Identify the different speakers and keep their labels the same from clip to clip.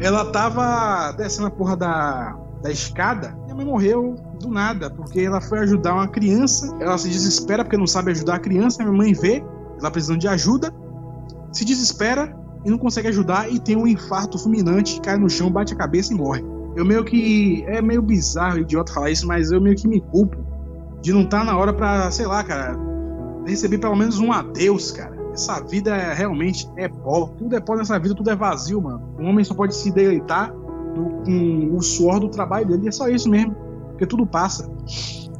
Speaker 1: Ela tava descendo a porra da, da escada a mãe morreu do nada, porque ela foi ajudar uma criança. Ela se desespera porque não sabe ajudar a criança. Minha mãe vê ela precisando de ajuda, se desespera e não consegue ajudar e tem um infarto fulminante, cai no chão, bate a cabeça e morre. Eu meio que. É meio bizarro, idiota falar isso, mas eu meio que me culpo de não estar tá na hora pra, sei lá, cara, receber pelo menos um adeus, cara. Essa vida é, realmente é pó. Tudo é pó nessa vida, tudo é vazio, mano. Um homem só pode se deleitar com o suor do trabalho dele, e é só isso mesmo. Porque tudo passa.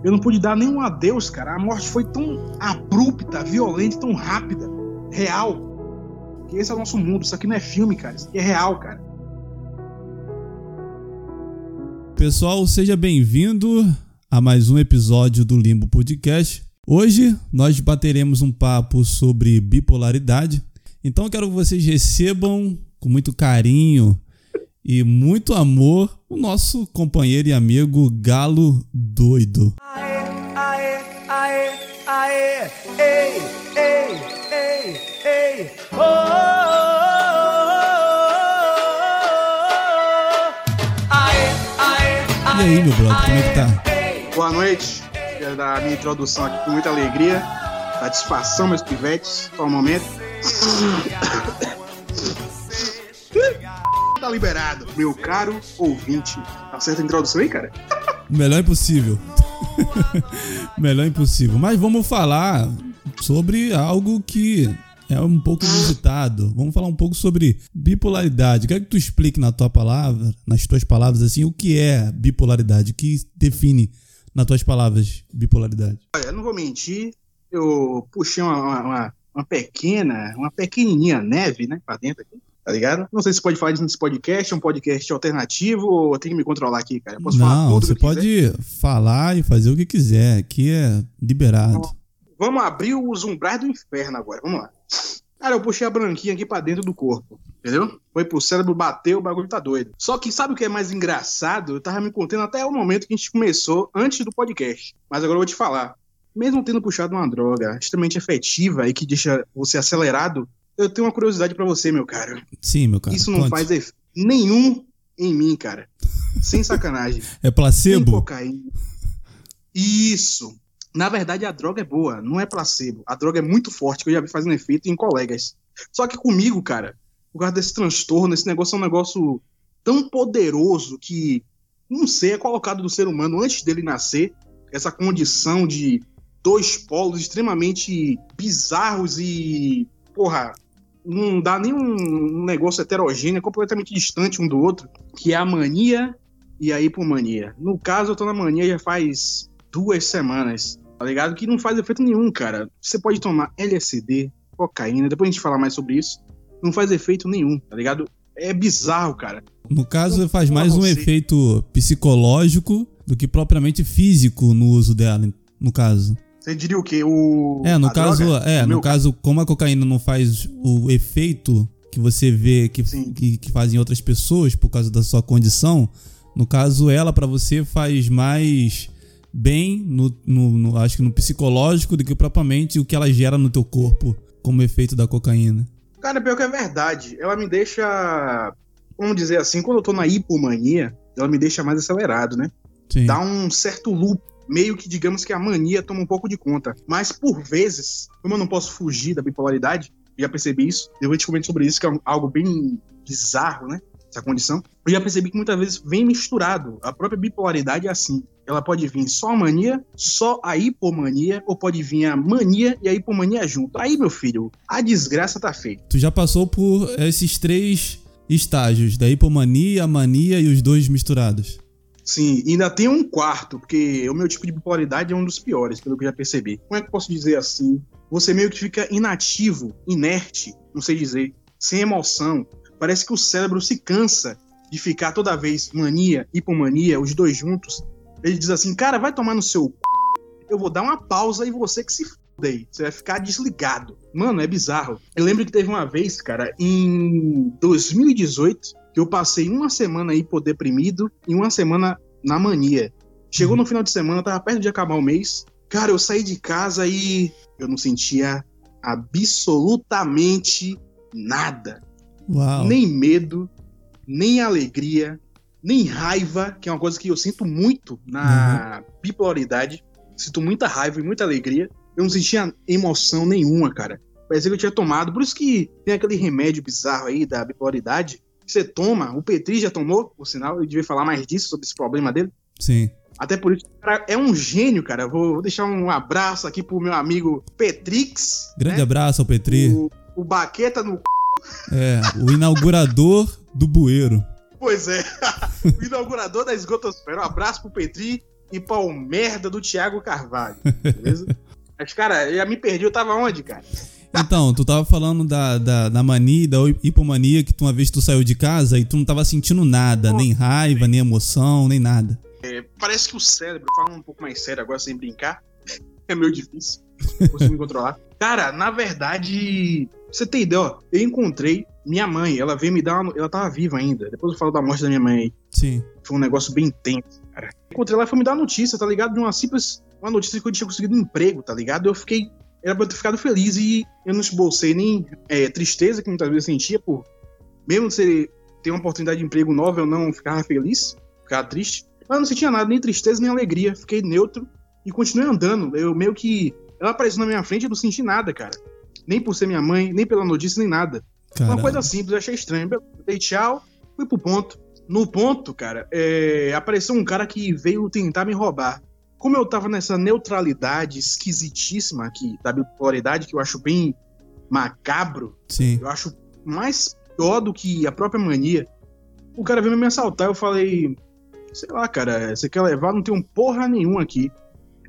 Speaker 1: Eu não pude dar nenhum adeus, cara. A morte foi tão abrupta, violenta, tão rápida, real. Que esse é o nosso mundo. Isso aqui não é filme, cara. Isso aqui é real, cara.
Speaker 2: Pessoal, seja bem-vindo a mais um episódio do Limbo Podcast. Hoje nós bateremos um papo sobre bipolaridade. Então quero que vocês recebam com muito carinho e muito amor o nosso companheiro e amigo Galo Doido. Aê, aê, aê, aê, ei, ei, ei, ei, oh, E aí, meu brother, como é que tá?
Speaker 1: Boa noite. Quero dar a minha introdução aqui com muita alegria. Satisfação, meus pivetes. Só um momento. tá liberado, meu caro ouvinte. Tá certa a introdução aí, cara?
Speaker 2: Melhor impossível. Melhor impossível. Mas vamos falar sobre algo que é um pouco inusitado. Vamos falar um pouco sobre bipolaridade. Quero que tu explique na tua palavra, nas tuas palavras, assim, o que é bipolaridade, o que define, nas tuas palavras, bipolaridade.
Speaker 1: Olha, eu não vou mentir, eu puxei uma, uma, uma pequena, uma pequenininha neve, né, pra dentro aqui tá ligado? Não sei se pode falar disso nesse podcast, é um podcast alternativo ou tem que me controlar aqui, cara? Eu
Speaker 2: posso Não, falar tudo você pode quiser? falar e fazer o que quiser, aqui é liberado. Então,
Speaker 1: vamos abrir os umbrais do inferno agora, vamos lá. Cara, eu puxei a branquinha aqui pra dentro do corpo, entendeu? Foi pro cérebro, bateu, o bagulho tá doido. Só que sabe o que é mais engraçado? Eu tava me contando até o momento que a gente começou, antes do podcast. Mas agora eu vou te falar. Mesmo tendo puxado uma droga extremamente efetiva e que deixa você acelerado, eu tenho uma curiosidade para você, meu cara.
Speaker 2: Sim, meu cara.
Speaker 1: Isso não Conte. faz efeito nenhum em mim, cara. Sem sacanagem.
Speaker 2: é placebo? Sem
Speaker 1: cocaína. Isso. Na verdade, a droga é boa, não é placebo. A droga é muito forte, que eu já vi fazendo efeito em colegas. Só que comigo, cara, por causa desse transtorno, esse negócio é um negócio tão poderoso que, não sei, é colocado do ser humano antes dele nascer, essa condição de dois polos extremamente bizarros e, porra, não dá nem um, negócio heterogêneo, é completamente distante um do outro, que é a mania e a hipomania. No caso, eu tô na mania já faz duas semanas, tá ligado? Que não faz efeito nenhum, cara. Você pode tomar LSD, cocaína, depois a gente fala mais sobre isso. Não faz efeito nenhum, tá ligado? É bizarro, cara.
Speaker 2: No caso, faz mais um efeito psicológico do que propriamente físico no uso dela, no caso.
Speaker 1: Você diria o quê? O...
Speaker 2: É, no caso, é, no caso, como a cocaína não faz o efeito que você vê que, que, que fazem outras pessoas por causa da sua condição, no caso, ela para você faz mais bem no, no, no, acho que no psicológico do que propriamente o que ela gera no teu corpo como efeito da cocaína.
Speaker 1: Cara, pior que é verdade. Ela me deixa, vamos dizer assim, quando eu tô na hipomania, ela me deixa mais acelerado, né? Sim. Dá um certo loop meio que digamos que a mania toma um pouco de conta. Mas por vezes, como eu não posso fugir da bipolaridade, já percebi isso, eu vou te comentar sobre isso, que é algo bem bizarro, né? Essa condição. Eu já percebi que muitas vezes vem misturado. A própria bipolaridade é assim. Ela pode vir só a mania, só a hipomania, ou pode vir a mania e a hipomania junto. Aí, meu filho, a desgraça tá feita.
Speaker 2: Tu já passou por esses três estágios, da hipomania, a mania e os dois misturados.
Speaker 1: Sim, ainda tem um quarto, porque o meu tipo de bipolaridade é um dos piores, pelo que eu já percebi. Como é que eu posso dizer assim? Você meio que fica inativo, inerte, não sei dizer, sem emoção. Parece que o cérebro se cansa de ficar toda vez mania, hipomania, os dois juntos. Ele diz assim, cara, vai tomar no seu c... eu vou dar uma pausa e você que se f aí. Você vai ficar desligado. Mano, é bizarro. Eu lembro que teve uma vez, cara, em 2018, que eu passei uma semana hipodeprimido e uma semana na mania. Chegou no final de semana, tava perto de acabar o mês. Cara, eu saí de casa e eu não sentia absolutamente nada.
Speaker 2: Uau.
Speaker 1: Nem medo, nem alegria, nem raiva, que é uma coisa que eu sinto muito na uhum. bipolaridade. Sinto muita raiva e muita alegria. Eu não sentia emoção nenhuma, cara. Parecia que eu tinha tomado. Por isso que tem aquele remédio bizarro aí da bipolaridade. Que você toma, o Petri já tomou, por sinal, eu devia falar mais disso, sobre esse problema dele.
Speaker 2: Sim.
Speaker 1: Até por isso, cara, é um gênio, cara. Vou, vou deixar um abraço aqui pro meu amigo Petrix.
Speaker 2: Grande né? abraço ao Petri.
Speaker 1: O, o Baqueta no.
Speaker 2: É, o inaugurador do bueiro.
Speaker 1: Pois é, o inaugurador da esgotosfera. Um abraço pro Petri e pra o merda do Thiago Carvalho, beleza? Mas, cara, eu já me perdi, eu tava onde, cara?
Speaker 2: Então, tu tava falando da, da, da mania, da hipomania, que tu, uma vez tu saiu de casa e tu não tava sentindo nada, nem raiva, nem emoção, nem nada.
Speaker 1: É, parece que o cérebro, falando um pouco mais sério agora, sem brincar, é meio difícil. Consigo me controlar. Cara, na verdade, você tem ideia, ó, eu encontrei minha mãe, ela veio me dar uma, Ela tava viva ainda. Depois eu falo da morte da minha mãe.
Speaker 2: Sim.
Speaker 1: Foi um negócio bem intenso, cara. Encontrei ela e foi me dar notícia, tá ligado? De uma simples. Uma notícia que eu tinha conseguido um emprego, tá ligado? Eu fiquei. Era pra eu ter ficado feliz e eu não esbolsei nem é, tristeza, que muitas vezes eu sentia por. Mesmo você ter uma oportunidade de emprego nova, eu não ficava feliz, ficava triste. Mas não sentia nada, nem tristeza, nem alegria. Fiquei neutro e continuei andando. Eu meio que. Ela apareceu na minha frente e eu não senti nada, cara. Nem por ser minha mãe, nem pela notícia, nem nada. Caramba. Uma coisa simples, eu achei estranho. Eu dei tchau, fui pro ponto. No ponto, cara, é... apareceu um cara que veio tentar me roubar. Como eu tava nessa neutralidade esquisitíssima aqui, da bipolaridade, que eu acho bem macabro,
Speaker 2: Sim.
Speaker 1: eu acho mais pior do que a própria mania. O cara veio me assaltar, eu falei, sei lá, cara, você quer levar? Não tem um porra nenhum aqui.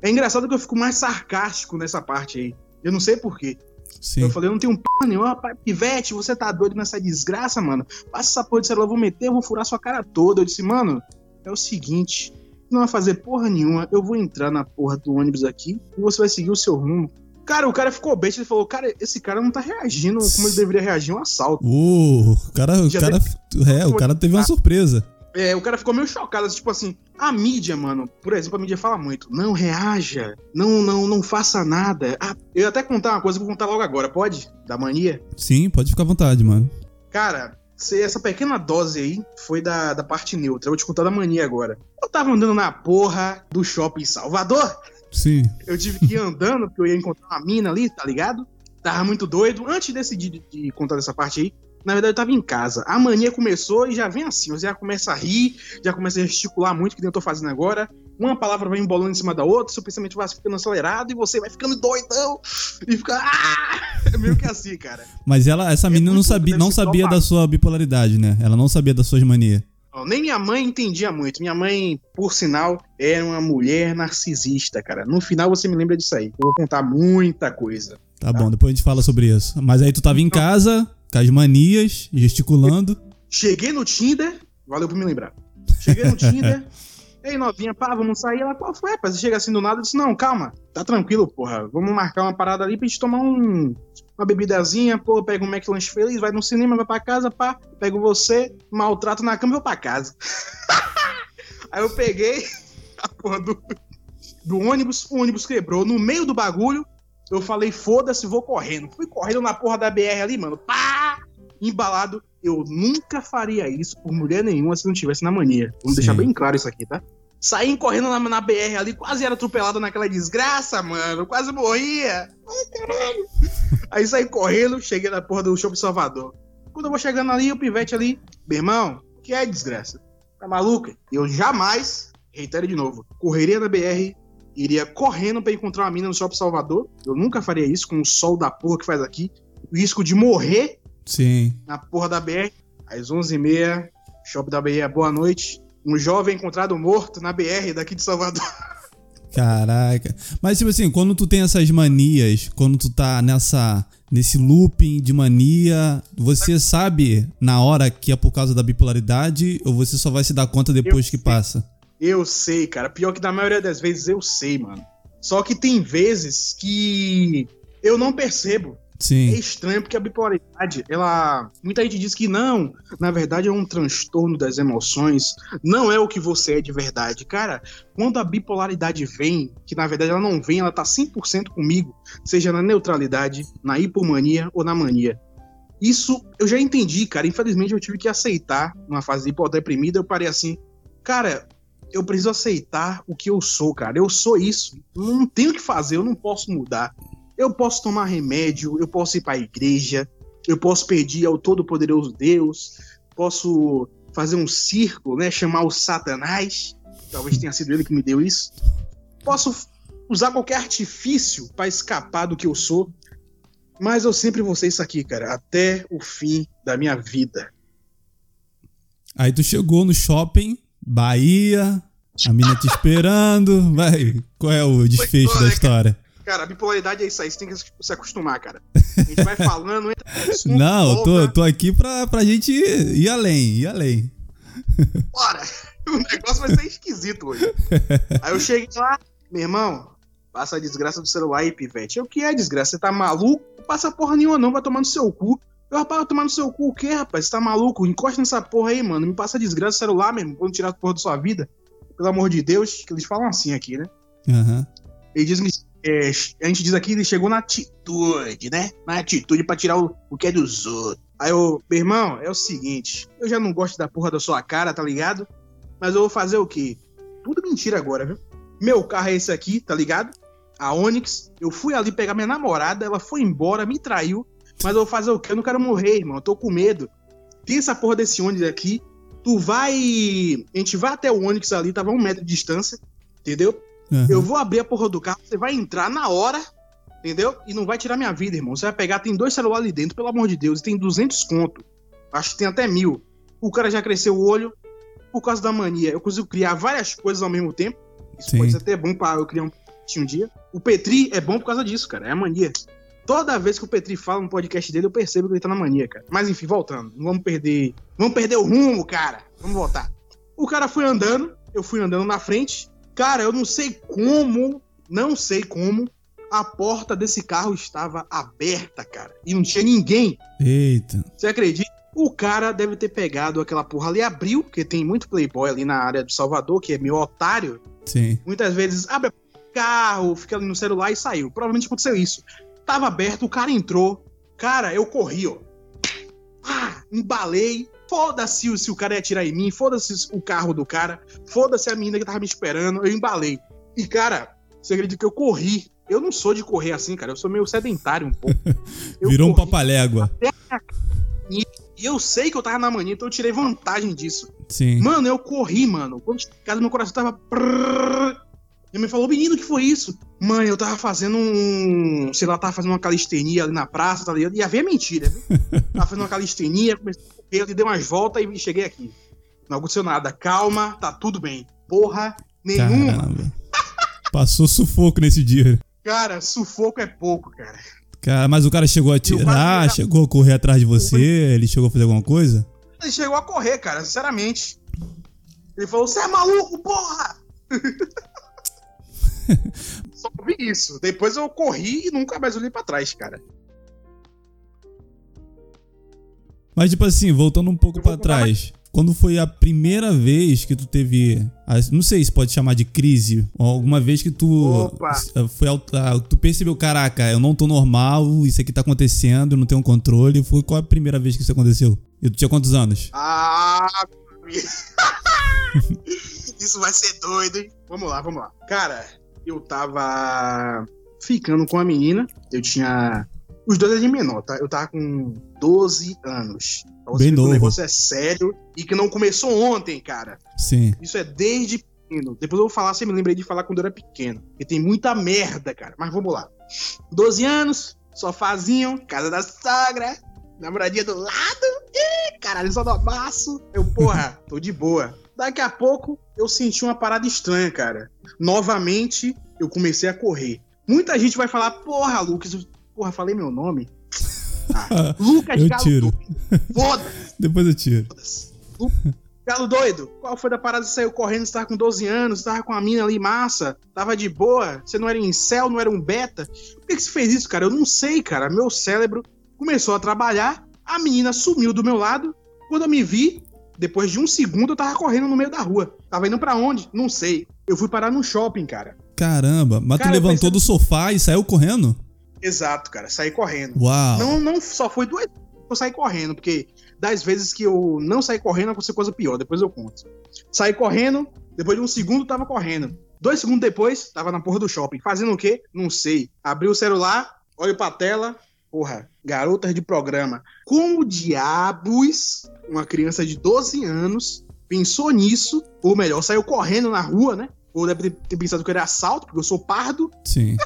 Speaker 1: É engraçado que eu fico mais sarcástico nessa parte aí. Eu não sei porquê.
Speaker 2: Sim.
Speaker 1: Eu falei, eu não tenho porra nenhuma, pai, pivete, você tá doido nessa desgraça, mano? Passa essa porra de celular, eu vou meter, eu vou furar sua cara toda. Eu disse, mano, é o seguinte, não vai fazer porra nenhuma, eu vou entrar na porra do ônibus aqui e você vai seguir o seu rumo. Cara, o cara ficou besta, ele falou, cara, esse cara não tá reagindo como ele deveria reagir a um assalto.
Speaker 2: Uh, o cara, o cara, é, o cara teve uma surpresa.
Speaker 1: É, o cara ficou meio chocado, tipo assim, a mídia, mano, por exemplo, a mídia fala muito, não reaja, não não não faça nada. Ah, eu ia até contar uma coisa, vou contar logo agora, pode? Da mania?
Speaker 2: Sim, pode ficar à vontade, mano.
Speaker 1: Cara, essa pequena dose aí foi da, da parte neutra. Eu vou te contar da mania agora. Eu tava andando na porra do shopping Salvador.
Speaker 2: Sim.
Speaker 1: Eu tive que ir andando, porque eu ia encontrar uma mina ali, tá ligado? Tava muito doido. Antes de decidir de, de contar dessa parte aí, na verdade, eu tava em casa. A mania começou e já vem assim. Você já começa a rir, já começa a gesticular muito, que nem eu tô fazendo agora. Uma palavra vai embolando em cima da outra, seu pensamento vai ficando acelerado e você vai ficando doidão. E fica. Ah! É meio que assim, cara.
Speaker 2: Mas ela, essa é menina não sabia, não sabia da sua bipolaridade, né? Ela não sabia das suas manias.
Speaker 1: Nem minha mãe entendia muito. Minha mãe, por sinal, era uma mulher narcisista, cara. No final você me lembra disso aí. Eu vou contar muita coisa.
Speaker 2: Tá, tá, bom, depois a gente fala sobre isso. Mas aí tu tava em casa, com as manias, gesticulando.
Speaker 1: Cheguei no Tinder, valeu por me lembrar. Cheguei no Tinder, ei novinha, pá, vamos sair. Ela, qual foi? Rapaz, você chega assim do nada, eu disse, não, calma, tá tranquilo, porra. Vamos marcar uma parada ali pra gente tomar um, uma bebidazinha, pô, pega um McLanche feliz, vai no cinema, vai pra casa, pá, pego você, maltrato na cama e vou pra casa. Aí eu peguei a porra do, do ônibus, o ônibus quebrou no meio do bagulho, eu falei, foda-se, vou correndo. Fui correndo na porra da BR ali, mano. Pá! Embalado. Eu nunca faria isso por mulher nenhuma se não tivesse na mania. Vamos Sim. deixar bem claro isso aqui, tá? Saí correndo na, na, BR ali, quase era atropelado naquela desgraça, mano. Quase morria. Ai, caralho. Aí saí correndo, cheguei na porra do Shopping Salvador. Quando eu vou chegando ali, o pivete ali, meu irmão, que é desgraça? Tá maluca? Eu jamais, reitero de novo, correria na BR iria correndo para encontrar uma mina no Shopping Salvador. Eu nunca faria isso com o sol da porra que faz aqui. O risco de morrer
Speaker 2: Sim.
Speaker 1: na porra da BR. Às 11h30, Shopping da BR, boa noite. Um jovem encontrado morto na BR daqui de Salvador.
Speaker 2: Caraca. Mas, tipo assim, quando tu tem essas manias, quando tu tá nessa nesse looping de mania, você sabe na hora que é por causa da bipolaridade ou você só vai se dar conta depois eu que passa?
Speaker 1: Eu sei, cara. Pior que na maioria das vezes eu sei, mano. Só que tem vezes que eu não percebo.
Speaker 2: Sim.
Speaker 1: É estranho porque a bipolaridade, ela. Muita gente diz que não, na verdade é um transtorno das emoções, não é o que você é de verdade. Cara, quando a bipolaridade vem, que na verdade ela não vem, ela tá 100% comigo, seja na neutralidade, na hipomania ou na mania. Isso eu já entendi, cara. Infelizmente eu tive que aceitar numa fase hipodeprimida. Eu parei assim, cara, eu preciso aceitar o que eu sou, cara. Eu sou isso. Não tenho o que fazer, eu não posso mudar. Eu posso tomar remédio, eu posso ir para a igreja, eu posso pedir ao Todo-Poderoso Deus, posso fazer um circo, né? Chamar o Satanás. Talvez tenha sido ele que me deu isso. Posso usar qualquer artifício para escapar do que eu sou. Mas eu sempre vou ser isso aqui, cara, até o fim da minha vida.
Speaker 2: Aí tu chegou no shopping, Bahia, a mina te esperando. Vai, qual é o desfecho da história?
Speaker 1: Cara, a bipolaridade é isso aí, você tem que se acostumar, cara. A gente vai falando, entra
Speaker 2: assunto, Não, eu tô, tô aqui pra, pra gente ir além, ir além.
Speaker 1: Bora! O negócio vai ser esquisito hoje. Aí eu cheguei lá, meu irmão, passa a desgraça do celular aí, pivete. O que é desgraça? Você tá maluco? Não passa porra nenhuma não, vai tomar no seu cu. Eu, rapaz, tomar no seu cu o quê, rapaz? Você tá maluco? Encosta nessa porra aí, mano. Me passa desgraça celular mesmo, quando tirar a porra da sua vida. Pelo amor de Deus, que eles falam assim aqui, né?
Speaker 2: Uhum.
Speaker 1: Eles dizem que é, a gente diz aqui, ele chegou na atitude, né? Na atitude para tirar o, o que é dos outros. Aí eu, meu irmão, é o seguinte, eu já não gosto da porra da sua cara, tá ligado? Mas eu vou fazer o quê? Tudo mentira agora, viu? Meu carro é esse aqui, tá ligado? A Onix. Eu fui ali pegar minha namorada, ela foi embora, me traiu. Mas eu vou fazer o quê? Eu não quero morrer, irmão. Eu tô com medo. Tem essa porra desse Onix aqui. Tu vai. A gente vai até o Onix ali, tava a um metro de distância, entendeu? Uhum. Eu vou abrir a porra do carro, você vai entrar na hora, entendeu? E não vai tirar minha vida, irmão. Você vai pegar, tem dois celulares ali dentro, pelo amor de Deus, e tem 200 conto. Acho que tem até mil. O cara já cresceu o olho por causa da mania. Eu consigo criar várias coisas ao mesmo tempo. Isso Sim. pode ser até bom para eu criar um um dia. O Petri é bom por causa disso, cara. É a mania. Toda vez que o Petri fala no podcast dele, eu percebo que ele tá na mania, cara. Mas enfim, voltando. Não vamos perder. Vamos perder o rumo, cara. Vamos voltar. O cara foi andando, eu fui andando na frente. Cara, eu não sei como, não sei como, a porta desse carro estava aberta, cara. E não tinha ninguém.
Speaker 2: Eita.
Speaker 1: Você acredita? O cara deve ter pegado aquela porra ali, abriu, porque tem muito playboy ali na área do Salvador, que é meio otário.
Speaker 2: Sim.
Speaker 1: Muitas vezes abre o carro, fica ali no celular e saiu. Provavelmente aconteceu isso. Tava aberto, o cara entrou. Cara, eu corri, ó. Ah, embalei, Foda-se se o cara ia atirar em mim, foda-se o carro do cara, foda-se a menina que tava me esperando, eu embalei. E, cara, você acredita que eu corri? Eu não sou de correr assim, cara, eu sou meio sedentário um pouco.
Speaker 2: Virou um papalégua.
Speaker 1: E eu sei que eu tava na mania, então eu tirei vantagem disso.
Speaker 2: Sim.
Speaker 1: Mano, eu corri, mano. Quando cheguei em casa, meu coração tava. E me falou, menino, o que foi isso? Mãe, eu tava fazendo um. Sei lá, tava fazendo uma calistenia ali na praça, tá ligado? E havia mentira, viu? tava fazendo uma calistenia, comecei a correr, ali, dei umas voltas e cheguei aqui. Não aconteceu nada. Calma, tá tudo bem. Porra nenhuma. Caramba.
Speaker 2: Passou sufoco nesse dia.
Speaker 1: Cara, sufoco é pouco, cara.
Speaker 2: Cara, mas o cara chegou a tirar, chegou a correr atrás de você, ele chegou a fazer alguma coisa?
Speaker 1: Ele chegou a correr, cara, sinceramente. Ele falou: Você é maluco, porra! Só vi isso. Depois eu corri e nunca mais olhei pra trás, cara.
Speaker 2: Mas, tipo assim, voltando um pouco para trás. Quando foi a primeira vez que tu teve. Não sei se pode chamar de crise. Alguma vez que tu. Opa. Foi, tu percebeu, caraca, eu não tô normal, isso aqui tá acontecendo, eu não tenho controle. Foi qual a primeira vez que isso aconteceu? E tu tinha quantos anos?
Speaker 1: Ah, isso vai ser doido, hein? Vamos lá, vamos lá. Cara, eu tava ficando com a menina. Eu tinha. Os dois eram de menor, tá? Eu tava com 12 anos.
Speaker 2: Pra você Bem novo. O
Speaker 1: negócio é sério e que não começou ontem, cara.
Speaker 2: Sim.
Speaker 1: Isso é desde pequeno. Depois eu vou falar, você me lembrei de falar quando eu era pequeno. Porque tem muita merda, cara. Mas vamos lá. 12 anos, sofazinho, casa da sogra, namoradinha do lado. Ih, caralho, só do baço. Eu, porra, tô de boa. Daqui a pouco eu senti uma parada estranha, cara. Novamente eu comecei a correr. Muita gente vai falar, porra, Lucas, porra, falei meu nome.
Speaker 2: Ah, Lucas eu Galo tiro.
Speaker 1: Foda-se.
Speaker 2: Depois eu tiro.
Speaker 1: Galo doido, qual foi da parada que saiu correndo? Você tava com 12 anos, tava com a mina ali massa, tava de boa, você não era em céu, não era um beta. Por que, que você fez isso, cara? Eu não sei, cara. Meu cérebro começou a trabalhar, a menina sumiu do meu lado. Quando eu me vi, depois de um segundo, eu tava correndo no meio da rua. Tava indo para onde? Não sei. Eu fui parar no shopping, cara.
Speaker 2: Caramba, mas cara, tu levantou pensei... do sofá e saiu correndo?
Speaker 1: Exato, cara. Saí correndo.
Speaker 2: Uau.
Speaker 1: Não, não só foi duas. eu saí correndo, porque das vezes que eu não saí correndo, aconteceu coisa pior, depois eu conto. Saí correndo, depois de um segundo tava correndo. Dois segundos depois, tava na porra do shopping. Fazendo o quê? Não sei. Abri o celular, olho pra tela, porra, garotas de programa. Como diabos uma criança de 12 anos pensou nisso? Ou melhor, saiu correndo na rua, né? Ou deve ter pensado que era assalto, porque eu sou pardo.
Speaker 2: Sim.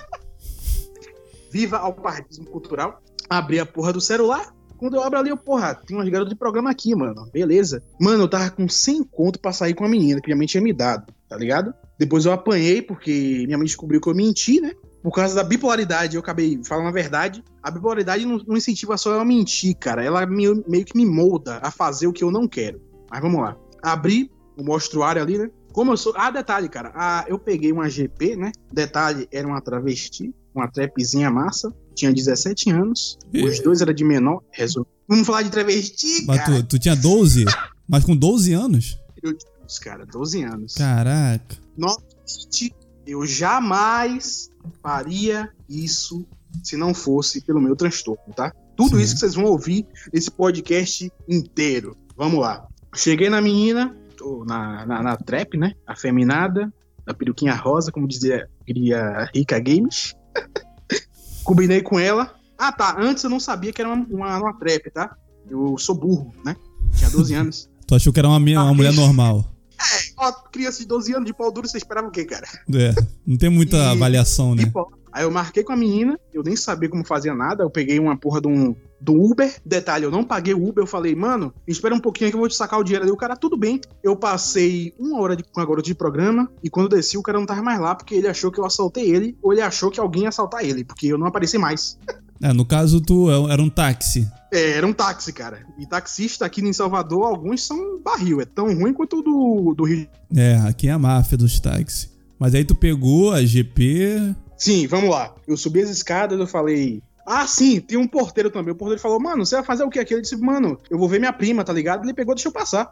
Speaker 1: Viva ao pardismo cultural. Abri a porra do celular. Quando eu abro ali, eu, porra, tem umas garotas de programa aqui, mano. Beleza. Mano, eu tava com 100 conto pra sair com a menina, que minha mãe tinha me dado, tá ligado? Depois eu apanhei, porque minha mãe descobriu que eu menti, né? Por causa da bipolaridade, eu acabei falando a verdade. A bipolaridade não, não incentiva só eu a mentir, cara. Ela me- meio que me molda a fazer o que eu não quero. Mas vamos lá. Abri o mostruário ali, né? Como eu sou. Ah, detalhe, cara. Ah, eu peguei uma GP, né? Detalhe, era uma travesti, uma trapzinha massa. Tinha 17 anos. Os dois eram de menor. Resol... Vamos falar de travesti,
Speaker 2: Mas
Speaker 1: cara.
Speaker 2: tu, tu tinha 12? Mas com 12 anos?
Speaker 1: Eu tinha, cara, 12 anos.
Speaker 2: Caraca.
Speaker 1: Novamente, eu jamais faria isso se não fosse pelo meu transtorno, tá? Tudo
Speaker 2: Sim.
Speaker 1: isso que vocês vão ouvir nesse podcast inteiro. Vamos lá. Cheguei na menina, na, na, na trap, né? Afeminada, na peruquinha rosa, como dizia diria Rica Games. Combinei com ela. Ah, tá. Antes eu não sabia que era uma, uma, uma trap, tá? Eu sou burro, né? Tinha 12 anos.
Speaker 2: Tu achou que era uma, uma
Speaker 1: Ah,
Speaker 2: mulher normal?
Speaker 1: Ó, criança de 12 anos de pau duro, você esperava o quê, cara?
Speaker 2: É. Não tem muita
Speaker 1: E-
Speaker 2: avaliação, né?
Speaker 1: Tipo, Aí eu marquei com a menina, eu nem sabia como fazia nada, eu peguei uma porra de um, do Uber. Detalhe, eu não paguei o Uber, eu falei, mano, espera um pouquinho que eu vou te sacar o dinheiro ali. O cara, tudo bem. Eu passei uma hora de, com a garota de programa e quando desci, o cara não tava mais lá porque ele achou que eu assaltei ele ou ele achou que alguém ia assaltar ele, porque eu não apareci mais.
Speaker 2: É, no caso, tu é- era um táxi.
Speaker 1: É, era um táxi, cara. E taxista aqui em Salvador, alguns são barril. É tão ruim quanto o do, do Rio.
Speaker 2: É, aqui é a máfia dos táxis. Mas aí tu pegou a GP.
Speaker 1: Sim, vamos lá. Eu subi as escadas, eu falei. Ah, sim, tem um porteiro também. O porteiro falou, mano, você vai fazer o que aqui? Ele disse, mano, eu vou ver minha prima, tá ligado? Ele pegou, deixa eu passar.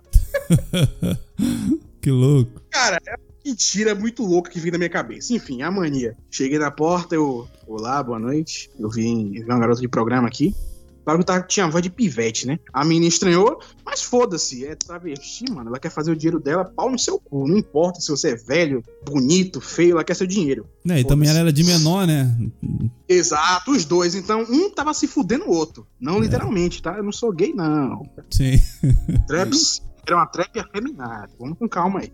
Speaker 2: que louco.
Speaker 1: Cara, é uma mentira muito louca que vem na minha cabeça. Enfim, a mania. Cheguei na porta, eu. Olá, boa noite. Eu vim, eu vi uma garota de programa aqui. Claro que tinha voz de pivete, né? A menina estranhou, mas foda-se, é travesti, mano. Ela quer fazer o dinheiro dela, pau no seu cu. Não importa se você é velho, bonito, feio, ela quer seu dinheiro.
Speaker 2: Né, e também ela era de menor, né?
Speaker 1: Exato, os dois. Então, um tava se fudendo o outro. Não
Speaker 2: É.
Speaker 1: literalmente, tá? Eu não sou gay, não.
Speaker 2: Sim.
Speaker 1: Traps era uma trap afeminada. Vamos com calma aí.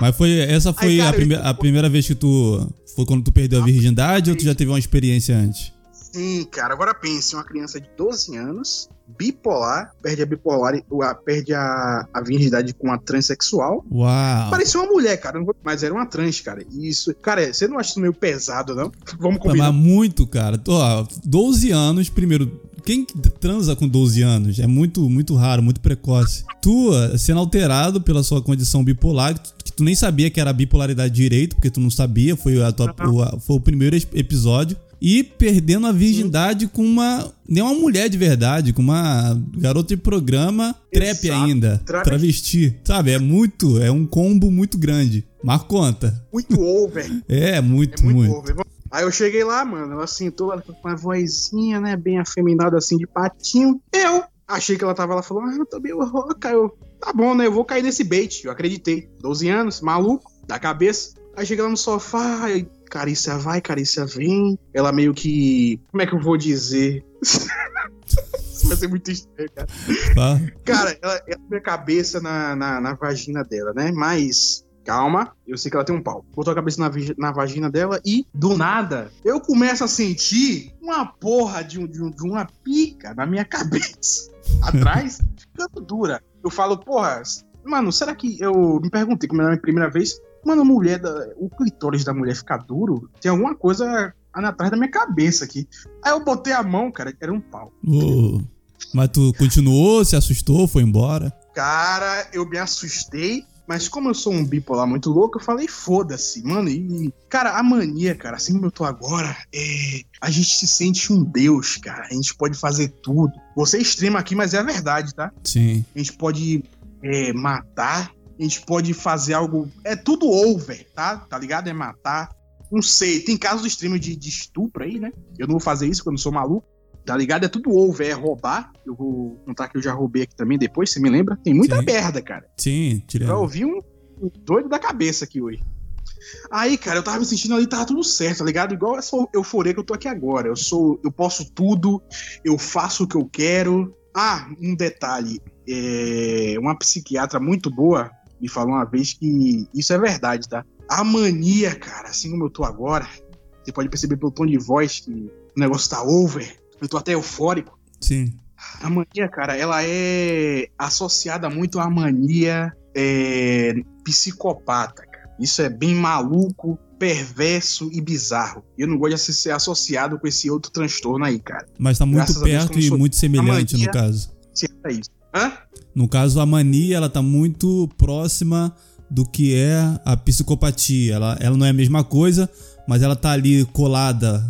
Speaker 2: Mas foi, essa foi
Speaker 1: cara,
Speaker 2: a, prime-
Speaker 1: eu-
Speaker 2: a primeira vez que tu. Foi quando tu perdeu a virgindade ou tu já teve uma experiência antes?
Speaker 1: Sim, cara. Agora pense, uma criança de 12 anos, bipolar, perde a bipolar, a- perde a, a virgindade com uma transexual.
Speaker 2: Uau!
Speaker 1: Parecia uma mulher, cara, mas era uma trans, cara. Isso, cara, você não acha isso meio pesado, não? Vamos
Speaker 2: Tá,
Speaker 1: combinar.
Speaker 2: Mas muito, cara. Tô, ó, 12 anos, primeiro. Quem transa com 12 anos? É muito, muito raro, muito precoce. Tu, sendo alterado pela sua condição bipolar, que tu, nem sabia que era bipolaridade direito, porque tu não sabia, foi, a tua- o, foi o primeiro episódio. E perdendo a virgindade com uma. Nem uma mulher de verdade, com uma garota de programa, trap ainda.
Speaker 1: travesti.
Speaker 2: Travesti. Sabe? É muito. É um combo muito grande. Mas conta.
Speaker 1: Muito over.
Speaker 2: É, muito,
Speaker 1: É muito,
Speaker 2: muito.
Speaker 1: Aí eu cheguei lá, mano, ela sentou ela com uma vozinha, né, bem afeminada assim de patinho. Eu achei que ela tava lá, falou, ah, eu tô meio rouca. Eu, tá bom, né, eu vou cair nesse bait. Eu acreditei. 12 anos, maluco, da cabeça. Aí cheguei lá no sofá, aí Carícia vai, Carícia vem. Ela meio que, como é que eu vou dizer? Isso vai ser muito estranho, cara.
Speaker 2: Tá?
Speaker 1: Cara, ela, ela a cabeça na, na, na vagina dela, né? Mas, calma, eu sei que ela tem um pau. Botou a cabeça na, na vagina dela e, do nada, eu começo a sentir uma porra de, um, de, um- de uma pica na minha cabeça. Atrás, ficando dura. Eu falo, porra, mano, será que. Eu me perguntei, como era a minha primeira vez, mano, mulher, da, o clitóris da mulher ficar duro, tem alguma coisa atrás da minha cabeça aqui. Aí eu botei a mão, cara, era um pau.
Speaker 2: Ô, Mas tu continuou, se assustou, foi embora?
Speaker 1: Cara, eu me assustei, mas como eu sou um bipolar muito louco, eu falei, foda-se, mano. E, cara, a mania, cara, assim como eu tô agora, é. A gente se sente um deus, cara. A gente pode fazer tudo. Você é extremo aqui, mas é a verdade, tá?
Speaker 2: Sim.
Speaker 1: A gente pode é, matar, a gente pode fazer algo. É tudo over, tá? Tá ligado? É matar. Não sei, tem casos extremos de, de estupro aí, né? Eu não vou fazer isso porque eu não sou maluco. Tá ligado? É tudo over, é roubar. Eu vou contar que eu já roubei aqui também depois, você me lembra? Tem muita
Speaker 2: Sim.
Speaker 1: merda, cara.
Speaker 2: Sim, tirando.
Speaker 1: Eu ouvi um, um doido da cabeça aqui hoje. Aí, cara, eu tava me sentindo ali, tava tudo certo, tá ligado? Igual essa euforia que eu tô aqui agora. Eu sou, eu posso tudo, eu faço o que eu quero. Ah, um detalhe. É, uma psiquiatra muito boa me falou uma vez que isso é verdade, tá? A mania, cara, assim como eu tô agora, você pode perceber pelo tom de voz que o negócio tá over. Eu tô até eufórico.
Speaker 2: Sim.
Speaker 1: A mania, cara, ela é associada muito à mania é, psicopata, cara. Isso é bem maluco, perverso e bizarro. Eu não gosto de ser associado com esse outro transtorno aí, cara.
Speaker 2: Mas tá muito
Speaker 1: Graças Deus,
Speaker 2: perto
Speaker 1: como
Speaker 2: e
Speaker 1: sou-
Speaker 2: muito semelhante
Speaker 1: mania-
Speaker 2: no caso.
Speaker 1: É isso. Hã?
Speaker 2: No caso, a mania, ela tá muito próxima do que é a psicopatia. Ela, ela não é a mesma coisa, mas ela tá ali colada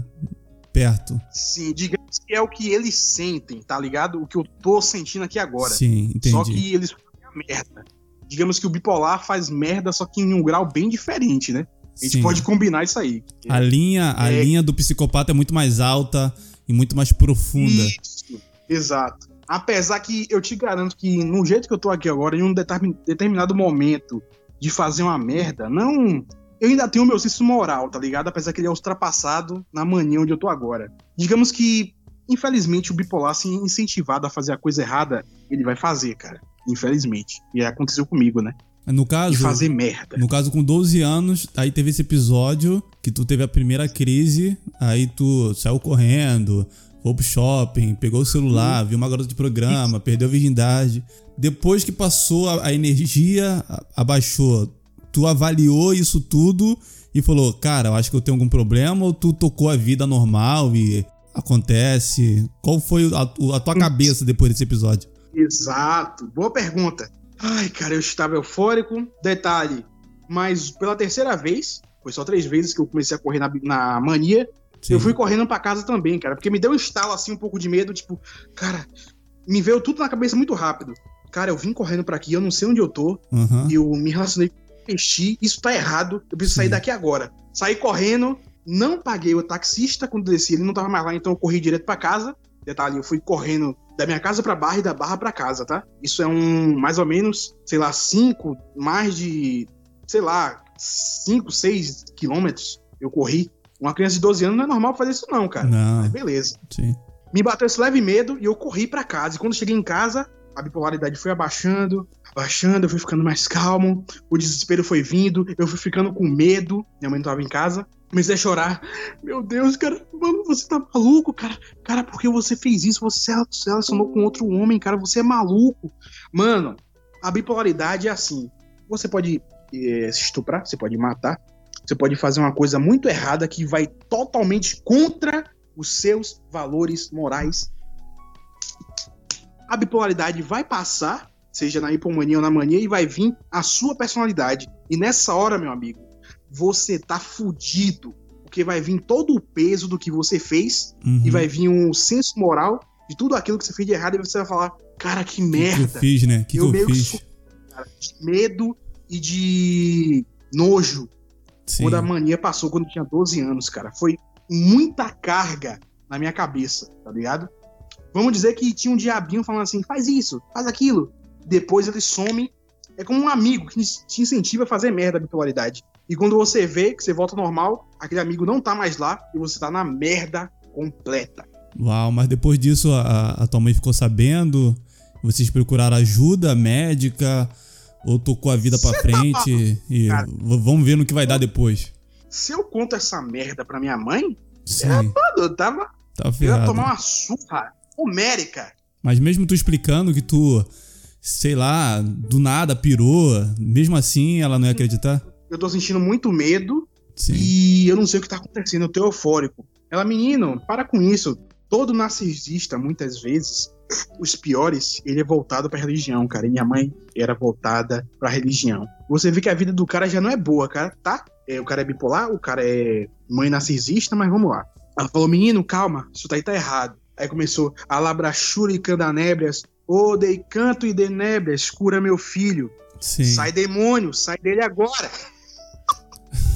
Speaker 2: perto.
Speaker 1: Sim, digamos que é o que eles sentem, tá ligado? O que eu tô sentindo aqui agora.
Speaker 2: Sim, entendi.
Speaker 1: Só que eles fazem merda. Digamos que o bipolar faz merda, só que em um grau bem diferente, né? A gente
Speaker 2: Sim.
Speaker 1: pode combinar isso aí.
Speaker 2: A linha, a
Speaker 1: É.
Speaker 2: linha do psicopata é muito mais alta e muito mais profunda.
Speaker 1: Isso, exato. Apesar que eu te garanto que no jeito que eu tô aqui agora, em um determin- determinado momento de fazer uma merda, não. Eu ainda tenho o meu senso moral, tá ligado? Apesar que ele é ultrapassado na mania onde eu tô agora. Digamos que, infelizmente, o bipolar, se incentivado a fazer a coisa errada, ele vai fazer, cara. Infelizmente. E aconteceu comigo, né?
Speaker 2: No
Speaker 1: De
Speaker 2: caso,
Speaker 1: fazer merda.
Speaker 2: no caso com 12 anos, aí teve esse episódio que tu teve a primeira crise, aí tu saiu correndo, foi pro shopping, pegou o celular, viu uma garota de programa, perdeu a virgindade. Depois que passou a, energia, abaixou. Tu avaliou isso tudo e falou, cara, eu acho que eu tenho algum problema ou tu tocou a vida normal e acontece? Qual foi a, a tua cabeça depois desse episódio?
Speaker 1: Exato. Boa pergunta. Ai, cara, eu estava eufórico. Detalhe, mas pela terceira vez, foi só três vezes que eu comecei a correr na, na mania,
Speaker 2: Sim.
Speaker 1: eu fui correndo pra casa também, cara, porque me deu um estalo assim, um pouco de medo, tipo, cara, me veio tudo na cabeça muito rápido. Cara, eu vim correndo pra aqui, eu não sei onde eu tô, e eu me relacionei com peixe, isso tá errado, eu preciso
Speaker 2: Sim.
Speaker 1: sair daqui agora. Saí correndo, não paguei o taxista quando desci, ele não tava mais lá, então eu corri direto pra casa. Detalhe, eu fui correndo da minha casa pra barra e da barra pra casa, tá? Isso é um, mais ou menos, sei lá, cinco, mais de, sei lá, cinco, seis quilômetros eu corri. Uma criança de 12 anos não é normal fazer isso não, cara.
Speaker 2: Não,
Speaker 1: Mas beleza.
Speaker 2: sim.
Speaker 1: Me bateu esse leve medo e eu corri pra casa. E quando cheguei em casa, a bipolaridade foi abaixando, abaixando, eu fui ficando mais calmo, o desespero foi vindo, eu fui ficando com medo. Minha mãe não tava em casa. Comecei a chorar. Meu Deus, cara, mano, você tá maluco, cara. Cara, por que você fez isso? Você se relacionou com outro homem, cara, você é maluco. Mano, a bipolaridade é assim. Você pode eh, se estuprar, você pode matar, você pode fazer uma coisa muito errada que vai totalmente contra os seus valores morais. A bipolaridade vai passar, seja na hipomania ou na mania, e vai vir a sua personalidade. E nessa hora, meu amigo, você tá fudido. Porque vai vir todo o peso do que você fez
Speaker 2: Uhum.
Speaker 1: e vai vir um senso moral de tudo aquilo que você fez de errado e você vai falar: Cara, que
Speaker 2: O que, que eu
Speaker 1: merda!
Speaker 2: fiz, né? Que, que
Speaker 1: Eu
Speaker 2: eu
Speaker 1: meio que
Speaker 2: fiz?
Speaker 1: sou- Cara, de medo e de nojo
Speaker 2: Sim.
Speaker 1: quando a mania passou quando eu tinha 12 anos, cara. Foi muita carga na minha cabeça, tá ligado? Vamos dizer que tinha um diabinho falando assim: faz isso, faz aquilo. Depois ele some. É como um amigo que te incentiva a fazer merda a bipolaridade. E quando você vê que você volta ao normal, aquele amigo não tá mais lá e você tá na merda completa.
Speaker 2: Uau, mas depois disso a, a tua mãe ficou sabendo? Vocês procuraram ajuda médica? Ou tocou a vida pra frente? E
Speaker 1: Cara.
Speaker 2: vamos ver no que vai dar depois.
Speaker 1: Se eu conto essa merda pra minha mãe,
Speaker 2: Sim,
Speaker 1: mano, eu tava.
Speaker 2: tá
Speaker 1: Eu ia tomar uma surra homérica.
Speaker 2: Mas mesmo tu explicando que tu, sei lá, do nada pirou, mesmo assim ela não ia acreditar?
Speaker 1: Eu tô sentindo muito medo
Speaker 2: Sim.
Speaker 1: E eu não sei o que tá acontecendo, eu tô eufórico. Ela, menino, para com isso. Todo narcisista, muitas vezes, os piores, ele é voltado pra religião, cara. E minha mãe era voltada pra religião. Você vê que a vida do cara já não é boa, cara, tá? É, o cara é bipolar, o cara é mãe narcisista, mas vamos lá. Ela falou, menino, calma, isso daí tá errado. Aí começou, alabrachura e candanébrias, ô dei canto e denébrias, cura meu filho.
Speaker 2: Sim.
Speaker 1: Sai demônio, sai dele agora.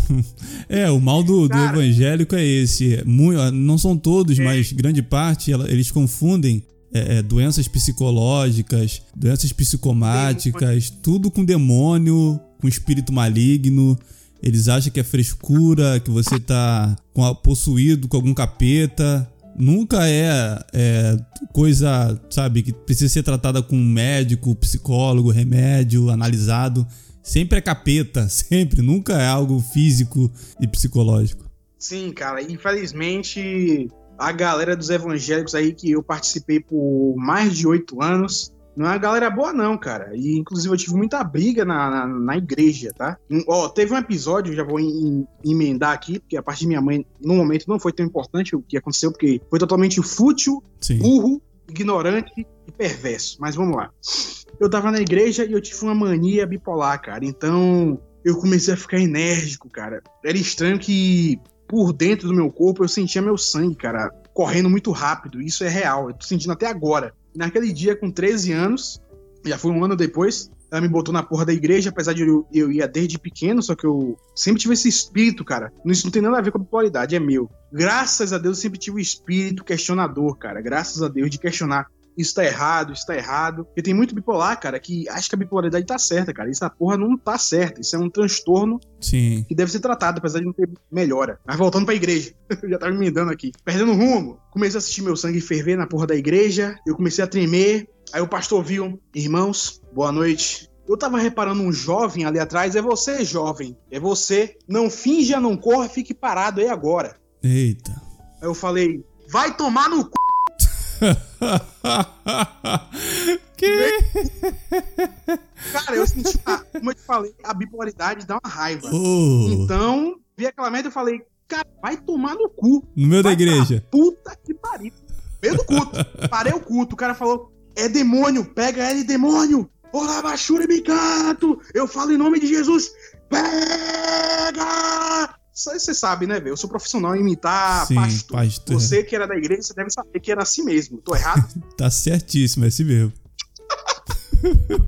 Speaker 2: é, o mal do, do evangélico é esse. Muito, não são todos, é. mas grande parte eles confundem é, é, doenças psicológicas, doenças psicomáticas, tudo com demônio, com espírito maligno. Eles acham que é frescura, que você tá com a, possuído com algum capeta. Nunca é, é, coisa, sabe, que precisa ser tratada com um médico, psicólogo, remédio, analisado. Sempre é capeta, sempre. Nunca é algo físico e psicológico.
Speaker 1: Sim, cara. Infelizmente, a galera dos evangélicos aí que eu participei por mais de oito anos, não é uma galera boa, não, cara. E inclusive eu tive muita briga na, na, na igreja, tá? Ó, teve um episódio, já vou em, emendar aqui, porque a parte de minha mãe, no momento, não foi tão importante o que aconteceu, porque foi totalmente fútil, Sim. burro, ignorante e perverso. Mas vamos lá. Eu tava na igreja e eu tive uma mania bipolar, cara. Então eu comecei a ficar enérgico, cara. Era estranho que por dentro do meu corpo eu sentia meu sangue, cara, correndo muito rápido. Isso é real. Eu tô sentindo até agora. Naquele dia, com 13 anos, já foi um ano depois, ela me botou na porra da igreja, apesar de eu, eu ia desde pequeno, só que eu sempre tive esse espírito, cara. Isso não tem nada a ver com a bipolaridade, é meu. Graças a Deus eu sempre tive o espírito questionador, cara. Graças a Deus de questionar isso tá errado, isso tá errado. Porque tem muito bipolar, cara, que acha que a bipolaridade tá certa, cara. Isso a porra não tá certa. Isso é um transtorno
Speaker 2: Sim.
Speaker 1: que deve ser tratado, apesar de não ter melhora. Mas voltando pra igreja, eu já tava me emendando aqui. Perdendo rumo, comecei a assistir meu sangue ferver na porra da igreja. Eu comecei a tremer. Aí o pastor viu, irmãos, boa noite. Eu tava reparando um jovem ali atrás. É você, jovem. É você. Não finja, não corra, fique parado aí agora.
Speaker 2: Eita.
Speaker 1: Aí eu falei, vai tomar no c...
Speaker 2: que?
Speaker 1: Cara, eu senti, como eu te falei, a bipolaridade dá uma raiva. Oh. Então, vi aquela merda e falei, cara, vai tomar no cu.
Speaker 2: No meio da igreja.
Speaker 1: Puta que pariu. Meio do culto. Parei o culto. O cara falou, é demônio, pega ele, demônio. Olá, Bachura e canto. Eu falo em nome de Jesus. Pega! Você sabe, né, velho? Eu sou profissional em imitar Sim, pastor. pastor. Você que era da igreja, você deve saber que era assim mesmo. Tô errado?
Speaker 2: tá certíssimo, é assim mesmo.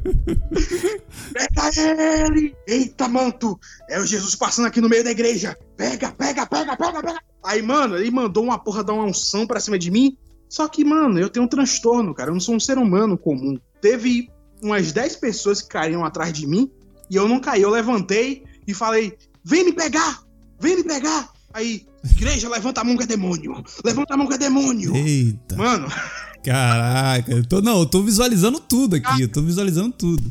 Speaker 1: pega ele! Eita, manto! É o Jesus passando aqui no meio da igreja! Pega, pega, pega, pega, pega! Aí, mano, ele mandou uma porra dar uma unção pra cima de mim. Só que, mano, eu tenho um transtorno, cara. Eu não sou um ser humano comum. Teve umas 10 pessoas que caíram atrás de mim e eu não caí. Eu levantei e falei: vem me pegar! Vem me pegar! Aí, igreja, levanta a mão que é demônio! Levanta a mão que é demônio!
Speaker 2: Eita!
Speaker 1: Mano!
Speaker 2: Caraca, eu tô, não, eu tô visualizando tudo aqui, eu tô visualizando tudo.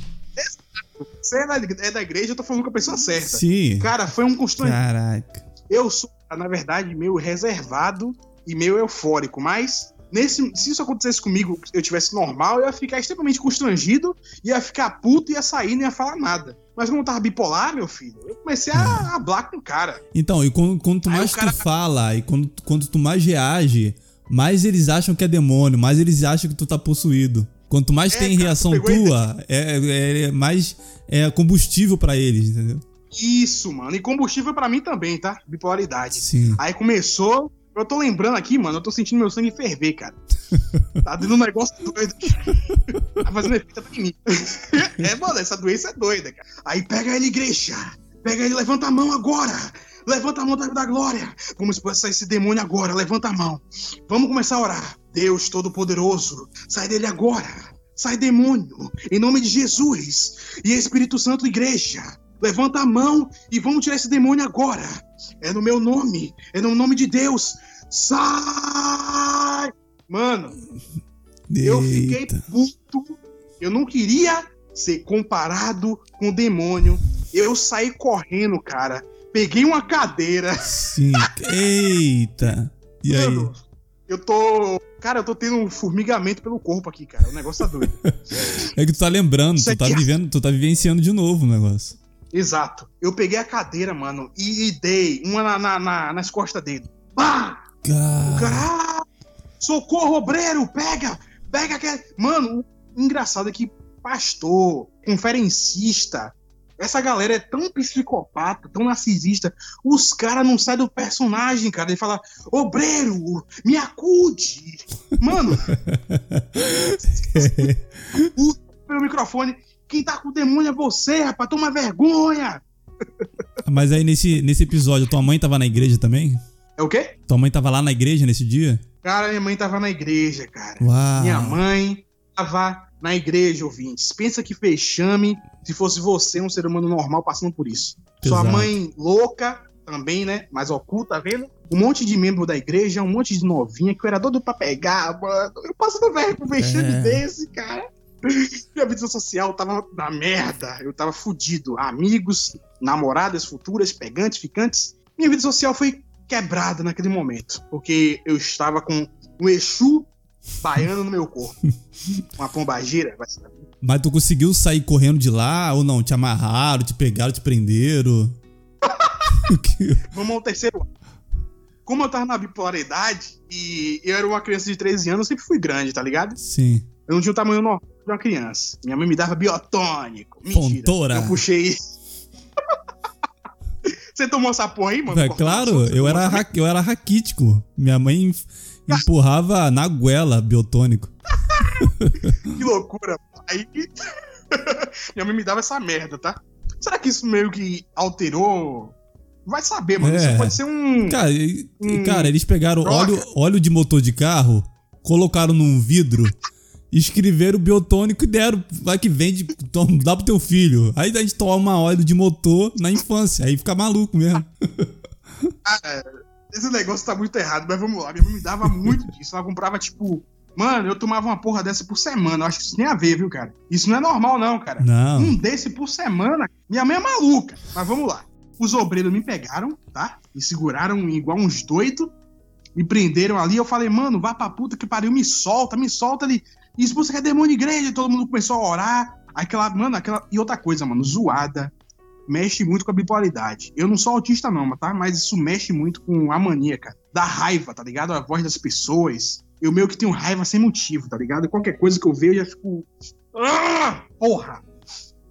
Speaker 1: Você é da, é da igreja, eu tô falando com a pessoa certa.
Speaker 2: Sim.
Speaker 1: Cara, foi um constrangimento.
Speaker 2: Caraca.
Speaker 1: Eu sou, na verdade, meio reservado e meio eufórico, mas nesse, se isso acontecesse comigo, eu tivesse normal, eu ia ficar extremamente constrangido, ia ficar puto, ia sair, não ia falar nada. Mas como eu tava bipolar, meu filho, eu comecei a hablar com o cara.
Speaker 2: Então, e quando, tu mais cara... tu fala, e quando, quando tu mais reage, mais eles acham que é demônio, mais eles acham que tu tá possuído. Quanto mais é, tem cara, reação tua, é, é, é, mais é combustível para eles, entendeu?
Speaker 1: Isso, mano. E combustível para mim também, tá? Bipolaridade.
Speaker 2: Sim.
Speaker 1: Aí começou. Eu tô lembrando aqui, mano, eu tô sentindo meu sangue ferver, cara. Tá dando um negócio doido. tá fazendo efeito em mim. é, mano, essa doença é doida, cara. Aí pega ele, igreja. Pega ele, levanta a mão agora. Levanta a mão da, da glória. Vamos expulsar esse demônio agora. Levanta a mão. Vamos começar a orar. Deus Todo-Poderoso, sai dele agora. Sai demônio, em nome de Jesus. E Espírito Santo, igreja, levanta a mão e vamos tirar esse demônio agora. É no meu nome, é no nome de Deus. Sai! Mano, Eita. eu fiquei puto. Eu não queria ser comparado com o demônio. Eu saí correndo, cara. Peguei uma cadeira.
Speaker 2: Sim. Eita. E Mano, aí?
Speaker 1: Eu tô. Cara, eu tô tendo um formigamento pelo corpo aqui, cara. O negócio tá doido.
Speaker 2: é que tu tá lembrando, tu tá, vivendo, tu tá vivenciando de novo o negócio.
Speaker 1: Exato. Eu peguei a cadeira, mano, e, e dei uma na, na, na, nas costas dele. Pá! Cara... Socorro, obreiro! Pega! Pega que. Mano, o engraçado é que pastor, conferencista, essa galera é tão psicopata, tão narcisista. Os caras não saem do personagem, cara. Ele fala, obreiro, me acude. Mano. o microfone. Quem tá com o demônio é você, rapaz. Toma vergonha.
Speaker 2: Mas aí nesse, nesse episódio, tua mãe tava na igreja também?
Speaker 1: É o quê?
Speaker 2: Tua mãe tava lá na igreja nesse dia?
Speaker 1: Cara, minha mãe tava na igreja, cara.
Speaker 2: Uau.
Speaker 1: Minha mãe tava na igreja, ouvintes. Pensa que fechame se fosse você, um ser humano normal, passando por isso. Sua
Speaker 2: Exato.
Speaker 1: mãe louca também, né? Mas oculta, tá vendo? Um monte de membro da igreja, um monte de novinha que eu era doido pra pegar, mano. Eu passando velho com um vexame
Speaker 2: É.
Speaker 1: desse, cara. Minha vida social tava na merda. Eu tava fudido. Amigos, namoradas futuras, pegantes, ficantes. Minha vida social foi quebrada naquele momento. Porque eu estava com um Exu baiano no meu corpo. Uma pombagira, vai saber.
Speaker 2: Mas tu conseguiu sair correndo de lá ou não? Te amarraram, te pegaram, te prenderam?
Speaker 1: Vamos ao terceiro ano. Como eu tava na bipolaridade e eu era uma criança de 13 anos, eu sempre fui grande, tá ligado?
Speaker 2: Sim.
Speaker 1: Eu não tinha o tamanho normal de uma criança. Minha mãe me dava biotônico. Mentira.
Speaker 2: Pontora.
Speaker 1: Eu puxei. Você tomou essa porra aí, mano?
Speaker 2: É claro, eu era, ra- eu era raquítico. Minha mãe em- empurrava na goela biotônico.
Speaker 1: Que loucura. Aí. Minha mãe me dava essa merda, tá? Será que isso meio que alterou? Vai saber, mano.
Speaker 2: É.
Speaker 1: Isso pode ser um.
Speaker 2: Cara,
Speaker 1: Hum.
Speaker 2: cara eles pegaram óleo, óleo de motor de carro, colocaram num vidro, escreveram biotônico e deram. Vai que vende, toma, dá pro teu filho. Aí a gente toma óleo de motor na infância. Aí fica maluco mesmo.
Speaker 1: Esse negócio tá muito errado, mas vamos lá. Minha mãe me dava muito disso. Ela comprava, tipo. Mano, eu tomava uma porra dessa por semana. Eu acho que isso tem a ver, viu, cara? Isso não é normal, não, cara.
Speaker 2: Não.
Speaker 1: Um desse por semana. Minha mãe é maluca. Mas vamos lá. Os obreiros me pegaram, tá? Me seguraram igual uns doidos. Me prenderam ali. Eu falei, mano, vá pra puta que pariu, me solta, me solta ali. Expulsa que é demônio de igreja. Todo mundo começou a orar. Aquela, mano, aquela. E outra coisa, mano, zoada. Mexe muito com a bipolaridade. Eu não sou autista, não, tá? Mas isso mexe muito com a mania, cara. Da raiva, tá ligado? A voz das pessoas. Eu meio que tenho raiva sem motivo, tá ligado? Qualquer coisa que eu vejo, eu já fico. Ah, porra!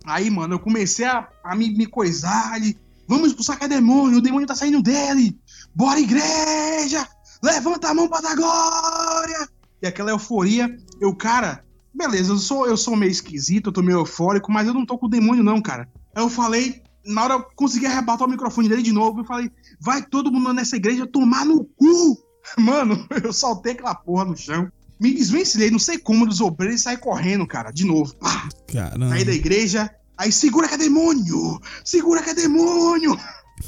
Speaker 1: Aí, mano, eu comecei a, a me, me coisar ali. Vamos expulsar que é demônio, o demônio tá saindo dele! Bora, igreja! Levanta a mão pra dar glória! E aquela euforia, eu, cara, beleza, eu sou, eu sou meio esquisito, eu tô meio eufórico, mas eu não tô com o demônio, não, cara. Aí eu falei, na hora eu consegui arrebatar o microfone dele de novo, eu falei, vai todo mundo nessa igreja tomar no cu! Mano, eu soltei aquela porra no chão. Me desvencilhei, não sei como, dos obreiros e saí correndo, cara, de novo. Pá,
Speaker 2: Caramba.
Speaker 1: Saí da igreja, aí segura que é demônio! Segura que é demônio!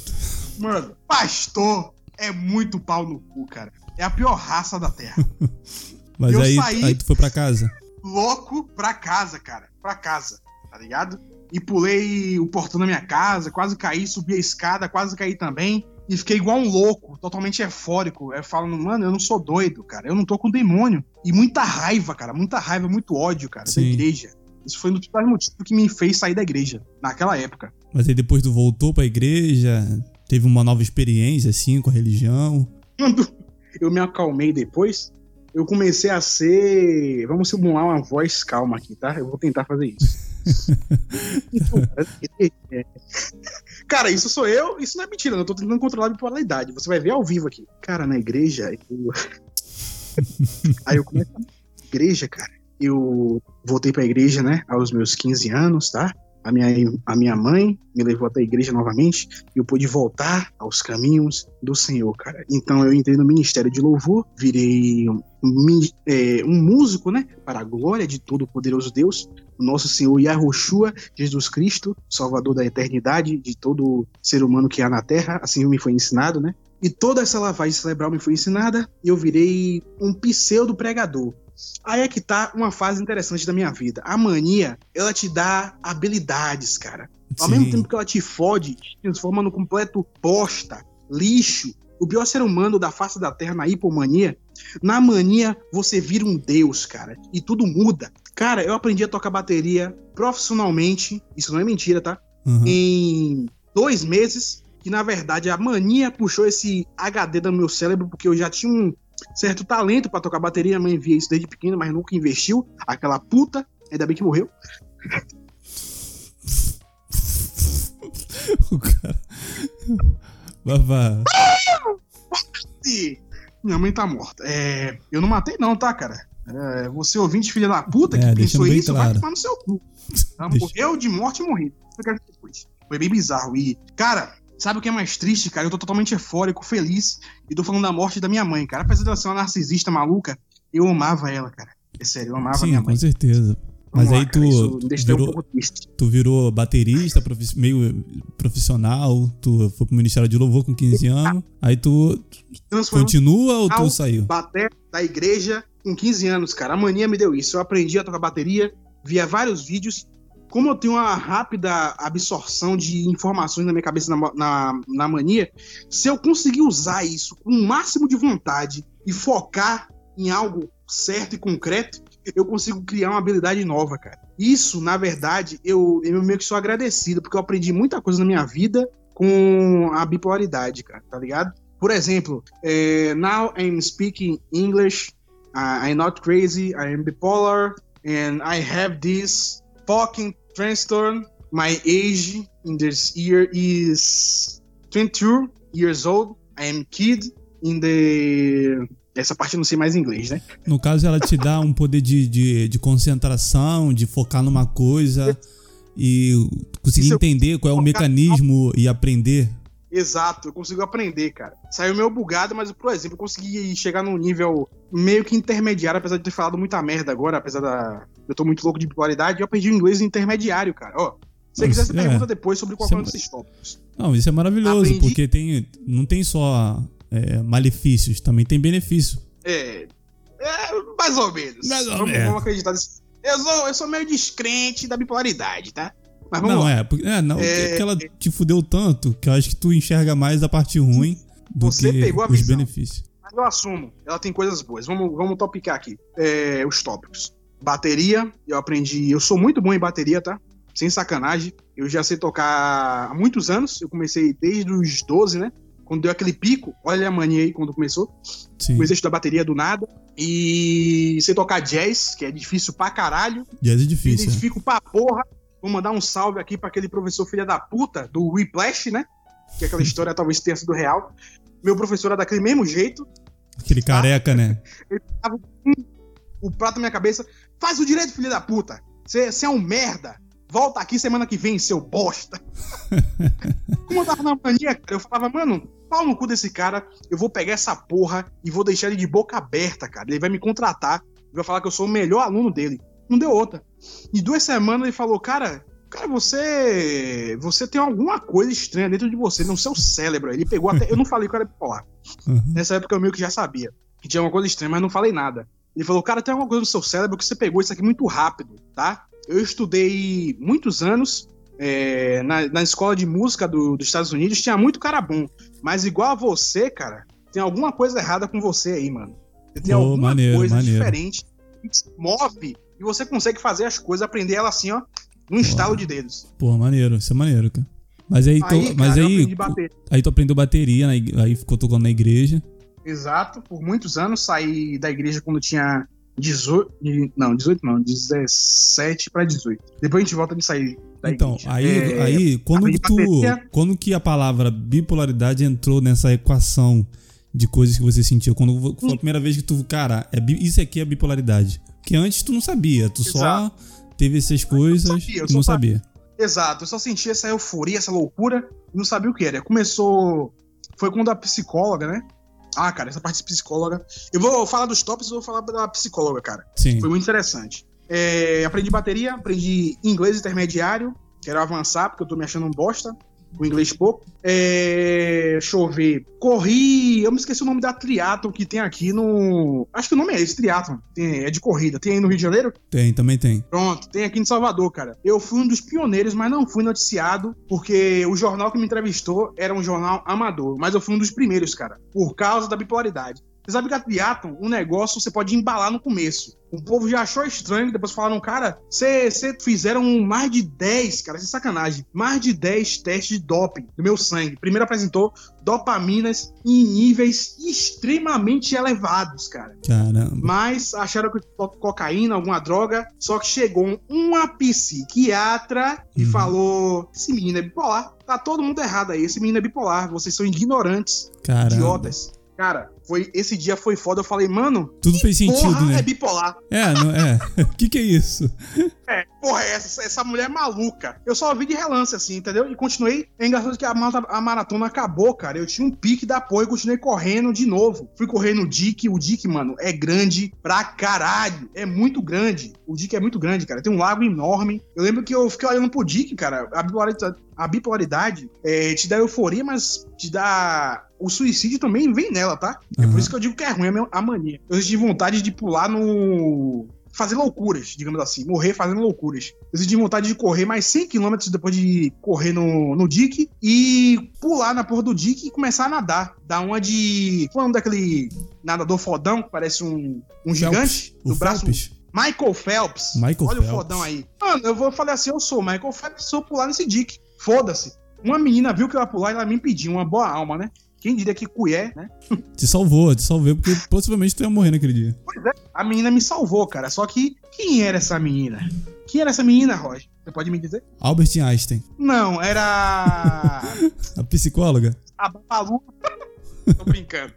Speaker 1: Mano, pastor é muito pau no cu, cara. É a pior raça da terra.
Speaker 2: Mas
Speaker 1: eu
Speaker 2: aí,
Speaker 1: saí-
Speaker 2: aí tu foi pra casa.
Speaker 1: Louco pra casa, cara. Pra casa, tá ligado? E pulei o portão da minha casa, quase caí, subi a escada, quase caí também. E fiquei igual um louco, totalmente eufórico. Eu falando, mano, eu não sou doido, cara. Eu não tô com demônio. E muita raiva, cara. Muita raiva, muito ódio, cara,
Speaker 2: Sim.
Speaker 1: da igreja. Isso foi um dos principais motivos que me fez sair da igreja, naquela época.
Speaker 2: Mas aí depois tu voltou pra igreja, teve uma nova experiência, assim, com a religião.
Speaker 1: Quando eu me acalmei depois, eu comecei a ser. Vamos simular uma voz calma aqui, tá? Eu vou tentar fazer isso. Cara, isso sou eu, isso não é mentira, eu tô tentando controlar a bipolaridade. Você vai ver ao vivo aqui. Cara, na igreja, eu... Aí eu comecei a igreja, cara. Eu voltei pra igreja, né, aos meus 15 anos, tá? A minha, a minha mãe me levou até a igreja novamente e eu pude voltar aos caminhos do Senhor, cara. Então eu entrei no ministério de louvor, virei um, é, um músico, né? Para a glória de todo o poderoso Deus, nosso Senhor Yahushua, Jesus Cristo, Salvador da eternidade de todo ser humano que há na terra, assim me foi ensinado, né? E toda essa lavagem cerebral me foi ensinada e eu virei um pseudo pregador. Aí é que tá uma fase interessante da minha vida. A mania, ela te dá habilidades, cara. Ao mesmo tempo que ela te fode, te transforma no completo bosta, lixo, o pior ser humano da face da terra na hipomania, na mania você vira um deus, cara, e tudo muda. Cara, eu aprendi a tocar bateria profissionalmente, isso não é mentira, tá?
Speaker 2: Aham.
Speaker 1: Em dois meses, que na verdade a mania puxou esse HD do meu cérebro, porque eu já tinha um certo talento pra tocar bateria, a mãe via isso desde pequena, mas nunca investiu. Aquela puta, ainda bem que morreu.
Speaker 2: o cara.
Speaker 1: E minha mãe tá morta. É, eu não matei, não, tá, cara? É, você ouvinte, filha da puta, que
Speaker 2: É,
Speaker 1: pensou
Speaker 2: deixando bem
Speaker 1: isso, vai
Speaker 2: claro.
Speaker 1: tomar no seu cu. Ela morreu de morte e morri. Foi bem bizarro. E, cara, Sabe o que é mais triste, cara? Eu tô totalmente eufórico, feliz, e tô falando da morte da minha mãe, cara. Apesar dela ser uma narcisista maluca, eu amava ela, cara. É sério, eu amava
Speaker 2: Sim,
Speaker 1: minha mãe.
Speaker 2: com certeza.
Speaker 1: Vamos
Speaker 2: Mas
Speaker 1: lá,
Speaker 2: aí
Speaker 1: isso
Speaker 2: tu,
Speaker 1: um
Speaker 2: virou,
Speaker 1: pouco triste.
Speaker 2: tu virou baterista, profi- meio profissional, tu foi pro Ministério de Louvor com 15 anos, aí tu continua ou tu saiu?
Speaker 1: bater da igreja com 15 anos, cara. A mania me deu isso. Eu aprendi a tocar bateria, via vários vídeos. Como eu tenho uma rápida absorção de informações na minha cabeça na, na, na mania, se eu conseguir usar isso com o máximo de vontade e focar em algo certo e concreto, eu consigo criar uma habilidade nova, cara. Isso, na verdade, eu, eu meio que sou agradecido, porque eu aprendi muita coisa na minha vida com a bipolaridade, cara, tá ligado? Por exemplo, eh, now I'm speaking English. I'm not crazy. I am bipolar, and I have this fucking transtorn. My age in this year is 22 years old. I am kid in the. Essa parte eu não sei mais inglês, né?
Speaker 2: No caso, ela te dá um poder de, de, de concentração, de focar numa coisa e conseguir entender qual é o mecanismo e aprender.
Speaker 1: Exato, eu consigo aprender, cara. Saiu meio bugado, mas, por exemplo, eu consegui chegar num nível meio que intermediário, apesar de ter falado muita merda agora, apesar da. Eu tô muito louco de bipolaridade, eu aprendi o inglês intermediário, cara. Ó, se você quiser, você
Speaker 2: É.
Speaker 1: pergunta depois sobre qual
Speaker 2: é
Speaker 1: um desses tópicos.
Speaker 2: Não, isso é maravilhoso,
Speaker 1: Aprendi.
Speaker 2: porque tem, não tem só é, malefícios, também tem benefício.
Speaker 1: É. é mais ou menos.
Speaker 2: Mais ou
Speaker 1: vamos,
Speaker 2: menos.
Speaker 1: vamos acreditar nisso. Eu sou, eu sou meio descrente da bipolaridade, tá? Mas vamos
Speaker 2: não,
Speaker 1: lá.
Speaker 2: é, porque, é, não,
Speaker 1: É,
Speaker 2: porque ela te fudeu tanto que eu acho que tu enxerga mais a parte ruim do
Speaker 1: Você
Speaker 2: que
Speaker 1: pegou a
Speaker 2: os
Speaker 1: visão.
Speaker 2: benefícios.
Speaker 1: Mas eu assumo, ela tem coisas boas. Vamos, vamos topicar aqui é, os tópicos. Bateria, eu aprendi. Eu sou muito bom em bateria, tá? Sem sacanagem. Eu já sei tocar há muitos anos. Eu comecei desde os 12, né? Quando deu aquele pico, olha a mania aí quando começou.
Speaker 2: Sim,
Speaker 1: Comecei a estudar bateria do nada. E sei tocar jazz, que é difícil pra caralho.
Speaker 2: jazz é
Speaker 1: Me
Speaker 2: difícil. né?
Speaker 1: identifico pra porra. Vou mandar um salve aqui pra aquele professor filha da puta do Whiplash, né? Que aquela história talvez tenha sido real. Meu professor era daquele mesmo jeito.
Speaker 2: Aquele careca, né?
Speaker 1: o prato na minha cabeça. Faz o direito, filho da puta. Você é um merda. Volta aqui semana que vem, seu bosta. Como eu tava na mania, cara, eu falava, mano, pau no cu desse cara, eu vou pegar essa porra e vou deixar ele de boca aberta, cara. Ele vai me contratar e vai falar que eu sou o melhor aluno dele. Não deu outra. Em duas semanas ele falou, cara, cara, você. Você tem alguma coisa estranha dentro de você, no seu cérebro. Ele pegou até. Eu não falei que eu era bipolar.
Speaker 2: Uhum.
Speaker 1: Nessa época eu meio que já sabia que tinha alguma coisa estranha, mas não falei nada. Ele falou, cara, tem alguma coisa no seu cérebro que você pegou isso aqui muito rápido, tá? Eu estudei muitos anos é, na, na escola de música do- dos Estados Unidos, tinha muito cara bom. Mas igual a você, cara, tem alguma coisa errada com você aí, mano. Você tem
Speaker 2: Ô,
Speaker 1: alguma
Speaker 2: maneiro,
Speaker 1: coisa
Speaker 2: maneiro.
Speaker 1: diferente que te move e você consegue fazer as coisas, aprender ela assim, ó, num estalo de dedos.
Speaker 2: Pô, maneiro, isso é maneiro, cara. Mas aí, tu,
Speaker 1: Aí,
Speaker 2: mas
Speaker 1: cara,
Speaker 2: aí, aí tu aprendeu bateria, aí ficou tocando na igreja.
Speaker 1: Exato, por muitos anos saí da igreja quando tinha 18, de- não, 18 não, 17 para 18. Depois a gente volta de sair da
Speaker 2: Então,
Speaker 1: igreja.
Speaker 2: aí,
Speaker 1: É,
Speaker 2: aí quando
Speaker 1: aprendi
Speaker 2: tu, quando que a palavra bipolaridade entrou nessa equação de coisas que você sentia? Quando foi a primeira vez que tu, cara, é, isso aqui é bipolaridade. Que antes tu não sabia, tu só teve essas coisas
Speaker 1: sabia, eu
Speaker 2: e não sabia.
Speaker 1: Exato, eu só senti essa euforia, essa loucura, e não sabia o que era. Começou. Foi quando a psicóloga, né? Ah, cara, essa parte de psicóloga. Eu vou falar dos tops, eu vou falar da psicóloga, cara.
Speaker 2: Sim.
Speaker 1: Foi muito interessante. É, aprendi bateria, aprendi inglês intermediário, quero avançar, porque eu tô me achando um bosta, com inglês pouco. É, deixa eu ver. Corri, eu me esqueci o nome da triatlon que tem aqui no. Acho que o nome é esse, triatlon. Tem- é de corrida. Tem aí no Rio de Janeiro?
Speaker 2: Tem, também tem.
Speaker 1: Pronto, tem aqui em Salvador, cara. Eu fui um dos pioneiros, mas não fui noticiado, porque o jornal que me entrevistou era um jornal amador. Mas eu fui um dos primeiros, cara, por causa da bipolaridade. Você sabe que a triatlon, um negócio você pode embalar no começo. O povo já achou estranho, depois falaram, cara, você fizeram mais de 10, cara, sem sacanagem, mais de 10 testes de doping do meu sangue. Primeiro apresentou dopaminas em níveis extremamente elevados, cara
Speaker 2: Caramba.
Speaker 1: mas acharam que co- cocaína, alguma droga, só que chegou uma psiquiatra e
Speaker 2: Uhum.
Speaker 1: falou: esse menino é bipolar, tá todo mundo errado aí, esse menino é bipolar, vocês são ignorantes,
Speaker 2: Caramba.
Speaker 1: idiotas. Cara, Foi, esse dia foi foda. Eu falei, mano.
Speaker 2: Tudo fez sentido,
Speaker 1: porra
Speaker 2: né?
Speaker 1: é bipolar.
Speaker 2: É, não é. O que, que é isso?
Speaker 1: É, porra, é essa, essa mulher é maluca. Eu só vi de relance, assim, entendeu? E continuei. É engraçado que a, a maratona acabou, cara. Eu tinha um pique da porra e continuei correndo de novo. Fui correr no Dick. O Dick, mano, é grande pra caralho. É muito grande. O Dick é muito grande, cara. Tem um lago enorme. Eu lembro que eu fiquei olhando pro Dick, cara. A bipolaridade, a bipolaridade é, te dá euforia, mas te dá o suicídio também vem nela, tá? É por isso que eu digo que é ruim a mania. Eu tive vontade de pular no. Fazer loucuras, digamos assim. Morrer fazendo loucuras. Eu tive vontade de correr mais 100km depois de correr no, no Dick e pular na porra do Dick e começar a nadar. Dar uma de. Falando daquele nadador fodão que parece um, um gigante.
Speaker 2: O
Speaker 1: do braço.
Speaker 2: Phelps.
Speaker 1: Michael Phelps.
Speaker 2: Michael
Speaker 1: Olha
Speaker 2: Phelps.
Speaker 1: o fodão aí. Mano, eu vou falar assim: eu sou Michael Phelps, sou pular nesse Dick. Foda-se. Uma menina viu que eu ia pular e ela me pediu uma boa alma, né? Quem diria que colher, né?
Speaker 2: Te salvou, te salvei, porque possivelmente tu ia morrer naquele dia.
Speaker 1: Pois é, a menina me salvou, cara. Só que quem era essa menina? Quem era essa menina, Roger? Você pode me dizer?
Speaker 2: Albert Einstein.
Speaker 1: Não, era.
Speaker 2: A psicóloga.
Speaker 1: a Babalu. Tô brincando.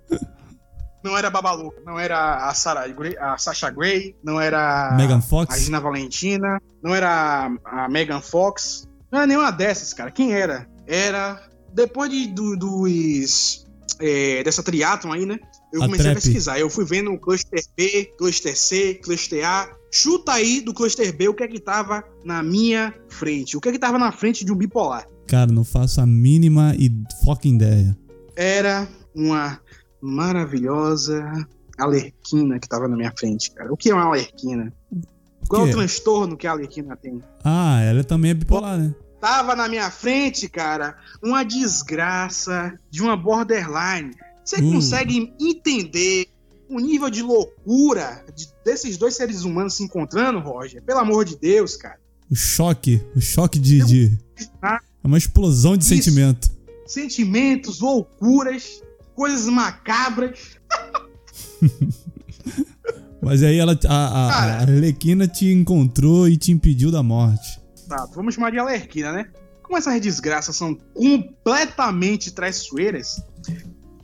Speaker 1: Não era a Babalu, não era a, Sarah Gray, a Sasha Grey, não era
Speaker 2: Megan
Speaker 1: a
Speaker 2: Fox.
Speaker 1: Gina Valentina, não era a, a Megan Fox. Não era nenhuma dessas, cara. Quem era? Era. Depois de, do- dos. é, dessa triatlon aí, né? Eu
Speaker 2: A
Speaker 1: comecei a pesquisar. Eu fui vendo o cluster B, cluster C, cluster A. Chuta aí do cluster B o que é que tava na minha frente. O que é que tava na frente de um bipolar?
Speaker 2: Cara, não faço a mínima e fucking ideia.
Speaker 1: Era uma maravilhosa alerquina que tava na minha frente, cara. O que é uma alerquina? Qual é o transtorno que a alerquina tem?
Speaker 2: Ah, ela também é bipolar, né?
Speaker 1: Tava na minha frente, cara, uma desgraça de uma borderline. Você
Speaker 2: Hum.
Speaker 1: consegue entender o nível de loucura de- desses dois seres humanos se encontrando, Roger? Pelo amor de Deus, cara.
Speaker 2: O choque, o choque de. de- É uma explosão de
Speaker 1: Isso.
Speaker 2: sentimento.
Speaker 1: Sentimentos, loucuras, coisas macabras.
Speaker 2: Mas aí ela, a, a, a. Arlequina te encontrou e te impediu da morte.
Speaker 1: Tá, vamos chamar de alerquina, né? Como essas desgraças são completamente traiçoeiras,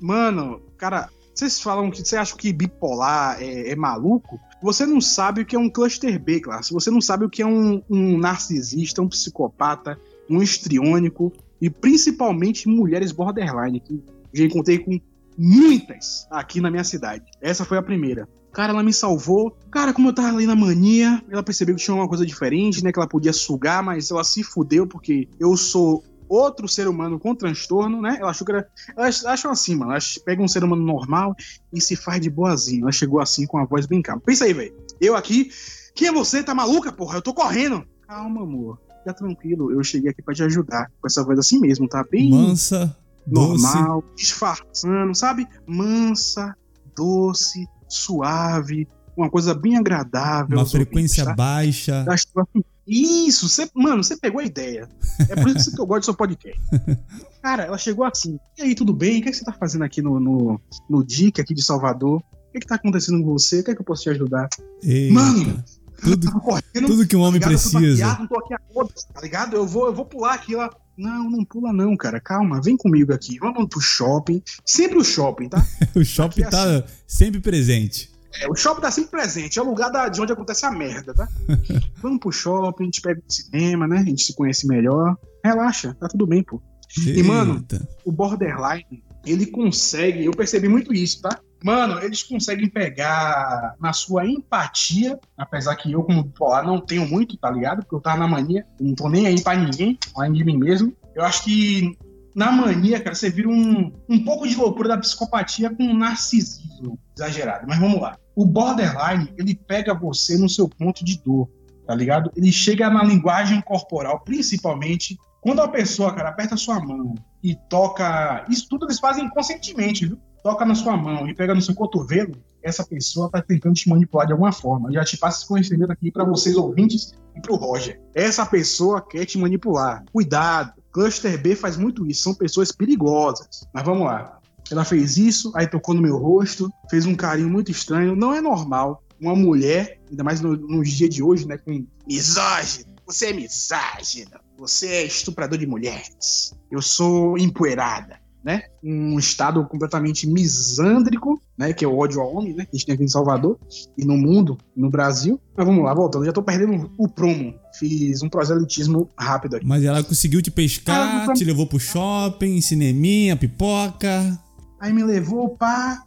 Speaker 1: mano, cara, vocês falam que você acha que bipolar é, é maluco? Você não sabe o que é um cluster B, classe. Você não sabe o que é um, um narcisista, um psicopata, um histriônico e principalmente mulheres borderline, que já encontrei com muitas aqui na minha cidade. Essa foi a primeira. Cara, ela me salvou. Cara, como eu tava ali na mania, ela percebeu que tinha uma coisa diferente, né? Que ela podia sugar, mas ela se fudeu porque eu sou outro ser humano com transtorno, né? Ela achou que era. Elas acham assim, mano. Elas pegam um ser humano normal e se faz de boazinha. Ela chegou assim com a voz bem calma. Pensa aí, velho. Eu aqui. Quem é você? Tá maluca, porra? Eu tô correndo. Calma, amor. Fica tranquilo. Eu cheguei aqui pra te ajudar. Com essa voz assim mesmo, tá? Bem
Speaker 2: Mansa, doce.
Speaker 1: normal, disfarçando, sabe? Mansa, doce, suave, uma coisa bem agradável.
Speaker 2: Uma frequência
Speaker 1: tá?
Speaker 2: baixa.
Speaker 1: Acho que- Isso, cê, mano, você pegou a ideia. É por isso que eu gosto do seu podcast. Cara, ela chegou assim. E aí, tudo bem? O que, é que você tá fazendo aqui no, no, no DIC aqui de Salvador? O que, é que tá acontecendo com você? O que é que eu posso te ajudar?
Speaker 2: Eita,
Speaker 1: Mano!
Speaker 2: tudo,
Speaker 1: correndo,
Speaker 2: tudo que um homem
Speaker 1: tá ligado? Eu tô
Speaker 2: precisa.
Speaker 1: maquiado, tô aqui a foda-se, tá ligado? Eu vou, eu vou pular aqui, ela. Não, não pula não, cara. Calma, vem comigo aqui. Vamos pro shopping. Sempre o shopping, tá?
Speaker 2: O shopping
Speaker 1: Aqui é
Speaker 2: tá sempre presente.
Speaker 1: É, o shopping tá sempre presente. É o lugar da- de onde acontece a merda, tá? Vamos pro shopping, a gente pega o cinema, né? A gente se conhece melhor. Relaxa, tá tudo bem, pô. E, mano,
Speaker 2: Eita.
Speaker 1: o borderline, ele consegue, eu percebi muito isso, tá? Mano, eles conseguem pegar na sua empatia, apesar que eu, como bipolar, não tenho muito, tá ligado? Porque eu tava na mania, não tô nem aí pra ninguém, além de mim mesmo. Eu acho que na mania, cara, você vira um, um pouco de loucura da psicopatia com um narcisismo exagerado. Mas vamos lá. O borderline, ele pega você no seu ponto de dor, tá ligado? Ele chega na linguagem corporal, principalmente quando a pessoa, cara, aperta sua mão e toca. Isso tudo eles fazem conscientemente, viu? Toca na sua mão e pega no seu cotovelo, essa pessoa tá tentando te manipular de alguma forma. Já te passo esse conhecimento aqui para vocês ouvintes e pro Roger. Essa pessoa quer te manipular. Cuidado. Cluster B faz muito isso. São pessoas perigosas. Mas vamos lá. Ela fez isso, aí tocou no meu rosto, fez um carinho muito estranho. Não é normal uma mulher, ainda mais no, nos dias de hoje, né? Com misógino. Você é misógino. Você é estuprador de mulheres. Eu sou empoeirada. Né? Um estado completamente misândrico, né? Que é o ódio ao homem, né? Que a gente tem aqui em Salvador e no mundo, no Brasil. Mas vamos lá, voltando. Já tô perdendo o prumo. Fiz um proselitismo rápido aqui.
Speaker 2: Mas ela conseguiu te pescar, te levou pro shopping, cineminha, pipoca.
Speaker 1: Aí me levou, pá.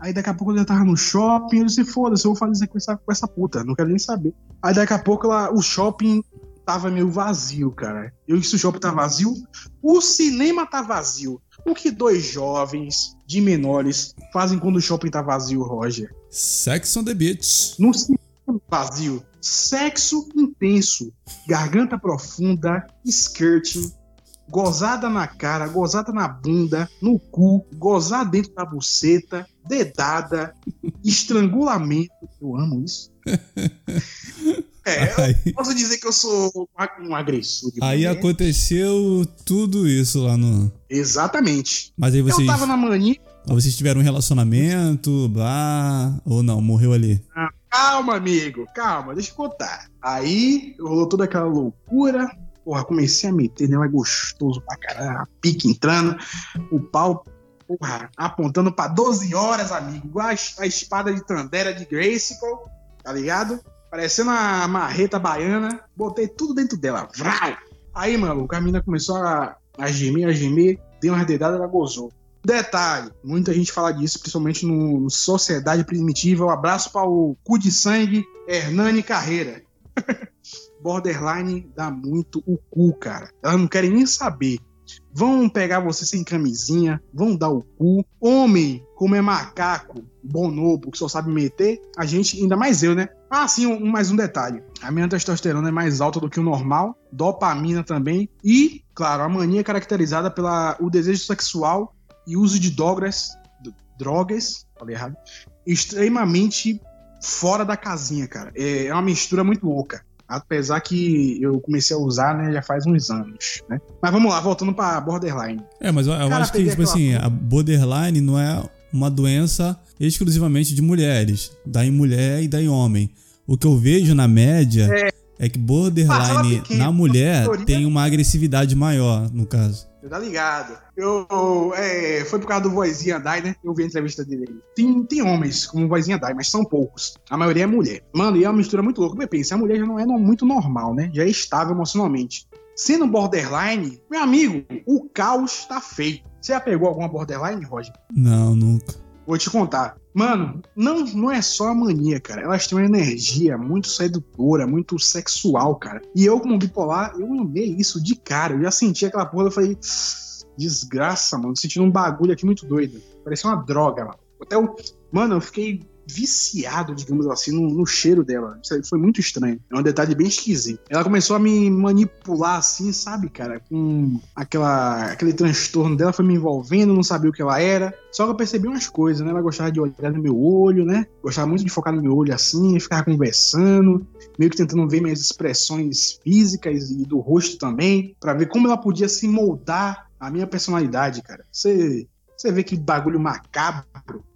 Speaker 1: Aí daqui a pouco eu já tava no shopping. Eu disse, foda-se, eu vou fazer isso com essa, com essa puta. Não quero nem saber. Aí daqui a pouco ela, o shopping tava meio vazio, cara. Eu disse, o shopping tá vazio. O cinema tá vazio. O que dois jovens de menores fazem quando o shopping tá vazio, Roger?
Speaker 2: Sex on the beach.
Speaker 1: No cinema vazio. Sexo intenso. Garganta profunda. Skirting. Gozada na cara, gozada na bunda, no cu, gozar dentro da buceta, dedada, estrangulamento. Eu amo isso. É,
Speaker 2: Aí-
Speaker 1: eu posso dizer que eu sou um agressor. de
Speaker 2: Aí
Speaker 1: mulher.
Speaker 2: aconteceu tudo isso lá no.
Speaker 1: Exatamente.
Speaker 2: Mas aí
Speaker 1: Eu
Speaker 2: vocês,
Speaker 1: tava na mania.
Speaker 2: vocês tiveram um relacionamento, blá, ou não, morreu ali.
Speaker 1: Calma, amigo, calma, deixa eu contar. Aí rolou toda aquela loucura. Porra, comecei a meter nela gostoso pra caralho, pique entrando, o pau, porra, apontando pra 12 horas, amigo. Igual a, a espada de Tandera de Grayskull, tá ligado? Parecendo a marreta baiana. Botei tudo dentro dela. Vrau! Aí, mano, a menina começou a, a gemer, a gemer, deu uma dedadas, ela gozou. Detalhe, muita gente fala disso, principalmente no, no Sociedade Primitiva. Um abraço para o cu de sangue, Hernani Carreira. Borderline dá muito o cu, cara. Elas não querem nem saber. Vão pegar você sem camisinha, vão dar o cu. Homem, como é macaco, bonobo, que só sabe meter, a gente, ainda mais eu, né? Ah, sim, um- mais um detalhe. A minha testosterona é mais alta do que o normal, dopamina também, e, claro, a mania é caracterizada pelo o desejo sexual e uso de drogas, drogas, falei errado, extremamente fora da casinha, cara. É é uma mistura muito louca. Apesar que eu comecei a usar, né, já faz uns anos, né? Mas vamos lá, voltando pra borderline.
Speaker 2: É, mas eu, eu
Speaker 1: Cara,
Speaker 2: acho que, tipo assim, a borderline não é uma doença exclusivamente de mulheres. Dá em mulher e dá em homem. O que eu vejo na média é, que
Speaker 1: Parcela
Speaker 2: borderline na mulher tem uma agressividade maior, no caso.
Speaker 1: Você tá ligado? Eu, é, foi por causa do Vozinha Dai, né? Eu vi a entrevista dele. Tem, tem homens como Vozinha Dai, mas são poucos. A maioria é mulher. Mano, e é uma mistura muito louca. Porque pensa, a mulher já não é muito normal, né? Já é estável emocionalmente. Sendo borderline, meu amigo, o caos tá feito. Você já pegou alguma borderline, Roger?
Speaker 2: Não, nunca.
Speaker 1: Vou te contar. Mano, não, não é só a mania, cara. Elas têm uma energia muito sedutora, muito sexual, cara. E eu, como bipolar, eu amei isso de cara. Eu já senti aquela porra, eu falei, desgraça, mano. Sentindo um bagulho aqui muito doido. Parecia uma droga, mano. Até o. Mano, eu fiquei viciado, digamos assim, no, no cheiro dela. Isso foi muito estranho. É um detalhe bem esquisito. Ela começou a me manipular assim, sabe, cara? Com aquela, aquele transtorno dela, foi me envolvendo, não sabia o que ela era. Só que eu percebi umas coisas, né? Ela gostava de olhar no meu olho, né? Gostava muito de focar no meu olho assim, ficar conversando, meio que tentando ver minhas expressões físicas e do rosto também, pra ver como ela podia se moldar a minha personalidade, cara. Você, você vê que bagulho macabro,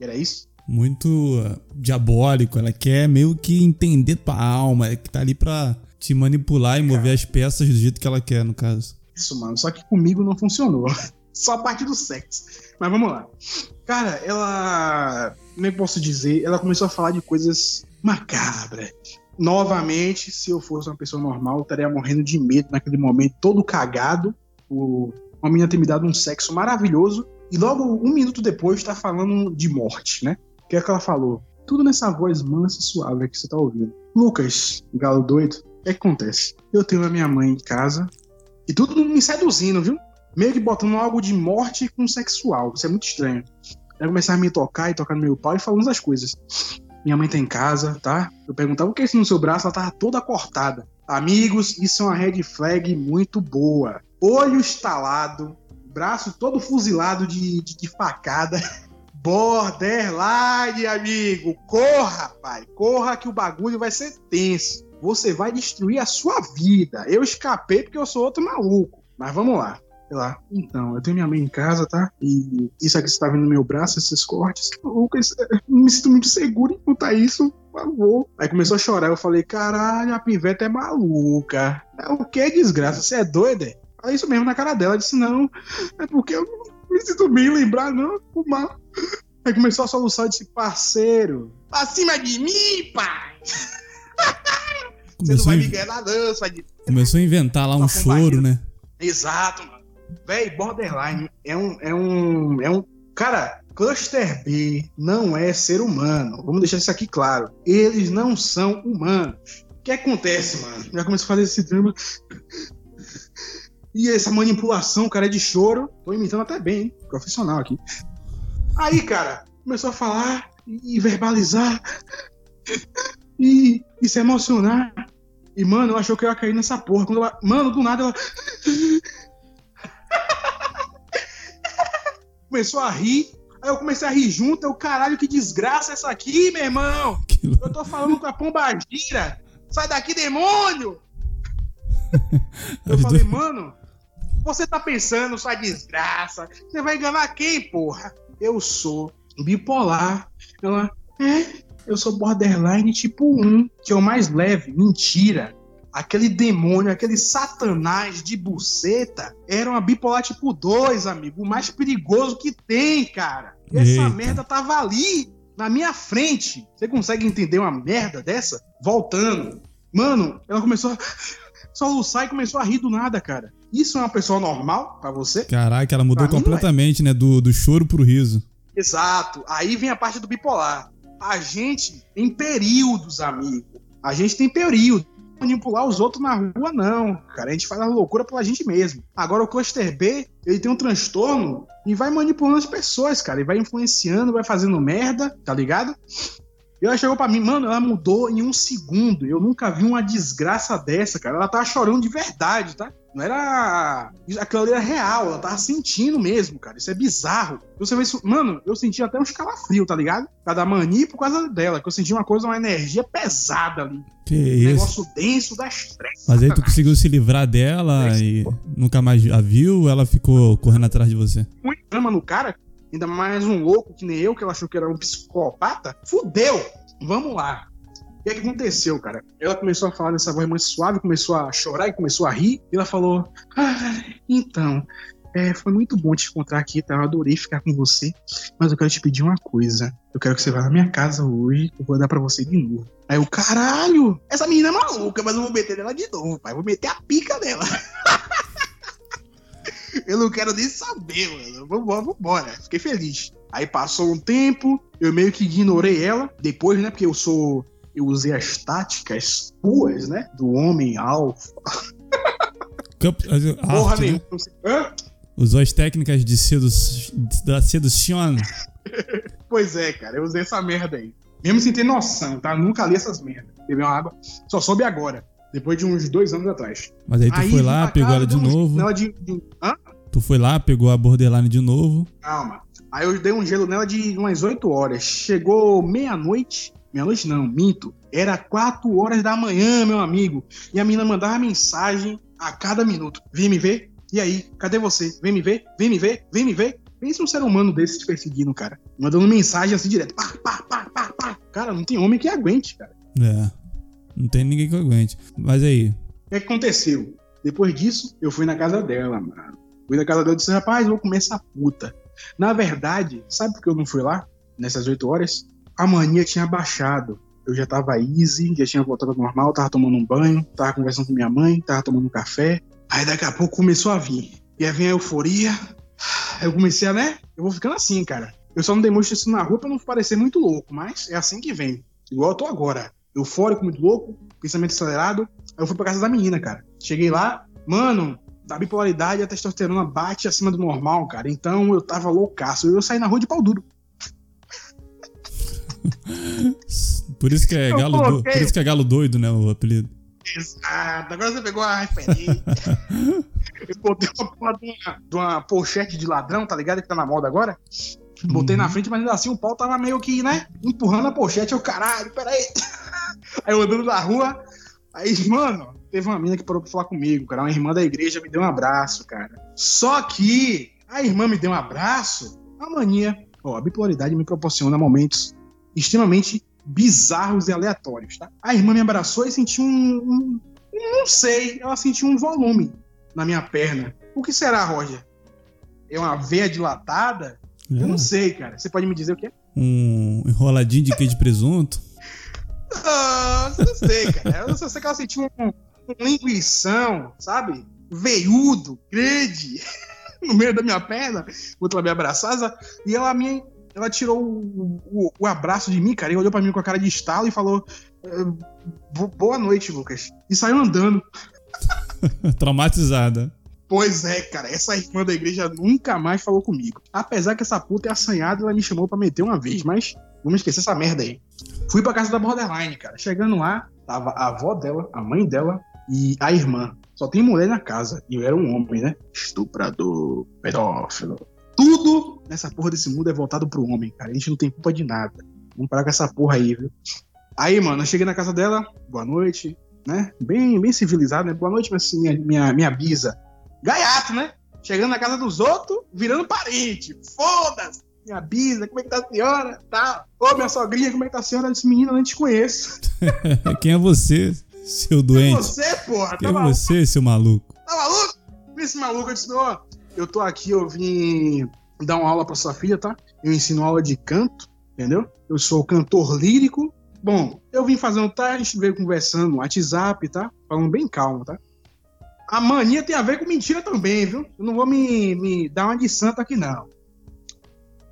Speaker 1: era isso?
Speaker 2: Muito uh, diabólico. Ela quer meio que entender tua alma, é que tá ali pra te manipular e mover as peças do jeito que ela quer, no caso.
Speaker 1: Isso, mano. Só que comigo não funcionou. Só a parte do sexo. Mas vamos lá. Cara, ela. Como é que posso dizer? Ela começou a falar de coisas macabras. Novamente, se eu fosse uma pessoa normal, eu estaria morrendo de medo naquele momento, todo cagado. Por uma menina ter me dado um sexo maravilhoso. E logo um minuto depois tá falando de morte, né? O que é que ela falou? Tudo nessa voz mansa e suave que você tá ouvindo. Lucas, galo doido, o que, é que acontece? Eu tenho a minha mãe em casa e tudo me seduzindo, viu? Meio que botando algo de morte com sexual. Isso é muito estranho. Aí começava a me tocar e tocar no meu pau e falando as coisas. Minha mãe tá em casa, tá? Eu perguntava o que é isso no seu braço, ela tava toda cortada. Amigos, isso é uma red flag muito boa. Olho estalado, braço todo fuzilado de, de, de facada. Borderline, amigo. Corra, pai. Corra que o bagulho vai ser tenso. Você vai destruir a sua vida. Eu escapei porque eu sou outro maluco. Mas vamos lá. Sei lá. Então, eu tenho minha mãe em casa, tá? E isso aqui que você tá vendo no meu braço, esses cortes. Lucas, me sinto muito seguro em contar isso. Por favor. Aí começou a chorar. Eu falei, caralho, a piveta é maluca. É o que, desgraça? Você é doida? Falei isso mesmo na cara dela. Eu disse, não, é porque eu Me sinto bem lembrar, não. O mal. Aí começou a soluçar e disse, parceiro, pra cima de mim, pai! Você não
Speaker 2: Começou,
Speaker 1: vai me ganhar não, vai de...
Speaker 2: começou a inventar lá um choro, né?
Speaker 1: Exato, mano. Véi, Borderline é um, é um. É um. Cara, Cluster B não é ser humano. Vamos deixar isso aqui claro. Eles não são humanos. O que acontece, mano? Já começou a fazer esse drama. E essa manipulação, cara, é de choro. Tô imitando até bem, hein? Profissional aqui. Aí, cara, começou a falar e verbalizar. E, e se emocionar. E, mano, ela achou que eu ia cair nessa porra. Quando ela, mano, do nada ela. Começou a rir. Aí eu comecei a rir junto. Eu, caralho, que desgraça essa aqui, meu irmão. Eu tô falando com a pomba gira. Sai daqui, demônio! Eu falei, mano, você tá pensando, sua desgraça. Você vai enganar quem, porra? Eu sou bipolar. Ela, é, eu sou borderline tipo 1, que é o mais leve. Mentira. Aquele demônio, aquele satanás de buceta era uma bipolar tipo 2, amigo. O mais perigoso que tem, cara. E essa
Speaker 2: Eita.
Speaker 1: merda tava ali, na minha frente. Você consegue entender uma merda dessa? Voltando. Mano, ela começou a soluçar e começou a rir do nada, cara. Isso é uma pessoa normal pra você?
Speaker 2: Caraca, ela mudou
Speaker 1: Pra mim,
Speaker 2: completamente, né? Do, do choro pro riso.
Speaker 1: Exato. Aí vem a parte do bipolar. A gente tem períodos, amigo. A gente tem período. Manipular os outros na rua, não. Cara, a gente faz a loucura pela gente mesmo. Agora, o cluster B, ele tem um transtorno e vai manipulando as pessoas, cara. E vai influenciando, vai fazendo merda, tá ligado? E ela chegou pra mim, mano, ela mudou em um segundo. Eu nunca vi uma desgraça dessa, cara. Ela tava chorando de verdade, tá? Não era. Aquilo ali era real, ela tava sentindo mesmo, cara. Isso é bizarro. Você vê isso. Mano, eu senti até uns calafrios, tá ligado? Por causa da mania por causa dela. Que eu senti uma coisa, uma energia pesada ali.
Speaker 2: Que
Speaker 1: Um
Speaker 2: isso.
Speaker 1: negócio denso da estresse.
Speaker 2: Mas aí tu conseguiu se livrar dela e nunca mais a viu, ela ficou correndo atrás de você.
Speaker 1: muito drama no cara, ainda mais um louco que nem eu, que ela achou que era um psicopata, fudeu! Vamos lá. O que, é que aconteceu, cara? Ela começou a falar dessa voz mais suave, começou a chorar e começou a rir. E ela falou: Ah, então, é, foi muito bom te encontrar aqui, tá? Eu adorei ficar com você. Mas eu quero te pedir uma coisa. Eu quero que você vá na minha casa hoje, eu vou dar pra você de novo. Aí o caralho! Essa menina é maluca, mas eu vou meter nela de novo, pai. Eu vou meter a pica dela. Eu não quero nem saber, mano. Vambora, vambora. Fiquei feliz. Aí passou um tempo, eu meio que ignorei ela. Depois, né? Porque eu sou. Eu usei as táticas puas, né? Do homem alfa.
Speaker 2: Camp...
Speaker 1: Porra
Speaker 2: Arte, né?
Speaker 1: Hã?
Speaker 2: Usou as técnicas de sedu... da sedução.
Speaker 1: Pois é, cara. Eu usei essa merda aí. Mesmo sem ter noção, tá? Nunca li essas merdas. Bebi uma água. Só soube agora. Depois de uns dois anos atrás.
Speaker 2: Mas aí tu foi
Speaker 1: vim
Speaker 2: lá, pegou ela de novo.
Speaker 1: De- Hã?
Speaker 2: Tu foi lá, pegou a borderline de novo.
Speaker 1: Calma. Aí eu dei um gelo nela de umas 8 horas. Chegou meia-noite. Meia-noite não, minto. Era 4 horas da manhã, meu amigo. E a menina mandava mensagem a cada minuto. Vem me ver? E aí? Cadê você? Vem me ver? Vem me ver? Vem me ver? Pensa um ser humano desse te perseguindo, cara. Mandando mensagem assim direto. Pá, pá, pá, pá, pá. Cara, não tem homem que aguente, cara.
Speaker 2: É. Não tem ninguém que aguente. Mas aí,
Speaker 1: O que aconteceu? Depois disso, eu fui na casa dela, mano. Fui na casa dela e disse, rapaz, vou comer essa puta. Na verdade, sabe por que eu não fui lá? Nessas oito horas? A mania tinha baixado. Eu já tava easy, já tinha voltado ao normal, tava tomando um banho, tava conversando com minha mãe, tava tomando um café. Aí daqui a pouco começou a vir. E aí vem a euforia. Eu comecei a, né? Eu vou ficando assim, cara. Eu só não demonstro isso na rua pra não parecer muito louco, mas é assim que vem. Igual eu tô agora. Eufórico, muito louco, pensamento acelerado. Aí eu fui pra casa da menina, cara. Cheguei lá, mano, da bipolaridade a testosterona bate acima do normal, cara. Então eu tava loucaço. Eu saí na rua de pau duro.
Speaker 2: por isso que é
Speaker 1: Eu
Speaker 2: galo, do... por isso que é galo doido, né, o apelido.
Speaker 1: Exato, agora você pegou a referência. eu botei uma porra de uma, de uma pochete de ladrão, tá ligado? Que tá na moda agora. Botei
Speaker 2: Uhum.
Speaker 1: na frente, mas ainda assim o pau tava meio que, né? Empurrando a pochete. Eu, caralho, peraí. Aí eu andando na rua. Aí, mano, teve uma mina que parou pra falar comigo, cara. Uma irmã da igreja me deu um abraço, cara. Só que a irmã me deu um abraço. A mania, ó, a bipolaridade me proporciona momentos extremamente bizarros e aleatórios, tá? A irmã me abraçou e senti um, um- Não sei, ela sentiu um volume na minha perna. O que será, Roger? É uma veia dilatada? É. Eu não sei, cara. Você pode me dizer o que é?
Speaker 2: Um enroladinho de queijo de presunto?
Speaker 1: Ah, não sei, cara. Eu só sei que ela sentiu um, um linguição, sabe? Veiudo, grande, no meio da minha perna, quando ela me abraçava, e ela me. Ela tirou o, o, o, abraço de mim, cara, e olhou pra mim com a cara de estalo e falou: eh, Boa noite, Lucas. E saiu andando.
Speaker 2: Traumatizada.
Speaker 1: Pois é, cara, essa irmã da igreja nunca mais falou comigo. Apesar que essa puta é assanhada, ela me chamou para meter uma vez, mas vamos esquecer essa merda aí. Fui pra casa da Borderline, cara. Chegando lá, tava a avó dela, a mãe dela e a irmã. Só tem mulher na casa. E eu era um homem, né? Estuprador, pedófilo. Tudo nessa porra desse mundo é voltado pro homem, cara. A gente não tem culpa de nada. Vamos parar com essa porra aí, viu? Aí, mano, eu cheguei na casa dela, boa noite, né? Bem, bem civilizado, né? Boa noite, minha, minha, minha bisa gaiato, né? Chegando na casa dos outros, virando parente. Foda-se! Minha bisa, como é que tá a senhora? Tá. Ô, minha sogrinha, como é que tá a senhora? Desse menino, eu não te conheço.
Speaker 2: Quem é você, seu doente? Quem é
Speaker 1: você, porra?
Speaker 2: Quem tá é maluco? você, seu maluco?
Speaker 1: Tá maluco? Esse maluco, eu disse, ó, eu tô aqui, eu vim dar uma aula pra sua filha, tá? Eu ensino aula de canto, entendeu? Eu sou cantor lírico. Bom, eu vim fazer um teste, a gente veio conversando no WhatsApp, tá? Falando bem calmo, tá? A mania tem a ver com mentira também, viu? Eu não vou me, me dar uma de santo aqui, não.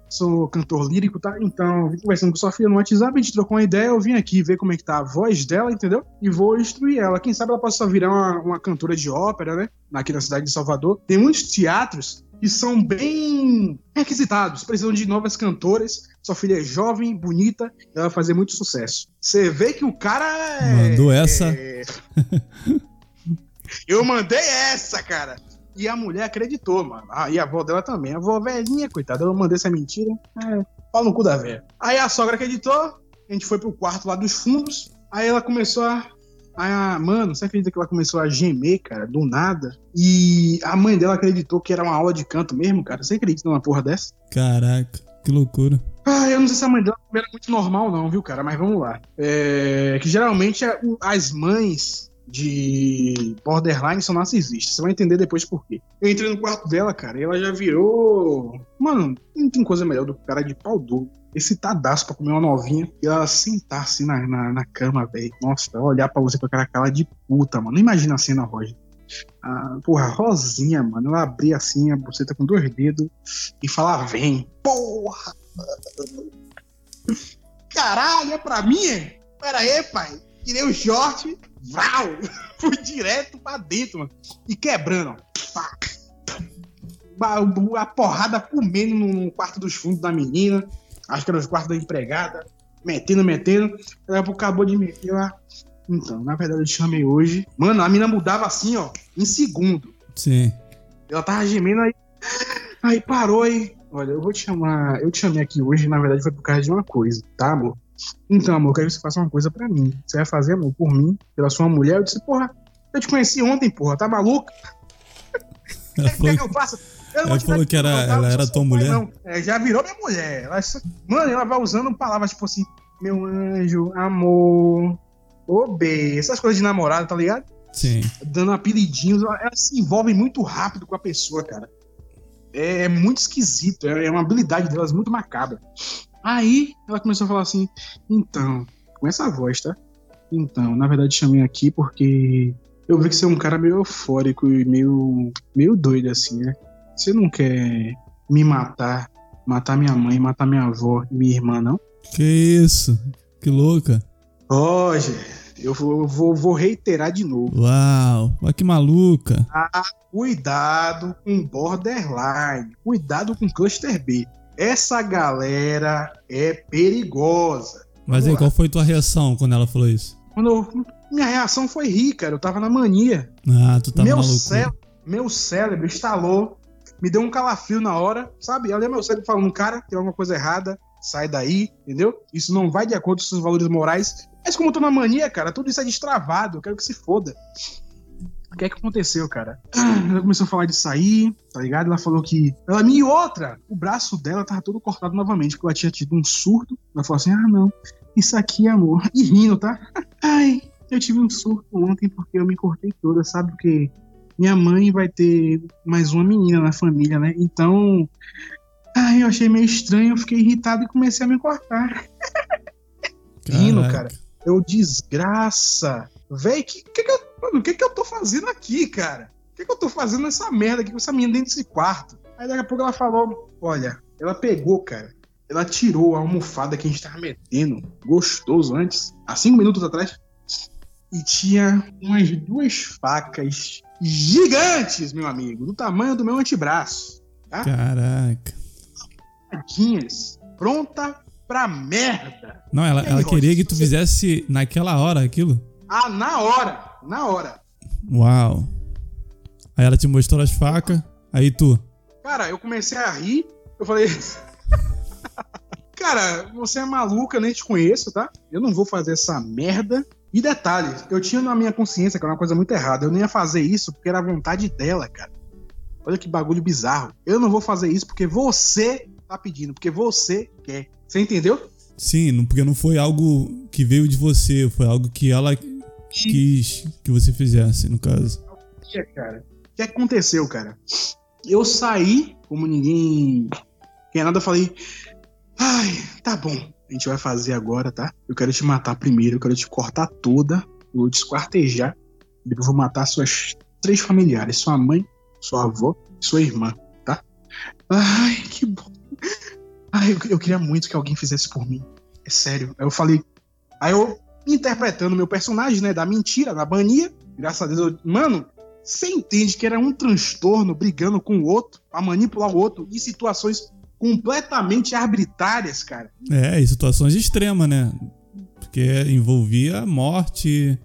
Speaker 1: Sou cantor lírico, tá? Então, vim conversando com sua filha no WhatsApp, a gente trocou uma ideia, eu vim aqui ver como é que tá a voz dela, entendeu? E vou instruir ela. Quem sabe ela possa virar uma, uma cantora de ópera, né? Aqui na cidade de Salvador. Tem muitos teatros que são bem requisitados, precisam de novas cantoras. Sua filha é jovem, bonita, ela vai fazer muito sucesso. Você vê que o cara
Speaker 2: é. Mandou essa. É...
Speaker 1: Eu mandei essa, cara. E a mulher acreditou, mano. Ah, e a avó dela também. A avó velhinha, coitada. Eu mandei essa mentira. É, pau no cu da velha. Aí a sogra acreditou. A gente foi pro quarto lá dos fundos. Aí ela começou a. a mano, você acredita que ela começou a gemer, cara, do nada? E a mãe dela acreditou que era uma aula de canto mesmo, cara. Você acredita numa porra dessa?
Speaker 2: Caraca, que loucura.
Speaker 1: Ah, eu não sei se a mãe dela era muito normal, não, viu, cara? Mas vamos lá. É, que geralmente as mães de borderline são narcisistas. Você vai entender depois por quê. Eu entrei no quarto dela, cara, e ela já virou. Mano, não tem coisa melhor do que o cara de pau duro. Esse tadaço pra comer uma novinha e ela sentar assim na, na, na cama, velho. Nossa, olhar pra você com aquela cara de puta, mano. Não imagina a cena, Roger. Ah, porra, Rosinha, mano. Ela abria assim a buceta com dois dedos e falar: vem. Porra! Caralho, é pra mim? Pera aí, pai. Tirei o short, Vral! Fui direto pra dentro, mano. E quebrando, ó. A porrada comendo no quarto dos fundos da menina. Acho que era os quartos da empregada. Metendo, metendo. Daqui a pouco acabou de meter lá. Então, na verdade, eu te chamei hoje. Mano, a mina mudava assim, ó, em segundo.
Speaker 2: Sim.
Speaker 1: Ela tava gemendo aí. Aí parou aí. Olha, eu vou te chamar. Eu te chamei aqui hoje, na verdade, foi por causa de uma coisa, tá, amor? Então, amor, eu quero que você faça uma coisa para mim. Você vai fazer, amor, por mim, pela sua mulher? Eu disse, porra, eu te conheci ontem, porra, tá maluca?
Speaker 2: Ela falou, que eu faça? Eu ela falou que era, ela era tua mulher? Não,
Speaker 1: é, já virou minha mulher. Ela, mano, ela vai usando palavras tipo assim, meu anjo, amor, obê, essas coisas de namorada, tá ligado?
Speaker 2: Sim.
Speaker 1: Dando apelidinhos, ela, ela se envolve muito rápido com a pessoa, cara. É, é muito esquisito, é, é uma habilidade delas muito macabra. Aí ela começou a falar assim: então, com essa voz, tá? Então, na verdade, chamei aqui porque eu vi que você é um cara meio eufórico e meio, meio doido, assim, né? Você não quer me matar, matar minha mãe, matar minha avó e minha irmã, não?
Speaker 2: Que isso? Que louca.
Speaker 1: Roger, eu vou, vou, vou reiterar de novo.
Speaker 2: Uau, olha que maluca.
Speaker 1: Ah, cuidado com borderline. Cuidado com cluster B. Essa galera é perigosa.
Speaker 2: Mas aí, qual foi tua reação quando ela falou isso?
Speaker 1: Quando eu, minha reação foi rir, cara. Eu tava na mania.
Speaker 2: Ah, tu tava
Speaker 1: meu
Speaker 2: maluco.
Speaker 1: Cé meu cérebro instalou, me deu um calafrio na hora, sabe? Eu lembro meu cérebro falando, cara, tem alguma coisa errada, sai daí, entendeu? Isso não vai de acordo com os seus valores morais. Mas como eu tô na mania, cara, tudo isso é destravado, eu quero que se foda. O que é que aconteceu, cara? Ela começou a falar de sair, tá ligado? Ela falou que. Ela me outra! O braço dela tava todo cortado novamente, porque ela tinha tido um surto. Ela falou assim: ah, não, isso aqui é amor. E rindo, tá? Ai, eu tive um surto ontem porque eu me cortei toda, sabe? Porque minha mãe vai ter mais uma menina na família, né? Então, ai, eu achei meio estranho, eu fiquei irritado e comecei a me cortar. Rindo, cara. Eu desgraça. Véi, que, que, que, eu, mano, que, que eu tô fazendo aqui, cara? O que, que eu tô fazendo nessa merda aqui com essa menina dentro desse quarto? Aí daqui a pouco ela falou: Olha, ela pegou, cara. Ela tirou a almofada que a gente tava metendo, gostoso antes, há cinco minutos atrás, e tinha umas duas facas gigantes, meu amigo, do tamanho do meu antebraço. Tá?
Speaker 2: Caraca.
Speaker 1: Facadinhas, pronta pra merda.
Speaker 2: Não, ela,
Speaker 1: aí,
Speaker 2: ela queria que tu fizesse naquela hora aquilo.
Speaker 1: Ah, na hora, na hora.
Speaker 2: Uau. Aí ela te mostrou as facas, aí tu.
Speaker 1: Cara, eu comecei a rir, eu falei. Cara, você é maluca, nem te conheço, tá? Eu não vou fazer essa merda. E detalhe, eu tinha na minha consciência que era uma coisa muito errada. Eu não ia fazer isso porque era a vontade dela, cara. Olha que bagulho bizarro. Eu não vou fazer isso porque você tá pedindo, porque você quer. Você entendeu?
Speaker 2: Sim, porque não foi algo que veio de você, foi algo que ela quis que você fizesse, no caso.
Speaker 1: É, cara. O que aconteceu, cara? Eu saí, como ninguém quer nada, eu falei. Ai, tá bom. A gente vai fazer agora, tá? Eu quero te matar primeiro, eu quero te cortar toda, eu vou te esquartejar. Depois eu vou matar suas três familiares: sua mãe, sua avó e sua irmã, tá? Ai, que bom. Ai, eu, eu queria muito que alguém fizesse por mim. É sério. Aí eu falei. Aí eu, interpretando meu personagem, né, da mentira, da mania, graças a Deus, eu, mano, você entende que era um transtorno brigando com o outro, pra manipular o outro, em situações completamente arbitrárias, cara.
Speaker 2: É, em situações extremas, né? Porque envolvia morte,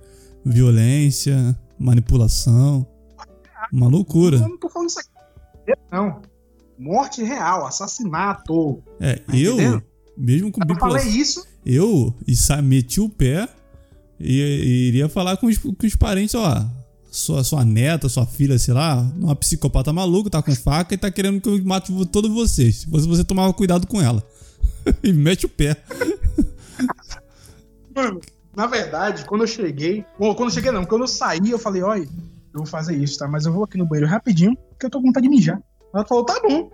Speaker 2: violência, manipulação. Uma loucura.
Speaker 1: Eu não tô falando isso aqui. Não. Morte real, assassinato.
Speaker 2: É,
Speaker 1: Tá
Speaker 2: eu, mesmo com
Speaker 1: Eu falei isso.
Speaker 2: Eu meti o pé e, e iria falar com os, com os parentes, ó. Sua, sua neta, sua filha, sei lá, uma psicopata maluca, tá com faca e tá querendo que eu mate todos vocês. Se você, você tomava cuidado com ela. e mete o pé.
Speaker 1: Mano, na verdade, quando eu cheguei. Bom, quando eu cheguei, não. Quando eu saí, eu falei: olha, eu vou fazer isso, tá? Mas eu vou aqui no banheiro rapidinho, porque eu tô com vontade de mijar. Ela falou: tá bom.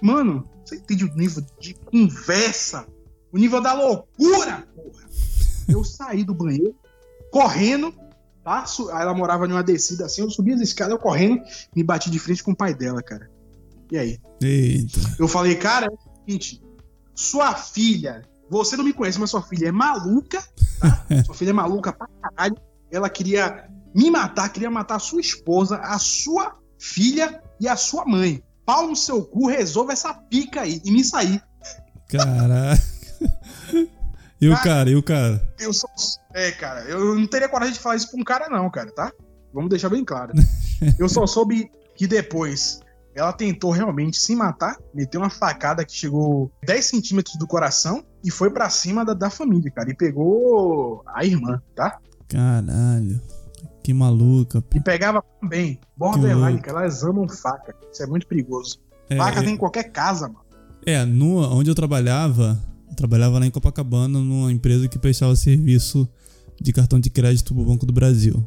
Speaker 1: Mano, você entende o nível de conversa? O nível da loucura, porra. Eu saí do banheiro, correndo, tá? Ela morava numa descida assim, eu subi as escadas, eu correndo, me bati de frente com o pai dela, cara. E aí?
Speaker 2: Eita.
Speaker 1: Eu falei, cara, é o seguinte, sua filha, você não me conhece, mas sua filha é maluca, tá? sua filha é maluca pra caralho. Ela queria me matar, queria matar a sua esposa, a sua filha e a sua mãe. Pau no seu cu, resolva essa pica aí e me sair.
Speaker 2: Caraca. E o cara, e o cara?
Speaker 1: Eu sou. É, cara, eu não teria coragem de falar isso pra um cara, não, cara, tá? Vamos deixar bem claro. Eu só soube que depois ela tentou realmente se matar, meteu uma facada que chegou 10 centímetros do coração e foi pra cima da, da família, cara. E pegou a irmã, tá?
Speaker 2: Caralho. Que maluca.
Speaker 1: E pegava também. Borderline, cara, elas amam faca. Isso é muito perigoso.
Speaker 2: É,
Speaker 1: Faca tem em qualquer casa, mano.
Speaker 2: É, no, onde eu trabalhava, trabalhava lá em Copacabana, numa empresa que prestava serviço de cartão de crédito pro Banco do Brasil.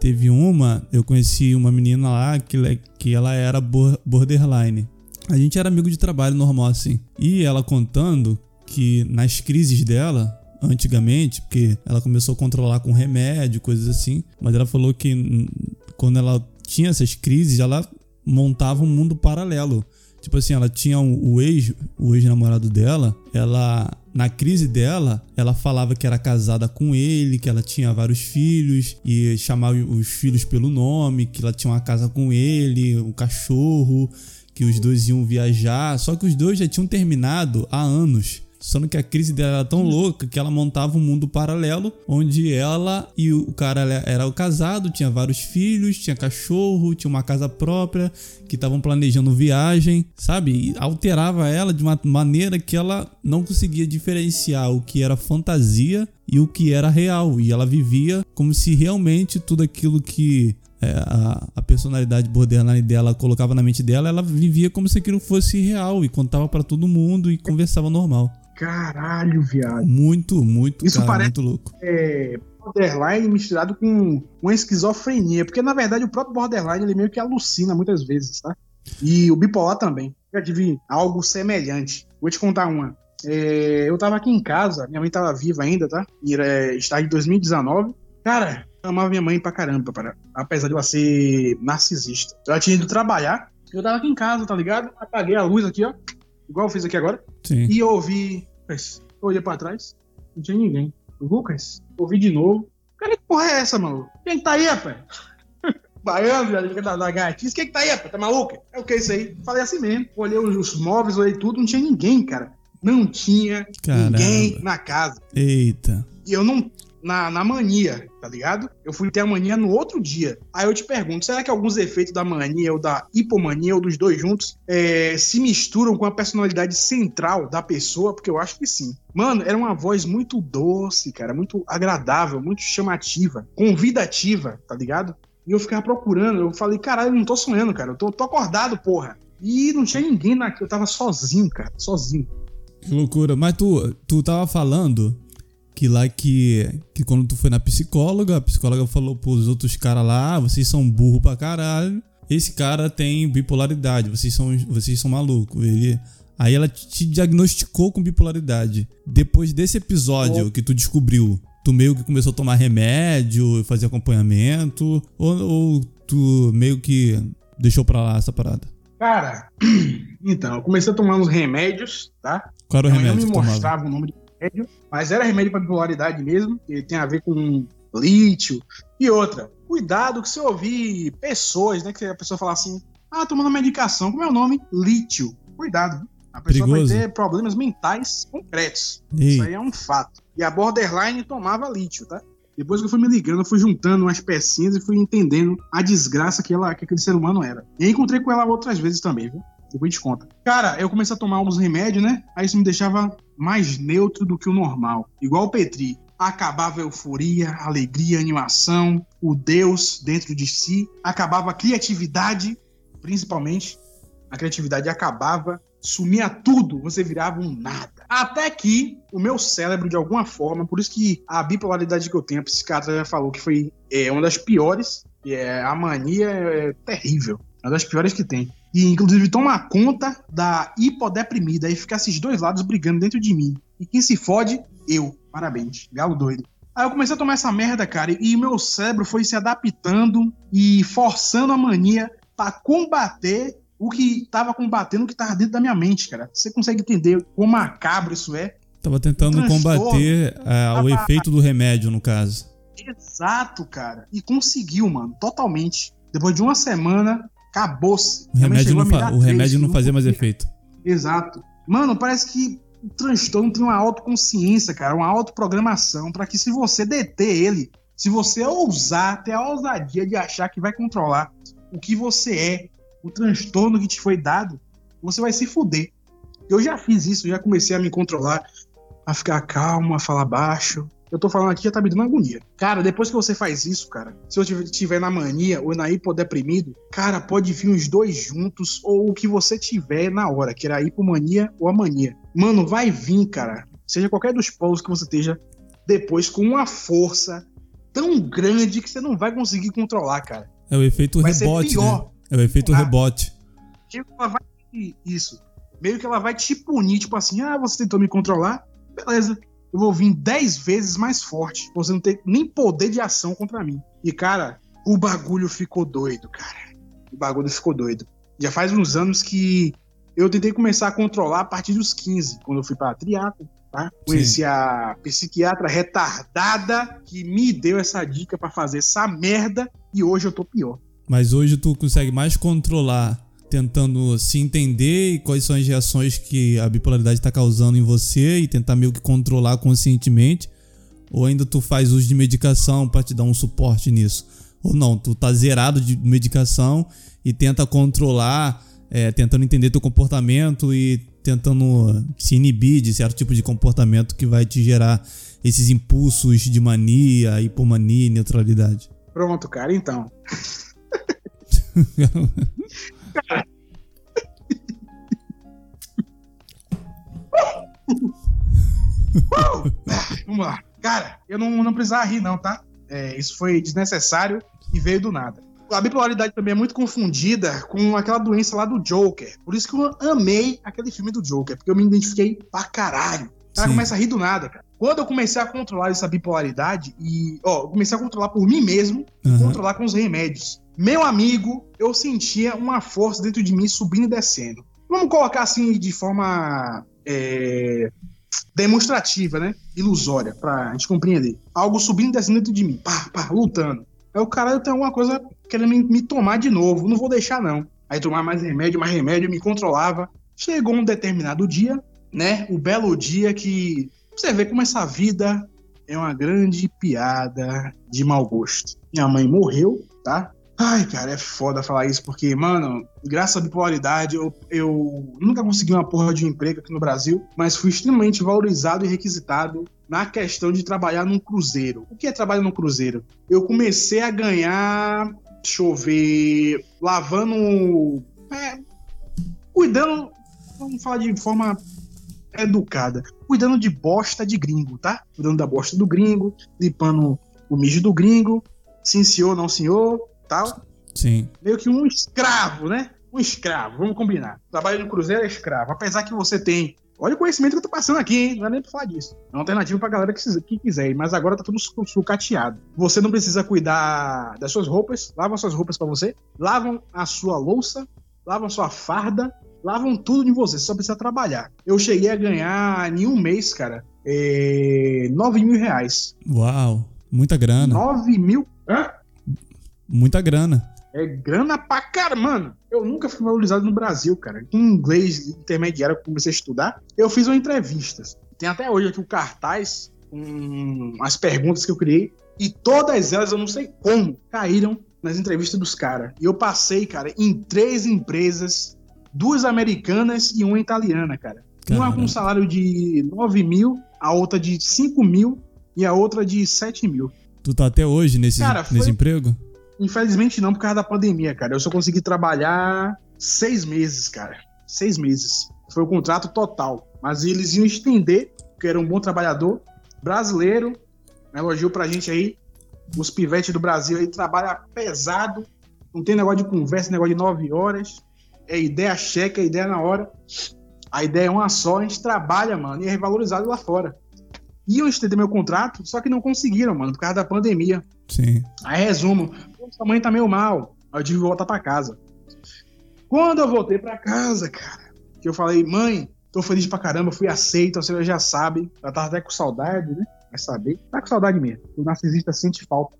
Speaker 2: Teve uma, eu conheci uma menina lá que, que ela era bor- borderline. A gente era amigo de trabalho normal assim. E ela contando que nas crises dela, antigamente, porque ela começou a controlar com remédio, coisas assim, mas ela falou que quando ela tinha essas crises, ela montava um mundo paralelo. Tipo assim, ela tinha o, o ex, o ex-namorado dela, ela na crise dela, ela falava que era casada com ele, que ela tinha vários filhos e chamava os filhos pelo nome, que ela tinha uma casa com ele, um cachorro, que os dois iam viajar, só que os dois já tinham terminado há anos. Só que a crise dela era tão louca que ela montava um mundo paralelo onde ela e o cara era o casado, tinha vários filhos, tinha cachorro, tinha uma casa própria, que estavam planejando viagem, sabe? E alterava ela de uma maneira que ela não conseguia diferenciar o que era fantasia e o que era real. E ela vivia como se realmente tudo aquilo que é, a, a personalidade borderline dela colocava na mente dela, ela vivia como se aquilo fosse real e contava pra todo mundo e conversava normal.
Speaker 1: Caralho, viado.
Speaker 2: Muito, muito,
Speaker 1: Isso
Speaker 2: cara,
Speaker 1: parece-
Speaker 2: muito louco.
Speaker 1: É, borderline misturado com uma esquizofrenia, porque na verdade o próprio borderline ele meio que alucina muitas vezes, tá? E o bipolar também. Já tive algo semelhante. Vou te contar uma. É, eu tava aqui em casa, minha mãe tava viva ainda, tá? E era estágio de 2019. Cara, eu amava minha mãe pra caramba, para, apesar de ela ser narcisista. Ela tinha ido trabalhar, eu tava aqui em casa, tá ligado? Apaguei a luz aqui, ó. Igual eu fiz aqui agora.
Speaker 2: Sim.
Speaker 1: E eu ouvi. Eu olhei pra trás, não tinha ninguém. Lucas, ouvi de novo. Cara, que porra é essa, maluco? Quem tá aí, rapaz? Baiano, da, da gatice. Quem que tá aí, rapaz? Tá maluco? É o que isso aí? Falei assim mesmo. Olhei os, os móveis, olhei tudo, não tinha ninguém, cara. Não tinha
Speaker 2: Caramba.
Speaker 1: ninguém na casa.
Speaker 2: Eita.
Speaker 1: E eu não. Na, na mania, tá ligado? Eu fui ter a mania no outro dia. Aí eu te pergunto, será que alguns efeitos da mania ou da hipomania ou dos dois juntos é, se misturam com a personalidade central da pessoa? Porque eu acho que sim. Mano, era uma voz muito doce, cara, muito agradável, muito chamativa, convidativa, tá ligado? E eu ficava procurando, eu falei, caralho, eu não tô sonhando, cara, eu tô, tô acordado, porra. E não tinha ninguém na. Eu tava sozinho, cara, sozinho.
Speaker 2: Que loucura. Mas tu, tu tava falando que lá que, que quando tu foi na psicóloga, a psicóloga falou pros outros caras lá, vocês são burro pra caralho. Esse cara tem bipolaridade, vocês são, vocês são malucos. Ele, aí ela te diagnosticou com bipolaridade. Depois desse episódio que tu descobriu, tu meio que começou a tomar remédio, fazer acompanhamento, ou, ou tu meio que deixou pra lá essa parada?
Speaker 1: Cara, então, eu comecei a tomar uns remédios, tá?
Speaker 2: Qual era o
Speaker 1: Minha
Speaker 2: remédio
Speaker 1: não me mostrava o nome do remédio, mas era remédio para bipolaridade mesmo, que tem a ver com lítio. E outra, cuidado que você ouvir pessoas, né, que a pessoa fala assim, ah, tomando medicação, como é o nome? Lítio. Cuidado, a pessoa
Speaker 2: Perigoso.
Speaker 1: vai ter problemas mentais concretos.
Speaker 2: Ei.
Speaker 1: Isso aí é um fato. E a borderline tomava lítio, tá? Depois que eu fui me ligando, eu fui juntando umas pecinhas e fui entendendo a desgraça que, ela, que aquele ser humano era. E encontrei com ela outras vezes também, viu? Depois te conta. Cara, eu comecei a tomar alguns remédios, né? Aí isso me deixava mais neutro do que o normal. Igual o Petri. Acabava a euforia, alegria, animação, o Deus dentro de si. Acabava a criatividade, principalmente. A criatividade acabava, sumia tudo, você virava um nada. Até que o meu cérebro, de alguma forma, por isso que a bipolaridade que eu tenho, a psiquiatra já falou que foi é, uma das piores, é, a mania é, terrível. É uma das piores que tem. E, inclusive, toma conta da hipodeprimida e fica esses dois lados brigando dentro de mim. E quem se fode, eu. Parabéns. Galo doido. Aí eu comecei a tomar essa merda, cara, e meu cérebro foi se adaptando e forçando a mania pra combater o que tava combatendo o que tava dentro da minha mente, cara. Você consegue entender quão macabro isso é?
Speaker 2: Tava tentando combater ah, o efeito do remédio, no caso.
Speaker 1: Exato, cara. E conseguiu, mano, totalmente. Depois de uma semana, acabou-se.
Speaker 2: O remédio, não, fa- o remédio não fazia mais efeito.
Speaker 1: Exato. Mano, parece que o transtorno tem uma autoconsciência, cara, uma autoprogramação, para que se você deter ele, se você ousar, ter a ousadia de achar que vai controlar o que você é, o transtorno que te foi dado, você vai se fuder. Eu já fiz isso, já comecei a me controlar, a ficar calmo, a falar baixo. Eu tô falando aqui já tá me dando agonia. Cara, depois que você faz isso, cara, se você estiver na mania ou na hipodeprimido, cara, pode vir os dois juntos ou o que você tiver na hora, que era a hipomania ou a mania. Mano, vai vir, cara. Seja qualquer dos polos que você esteja depois com uma força tão grande que você não vai conseguir controlar, cara.
Speaker 2: É o efeito
Speaker 1: Vai
Speaker 2: rebote, né? É o efeito
Speaker 1: Ah.
Speaker 2: rebote.
Speaker 1: Tipo, ela vai isso. Meio que ela vai te punir, tipo assim, ah, você tentou me controlar, beleza. Eu vou vir 10 vezes mais forte. Você não tem nem poder de ação contra mim. E, cara, o bagulho ficou doido, cara. O bagulho ficou doido. Já faz uns anos que eu tentei começar a controlar a partir dos 15, quando eu fui pra triatlo, tá? Conheci a psiquiatra retardada que me deu essa dica pra fazer essa merda e hoje eu tô pior.
Speaker 2: Mas hoje tu consegue mais controlar tentando se entender e quais são as reações que a bipolaridade está causando em você e tentar meio que controlar conscientemente. Ou ainda tu faz uso de medicação para te dar um suporte nisso. Ou não, tu tá zerado de medicação e tenta controlar, é, tentando entender teu comportamento e tentando se inibir de certo tipo de comportamento que vai te gerar esses impulsos de mania, hipomania e neutralidade.
Speaker 1: Pronto, cara, então. Vamos lá. Cara, eu não, não precisava rir, não, tá? É, isso foi desnecessário e veio do nada. A bipolaridade também é muito confundida com aquela doença lá do Joker. Por isso que eu amei aquele filme do Joker, porque eu me identifiquei pra caralho. O cara
Speaker 2: Sim.
Speaker 1: começa a rir do nada, cara. Quando eu comecei a controlar essa bipolaridade, e, ó, eu comecei a controlar por mim mesmo,
Speaker 2: Aham.
Speaker 1: controlar com os remédios. Meu amigo, eu sentia uma força dentro de mim subindo e descendo. Vamos colocar assim de forma é, demonstrativa, né? Ilusória, pra gente compreender. Algo subindo e descendo dentro de mim, pá, pá, lutando. Aí o cara tem alguma coisa querendo me, me tomar de novo, não vou deixar não. Aí tomar mais remédio, mais remédio, me controlava. Chegou um determinado dia, né? O belo dia que você vê como essa vida é uma grande piada de mau gosto. Minha mãe morreu, tá? Ai, cara, é foda falar isso, porque, mano, graças à bipolaridade, eu, eu nunca consegui uma porra de um emprego aqui no Brasil, mas fui extremamente valorizado e requisitado na questão de trabalhar num cruzeiro. O que é trabalhar num cruzeiro? Eu comecei a ganhar, deixa eu ver, lavando. é, cuidando, vamos falar de forma educada, cuidando de bosta de gringo, tá? Cuidando da bosta do gringo, limpando o mijo do gringo, sim senhor, não senhor, tal.
Speaker 2: Sim.
Speaker 1: Meio que um escravo, né? Um escravo, vamos combinar. Trabalho no cruzeiro é escravo, apesar que você tem Olha o conhecimento que eu tô passando aqui, hein? Não é nem pra falar disso. É uma alternativa pra galera que, que quiser, mas agora tá tudo su- sucateado. Você não precisa cuidar das suas roupas, lavam suas roupas pra você, lavam a sua louça, lavam sua farda, lavam tudo de você, você só precisa trabalhar. Eu cheguei a ganhar em um mês, cara, é... 9 mil reais.
Speaker 2: Uau. Muita grana.
Speaker 1: 9 mil? Hã?
Speaker 2: Muita grana.
Speaker 1: É grana pra caramba, mano. Eu nunca fui valorizado no Brasil, cara. Com inglês intermediário que eu comecei a estudar, eu fiz uma entrevista. Tem até hoje aqui o cartaz com as perguntas que eu criei. E todas elas, eu não sei como, caíram nas entrevistas dos caras. E eu passei, cara, em três empresas, duas americanas e uma italiana, cara. Uma
Speaker 2: Cara.
Speaker 1: com um salário de 9 mil, a outra de 5 mil e a outra de 7 mil.
Speaker 2: Tu tá até hoje nesse,
Speaker 1: Cara, foi-
Speaker 2: nesse emprego?
Speaker 1: Infelizmente não, por causa da pandemia, cara. Eu só consegui trabalhar seis meses, cara. Seis meses. Foi o contrato total. Mas eles iam estender, porque era um bom trabalhador. Brasileiro. Um elogio pra gente aí. Os pivetes do Brasil aí trabalham pesado. Não tem negócio de conversa, negócio de nove horas. É ideia checa, é ideia na hora. A ideia é uma só, a gente trabalha, mano, e é revalorizado lá fora. Iam estender meu contrato, só que não conseguiram, mano, por causa da pandemia.
Speaker 2: Sim.
Speaker 1: Aí resumo, "Pô, sua mãe tá meio mal. Aí eu tive que voltar pra casa. Quando eu voltei pra casa, cara, que eu falei, mãe, tô feliz pra caramba, fui aceito, a senhora já sabe. Ela tava até com saudade, né? Vai saber. Tá com saudade mesmo. O narcisista sente falta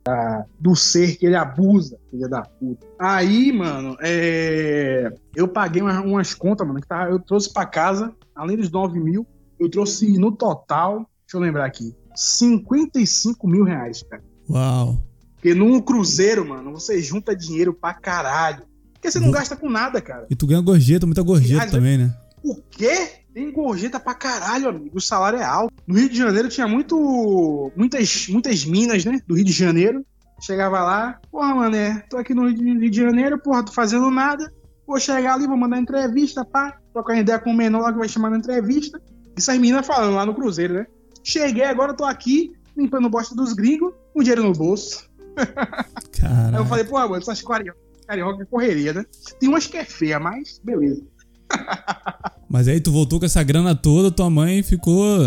Speaker 1: do ser que ele abusa, filha da puta. Aí, mano, é, eu paguei uma- umas contas, mano, que tá... eu trouxe pra casa, além dos 9 mil, eu trouxe no total, deixa eu lembrar aqui, 55 mil reais, cara.
Speaker 2: Uau.
Speaker 1: Porque num cruzeiro, mano, você junta dinheiro pra caralho. Porque você não
Speaker 2: Uhum.
Speaker 1: gasta com nada, cara.
Speaker 2: E tu ganha gorjeta, muita gorjeta
Speaker 1: Mas-
Speaker 2: também, né?
Speaker 1: O quê? Tem gorjeta pra caralho, amigo. O salário é alto. No Rio de Janeiro tinha muito. muitas, muitas minas, né? Do Rio de Janeiro. Chegava lá, porra, mané, tô aqui no Rio de- Rio de Janeiro, porra, tô fazendo nada. Vou chegar ali, vou mandar entrevista, pá. Trocar ideia com o menor lá que vai chamar na entrevista. Isso as meninas falando lá no Cruzeiro, né? Cheguei, agora tô aqui, limpando bosta dos gringos, com dinheiro no bolso. Aí eu falei, pô, mano, essas carioca, carioca é correria, né? Tem umas que é feia, mas beleza.
Speaker 2: Mas aí tu voltou com essa grana toda, tua mãe ficou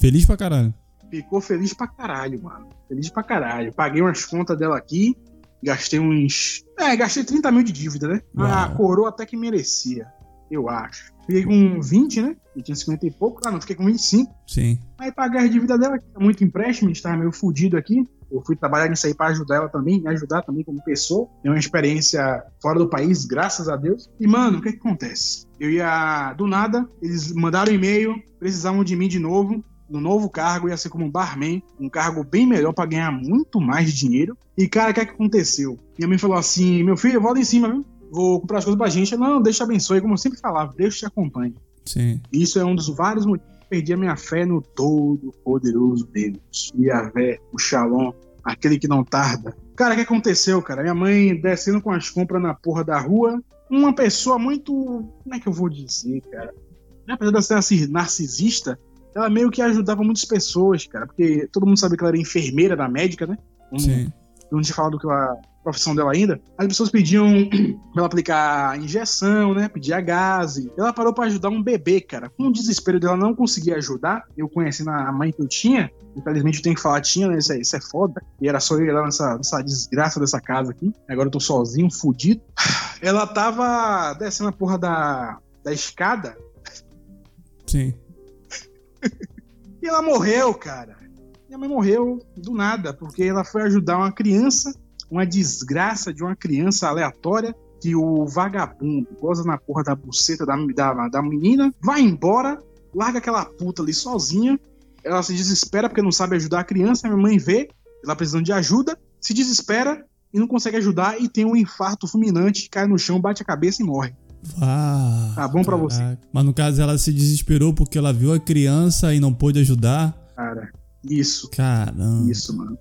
Speaker 2: feliz pra caralho.
Speaker 1: Ficou feliz pra caralho, mano. Feliz pra caralho. Paguei umas contas dela aqui, gastei uns. É, gastei 30 mil de dívida, né? A
Speaker 2: Uau.
Speaker 1: coroa até que merecia, eu acho. Fiquei com 20, né? Eu tinha 50 e pouco. Ah, não, fiquei com 25.
Speaker 2: Sim.
Speaker 1: Aí pagar a dívida dela, que tá muito empréstimo, a gente tava meio fudido aqui. Eu fui trabalhar nisso aí pra ajudar ela também, me ajudar também como pessoa. Tenho uma experiência fora do país, graças a Deus. E, mano, o que que acontece? Eu ia, do nada, eles mandaram um e-mail, precisavam de mim de novo. No novo cargo, ia ser como um barman, um cargo bem melhor pra ganhar muito mais dinheiro. E, cara, o que, que aconteceu? Minha mãe falou assim: meu filho, volta em cima, viu? Vou comprar as coisas pra gente. Eu, Não, Deus te abençoe, como eu sempre falava, Deus te acompanhe.
Speaker 2: Sim.
Speaker 1: Isso é um dos vários motivos perdi a minha fé no Todo-Poderoso Deus. Yahvé, o Shalom, aquele que não tarda. Cara, o que aconteceu, cara? Minha mãe descendo com as compras na porra da rua. Uma pessoa muito. Como é que eu vou dizer, cara? Apesar de ser narci- narcisista, ela meio que ajudava muitas pessoas, cara, porque todo mundo sabe que ela era enfermeira da médica, né? Um,
Speaker 2: Sim.
Speaker 1: Não tinha falado que a profissão dela ainda. As pessoas pediam pra ela aplicar injeção, né? Pedia gás. Ela parou pra ajudar um bebê, cara. Com o desespero dela não conseguir ajudar, eu conhecendo a mãe que eu tinha, infelizmente eu tenho que falar tinha, né? Isso é, isso é foda. E era só eu ela nessa, nessa desgraça dessa casa aqui. Agora eu tô sozinho, fudido. Ela tava descendo a porra da, da escada
Speaker 2: Sim.
Speaker 1: E ela morreu, cara. Minha mãe morreu do nada, porque ela foi ajudar uma criança, uma desgraça de uma criança aleatória, que o vagabundo goza na porra da buceta da, da, da menina, vai embora, larga aquela puta ali sozinha, ela se desespera porque não sabe ajudar a criança, minha mãe vê, ela precisando de ajuda, se desespera e não consegue ajudar e tem um infarto fulminante, cai no chão, bate a cabeça e morre.
Speaker 2: Ah,
Speaker 1: Tá bom pra você.
Speaker 2: Mas no caso ela se desesperou porque ela viu a criança e não pôde ajudar.
Speaker 1: Cara, isso,
Speaker 2: Caramba,
Speaker 1: isso, mano.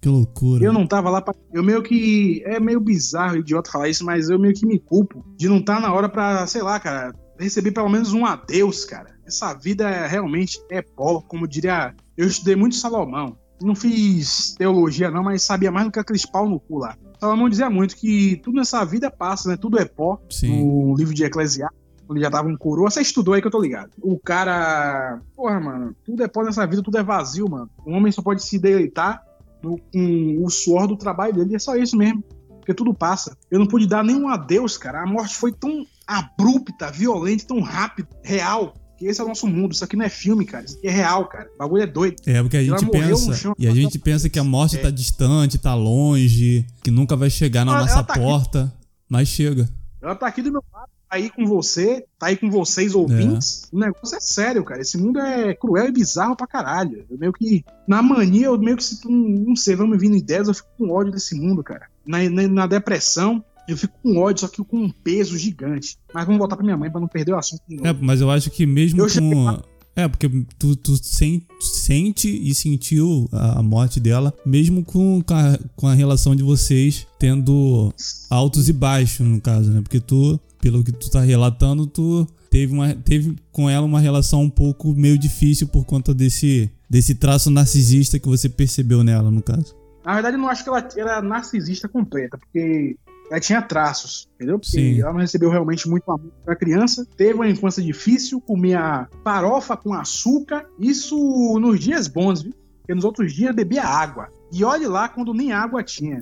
Speaker 2: Que loucura.
Speaker 1: Eu não tava lá pra. Eu meio que. É meio bizarro, idiota falar isso, mas eu meio que me culpo de não estar na hora pra, sei lá, cara, receber pelo menos um adeus, cara. Essa vida é, realmente é pó, como diria. Eu estudei muito Salomão. Não fiz teologia, não, mas sabia mais do que aqueles pau no cu lá. Salomão dizia muito que tudo nessa vida passa, né? Tudo é pó.
Speaker 2: Sim.
Speaker 1: No livro de Eclesiastes, ele já tava um coroa. Você estudou aí que eu tô ligado. O cara. Porra, mano, tudo é pó nessa vida, tudo é vazio, mano. O homem só pode se deleitar no- com o suor do trabalho dele. E é só isso mesmo. Porque tudo passa. Eu não pude dar nenhum adeus, cara. A morte foi tão abrupta, violenta, tão rápida, real. Que esse é o nosso mundo. Isso aqui não é filme, cara. Isso aqui é real, cara. O bagulho é doido.
Speaker 2: É, porque a gente pensa.
Speaker 1: chão.
Speaker 2: E a gente pensa que a morte
Speaker 1: É.
Speaker 2: tá distante, tá longe, que nunca vai chegar na
Speaker 1: Ela-
Speaker 2: nossa
Speaker 1: ela tá aqui.
Speaker 2: porta. Mas chega.
Speaker 1: Ela tá aqui do meu lado, tá aí com você, tá aí com vocês ouvintes. O negócio é sério, cara. Esse mundo é cruel e bizarro pra caralho. Eu meio que, na mania, eu meio que sinto, um, não sei, vão me vindo ideias, eu fico com ódio desse mundo, cara. Na, na, na depressão, eu fico com ódio, só que com um peso gigante. Mas vamos voltar pra minha mãe pra não perder o assunto.
Speaker 2: É, mas eu acho que mesmo
Speaker 1: Eu
Speaker 2: com. É, porque tu, tu sen- sente e sentiu a a morte dela, mesmo com, com, a, com a relação de vocês tendo altos e baixos, no caso, né? Porque tu, pelo que tu tá relatando, tu teve, uma, teve com ela uma relação um pouco meio difícil por conta desse, desse traço narcisista que você percebeu nela, no caso.
Speaker 1: Na verdade, eu não acho que ela era narcisista completa, porque ela tinha traços, entendeu? Porque
Speaker 2: Sim.
Speaker 1: ela não recebeu realmente muito amor da criança, teve uma infância difícil, comia farofa com açúcar, isso nos dias bons, viu? Porque nos outros dias bebia água. E olhe lá quando nem água tinha.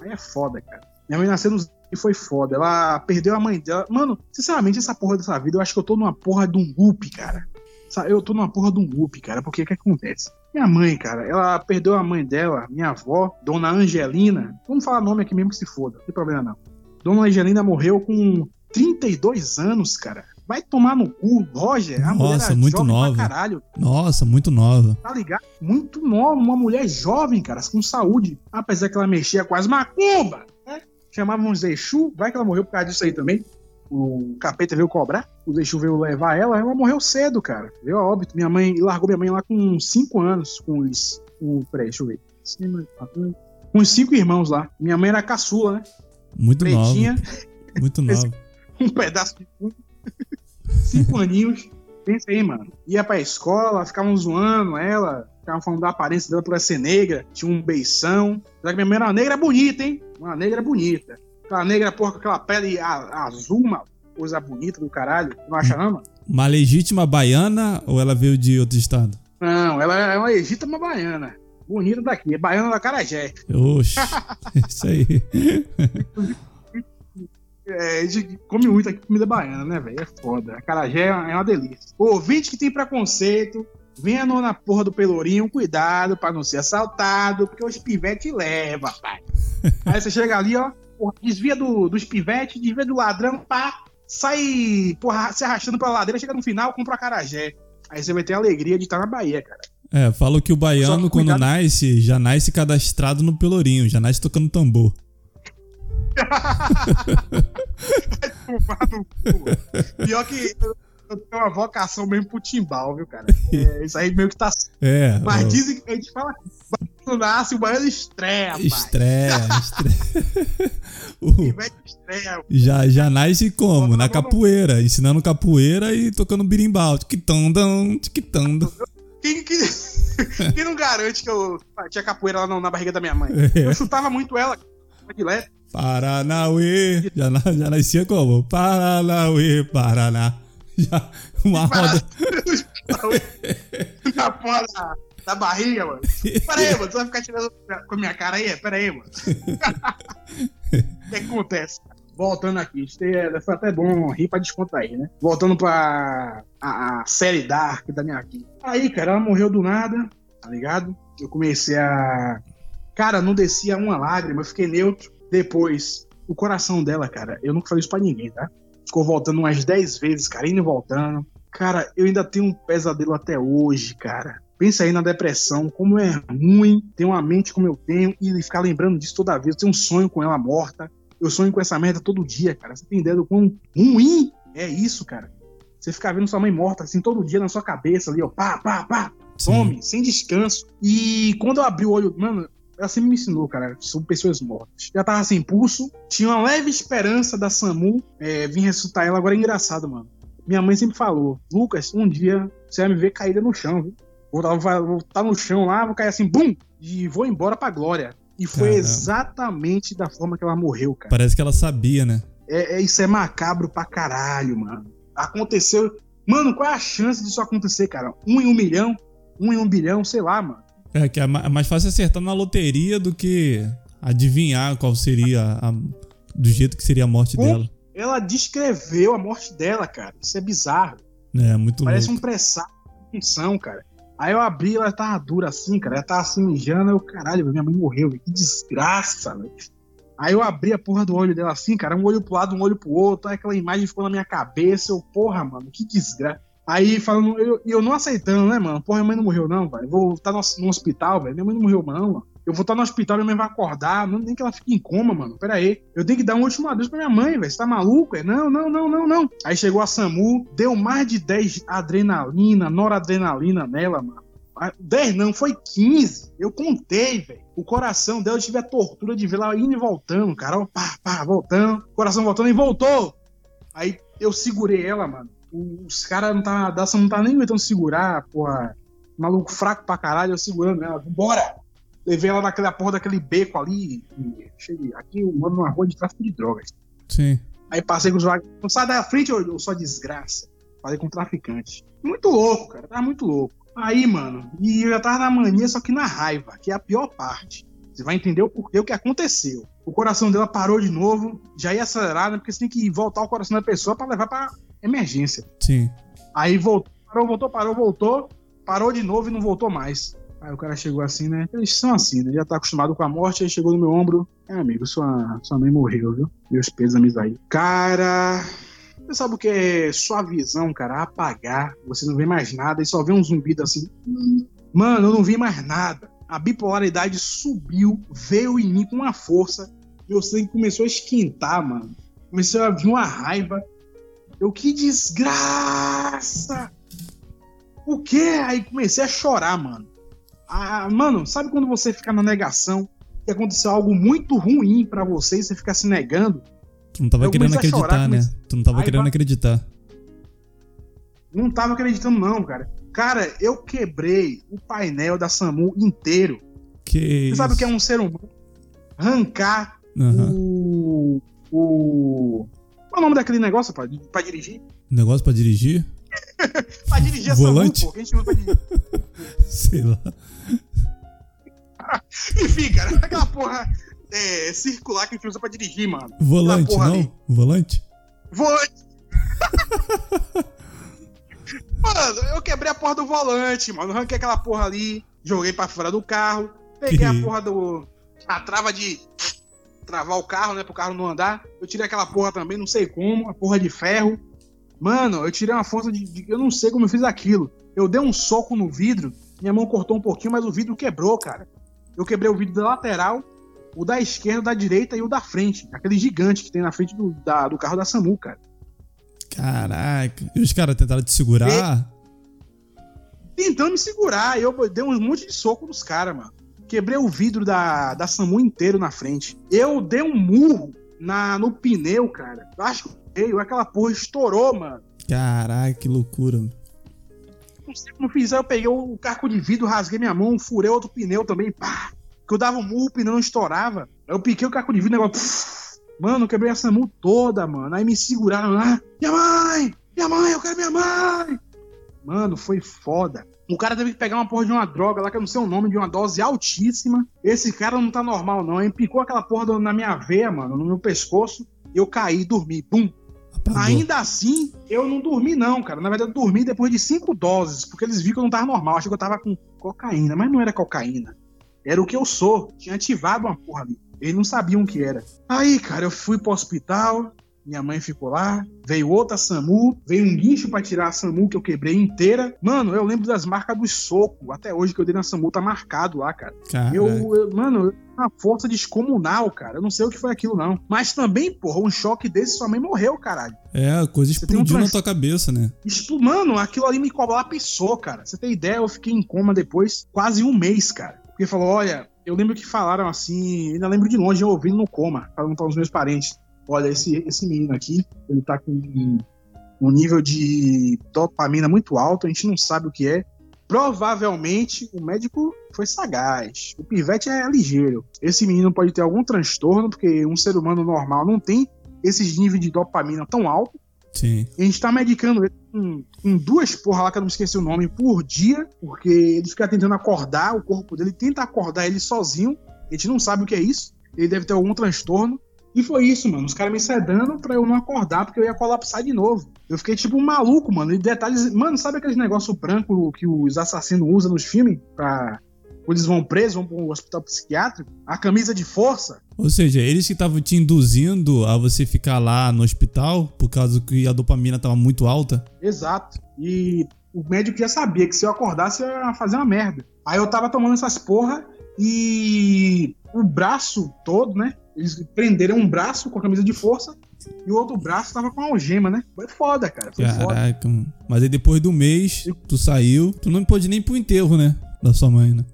Speaker 1: Aí é foda, cara. Minha mãe nasceu nos foi foda. Ela perdeu a mãe dela. Mano, sinceramente, essa porra dessa vida, eu acho que eu tô numa porra de um loop, cara. Eu tô numa porra de um loop, cara, porque o que acontece? Minha mãe, cara, ela perdeu a mãe dela, minha avó, Dona Angelina. Vamos falar nome aqui mesmo que se foda, não tem problema não. Dona Angelina morreu com 32 anos, cara. Vai tomar no cu, Roger. A
Speaker 2: Nossa, muito nova.
Speaker 1: Caralho,
Speaker 2: Nossa, muito nova.
Speaker 1: tá ligado? Muito nova, uma mulher jovem, cara, com saúde. Apesar que ela mexia com as macumba? Chamavam os Exu, vai que ela morreu por causa disso aí também. O capeta veio cobrar, o Exu veio levar ela, ela morreu cedo, cara. Veio a óbito. Minha mãe largou minha mãe lá com 5 anos, com os. Com, peraí, deixa eu ver. Com os cinco irmãos lá. Minha mãe era caçula, né?
Speaker 2: Muito
Speaker 1: Pretinha,
Speaker 2: nova. Muito nova.
Speaker 1: um pedaço de. Cinco aninhos. Pensa aí, mano. Ia pra escola, ficavam zoando ela, ficavam falando da aparência dela por ela ser negra, tinha um beição. Já que minha mãe era uma negra bonita, hein? Uma negra bonita. Aquela negra, porra, com aquela pele a- azul, uma coisa bonita do caralho. Não acha, não, mano?
Speaker 2: Uma legítima baiana ou ela veio de outro estado?
Speaker 1: Não, ela é uma legítima baiana. Bonita daqui, é baiana da Carajé.
Speaker 2: Oxe, isso aí.
Speaker 1: É, a gente come muito aqui comida baiana, né, velho? É foda. A carajé é uma delícia. Ouvinte que tem preconceito, venha no- na porra do pelourinho, cuidado pra não ser assaltado, porque os pivete leva, pai. Aí você chega ali, ó, porra, desvia do, dos pivete, desvia do ladrão, pá, sai, porra, se arrastando pela ladeira, chega no final, compra a carajé. Aí você vai ter a alegria de estar na Bahia, cara.
Speaker 2: É, falam que o baiano,
Speaker 1: que
Speaker 2: quando nasce, já nasce cadastrado no pelourinho, já nasce tocando tambor.
Speaker 1: Pior que eu, tenho uma vocação mesmo pro timbal, viu, cara? É, isso aí meio que tá
Speaker 2: É,
Speaker 1: Mas
Speaker 2: ó,
Speaker 1: dizem que a gente fala que nasce, o baiano estreia, pai.
Speaker 2: estreia, estreia. O-
Speaker 1: estreia.
Speaker 2: já, já nasce como? Na capoeira, ensinando capoeira e tocando birimbau. Tiquitandão, tiquitandão.
Speaker 1: Quem, quem, quem não garante que eu tinha capoeira lá na, barriga da minha mãe?
Speaker 2: É.
Speaker 1: Eu chutava muito ela, direto.
Speaker 2: Paranauê. Já, já nascia como? Paranauê, Paraná. Já, uma roda.
Speaker 1: na porra da, da barriga, mano. Pera aí, mano. Tu vai ficar tirando com a minha cara aí? Pera aí, mano. O que, acontece? Voltando aqui, isso é- foi até bom rir pra descontrair, né? Voltando pra a, a série Dark da minha vida. Aí, cara, ela morreu do nada, tá ligado? Eu comecei a. Cara, não descia uma lágrima, eu fiquei neutro. Depois, o coração dela, cara, eu nunca falei isso pra ninguém, tá? Ficou voltando umas 10 vezes, cara, indo e voltando. Cara, eu ainda tenho um pesadelo até hoje, cara. Pensa aí na depressão, como é ruim ter uma mente como eu tenho e ficar lembrando disso toda vez. Eu tenho um sonho com ela morta. Eu sonho com essa merda todo dia, cara. Você tem ideia do quão ruim é isso, cara? Você ficar vendo sua mãe morta assim todo dia na sua cabeça ali, ó, pá, pá, pá, some, sem descanso. E quando eu abri o olho, mano, ela sempre me ensinou, cara, sobre pessoas mortas. Já tava sem pulso, tinha uma leve esperança da SAMU é, vir ressuscitar ela. Agora é engraçado, mano. Minha mãe sempre falou, Lucas, um dia você vai me ver caída no chão, viu? Vou estar tá no chão lá, vou cair assim, bum! E vou embora pra glória. E foi
Speaker 2: Caramba.
Speaker 1: exatamente da forma que ela morreu, cara.
Speaker 2: Parece que ela sabia, né?
Speaker 1: É, é- isso é macabro pra caralho, mano. Aconteceu. Mano, qual é a chance disso acontecer, cara? Um em um milhão? Um em um bilhão? Sei lá, mano.
Speaker 2: É que é é mais fácil acertar na loteria do que adivinhar qual seria a, do jeito que seria a morte
Speaker 1: Como?
Speaker 2: dela.
Speaker 1: Ela descreveu a morte dela, cara. Isso é bizarro.
Speaker 2: É, muito
Speaker 1: Parece
Speaker 2: louco.
Speaker 1: um presságio de função, cara. Aí eu abri, ela tava dura assim, cara. Ela tava assim mijando. Eu, caralho, minha mãe morreu. Que desgraça, velho. Aí eu abri a porra do olho dela assim, cara. Um olho pro lado, um olho pro outro. Aí aquela imagem ficou na minha cabeça. Eu, porra, mano, que desgraça. Aí falando, eu, eu não aceitando, né, mano? Porra, minha mãe não morreu, não, velho. Vou estar no, no hospital, velho. Minha mãe não morreu, não, mano. Eu vou estar no hospital, minha mãe vai acordar. Não nem que ela fique em coma, mano. Pera aí. Eu tenho que dar um último adeus pra minha mãe, velho. Você tá maluco? É? Não, não, não, não, não. Aí chegou a SAMU, deu mais de 10 adrenalina, noradrenalina nela, mano. Ah, 10 não, foi 15. Eu contei, velho. O coração dela, eu tive a tortura de ver ela indo e voltando, cara. Ó, pá, pá, voltando. Coração voltando e voltou. Aí eu segurei ela, mano. Os caras não tá, da SAMU não tá nem aguentando segurar, porra. Maluco fraco pra caralho, eu segurando ela. Bora! Levei ela naquela porra daquele beco ali. Cheguei. Aqui eu moro numa rua de tráfico de drogas.
Speaker 2: Sim.
Speaker 1: Aí passei com os vagabundos. Não sai da frente, ô, ô, só desgraça. Falei com o traficante. Muito louco, cara. Tava muito louco. Aí, mano, e eu já tava na mania, só que na raiva, que é a pior parte. Você vai entender o porquê, o que aconteceu. O coração dela parou de novo, já ia acelerar, né? Porque você tem que voltar o coração da pessoa pra levar pra emergência.
Speaker 2: Sim.
Speaker 1: Aí voltou, parou, voltou, parou, voltou, parou de novo e não voltou mais. Aí o cara chegou assim, né? Eles são assim, né? Já tá acostumado com a morte, aí chegou no meu ombro. É, amigo, sua, sua mãe morreu, viu? Meus pêsames aí. Cara. Você sabe o que é sua visão, cara? Apagar. Você não vê mais nada e só vê um zumbido assim. Mano, eu não vi mais nada. A bipolaridade subiu, veio em mim com uma força. Meu sangue começou a esquentar, mano. Comecei a vir uma raiva. Eu, que desgraça! O quê? Aí comecei a chorar, mano. Ah, mano, sabe quando você fica na negação e aconteceu algo muito ruim pra você e você fica se negando?
Speaker 2: Tu não tava
Speaker 1: Eu
Speaker 2: querendo acreditar,
Speaker 1: chorar,
Speaker 2: né?
Speaker 1: comecei-
Speaker 2: Tu não tava
Speaker 1: Aí
Speaker 2: querendo
Speaker 1: vai-
Speaker 2: acreditar.
Speaker 1: Não tava acreditando, não, cara. Cara, eu quebrei o painel da SAMU inteiro.
Speaker 2: Que
Speaker 1: Você
Speaker 2: isso?
Speaker 1: sabe o que é um ser humano? Arrancar
Speaker 2: Aham.
Speaker 1: o. O. Qual é o nome daquele negócio pra, pra dirigir?
Speaker 2: Negócio pra dirigir?
Speaker 1: Pra dirigir a
Speaker 2: Volante?
Speaker 1: SAMU, pô, que a gente usa pra dirigir.
Speaker 2: Sei lá.
Speaker 1: Enfim, cara, aquela porra é, circular que a gente usa pra dirigir, mano.
Speaker 2: Volante, não?
Speaker 1: ali.
Speaker 2: Volante?
Speaker 1: Volante! mano, eu quebrei a porra do volante, mano. Arranquei aquela porra ali, joguei pra fora do carro, peguei a porra do. a trava de. Travar o carro, né? Pro carro não andar. Eu tirei aquela porra também, não sei como, a porra de ferro. Mano, eu tirei uma força de, de- Eu não sei como eu fiz aquilo. Eu dei um soco no vidro, minha mão cortou um pouquinho, mas o vidro quebrou, cara. Eu quebrei o vidro da lateral, o da esquerda, o da direita e o da frente. Aquele gigante que tem na frente do, da- do carro da SAMU, cara.
Speaker 2: Caraca. E os caras tentaram te segurar?
Speaker 1: tentando me segurar. Eu dei um monte de soco nos caras, mano. Quebrei o vidro da, da SAMU inteiro na frente. Eu dei um murro na, no pneu, cara. Eu acho que veio, aquela porra estourou, mano.
Speaker 2: Caraca, que loucura.
Speaker 1: não sei como fiz. Eu peguei o carro de vidro, rasguei minha mão, furei outro pneu também, pá. Que eu dava um murro, o pneu não estourava. Aí eu piquei o carro de vidro, negócio. Mano, quebrei essa mão toda, mano. Aí me seguraram lá. Minha mãe! Minha mãe, eu quero minha mãe! Mano, foi foda. O cara teve que pegar uma porra de uma droga lá, que eu não sei o nome, de uma dose altíssima. Esse cara não tá normal, não. Ele picou aquela porra na minha veia, mano, no meu pescoço. Eu caí, dormi. Bum! Apagou. Ainda assim, eu não dormi, não, cara. Na verdade, eu dormi depois de cinco doses, porque eles viram que eu não tava normal. Achei que eu tava com cocaína, mas não era cocaína. Era o que eu sou. Tinha ativado uma porra ali. Eles não sabiam o que era. Aí, cara, eu fui pro hospital, minha mãe ficou lá, veio outra SAMU, veio um guincho para tirar a SAMU que eu quebrei inteira. Mano, eu lembro das marcas do soco. Até hoje que eu dei na SAMU tá marcado lá, cara. Eu, eu, mano, uma força descomunal, cara. Eu não sei o que foi aquilo, não. Mas também, porra, um choque desse, sua mãe morreu, caralho.
Speaker 2: É, a coisa explodiu um na tua cabeça, né?
Speaker 1: Mano, aquilo ali me colapsou, cara. Você tem ideia? Eu fiquei em coma depois quase um mês, cara. Porque falou, olha, eu lembro que falaram assim, ainda lembro de longe, eu ouvindo no coma, falando para os meus parentes olha, esse, esse menino aqui, ele tá com um nível de dopamina muito alto, a gente não sabe o que é. Provavelmente o médico foi sagaz. O pivete é ligeiro. Esse menino pode ter algum transtorno, porque um ser humano normal não tem esses níveis de dopamina tão alto.
Speaker 2: Sim.
Speaker 1: A gente tá medicando ele com, com, duas porra lá, que eu não esqueci o nome, por dia, porque ele fica tentando acordar o corpo dele, tenta acordar ele sozinho. A gente não sabe o que é isso. Ele deve ter algum transtorno. E foi isso, mano. Os caras me sedando pra eu não acordar, porque eu ia colapsar de novo. Eu fiquei tipo um maluco, mano. E detalhes. Mano, sabe aqueles negócio branco que os assassinos usam nos filmes? Pra. Quando eles vão presos, vão pro hospital psiquiátrico? A camisa de força?
Speaker 2: Ou seja, eles que estavam te induzindo a você ficar lá no hospital por causa que a dopamina tava muito alta?
Speaker 1: Exato. E o médico já sabia que se eu acordasse eu ia fazer uma merda. Aí eu tava tomando essas porra e o braço todo, né? Eles prenderam um braço com a camisa de força e o outro braço tava com a algema, né? Foi foda, cara. Foi
Speaker 2: Caraca, foda. Mas aí depois do mês, tu saiu, tu não pôde nem pro enterro, né? Da sua mãe, né?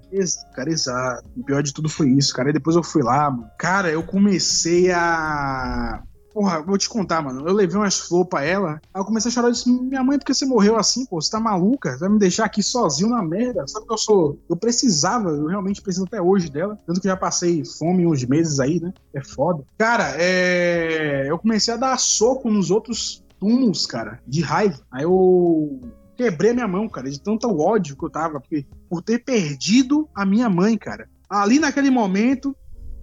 Speaker 1: Cara, exato. O pior de tudo foi isso, cara. E depois eu fui lá, mano. Cara, eu comecei a Porra, vou te contar, mano. Eu levei umas flores pra ela. Aí eu comecei a chorar e disse: Minha mãe, por que você morreu assim, pô? Você tá maluca? Você vai me deixar aqui sozinho na merda? Sabe que eu sou. Eu precisava, eu realmente preciso até hoje dela. Tanto que já passei fome uns meses aí, né? É foda. Cara, é. Eu comecei a dar soco nos outros túmulos, cara, de raiva. Aí eu quebrei minha mão, cara, de tanto ódio que eu tava, porque, por ter perdido a minha mãe, cara. Ali naquele momento,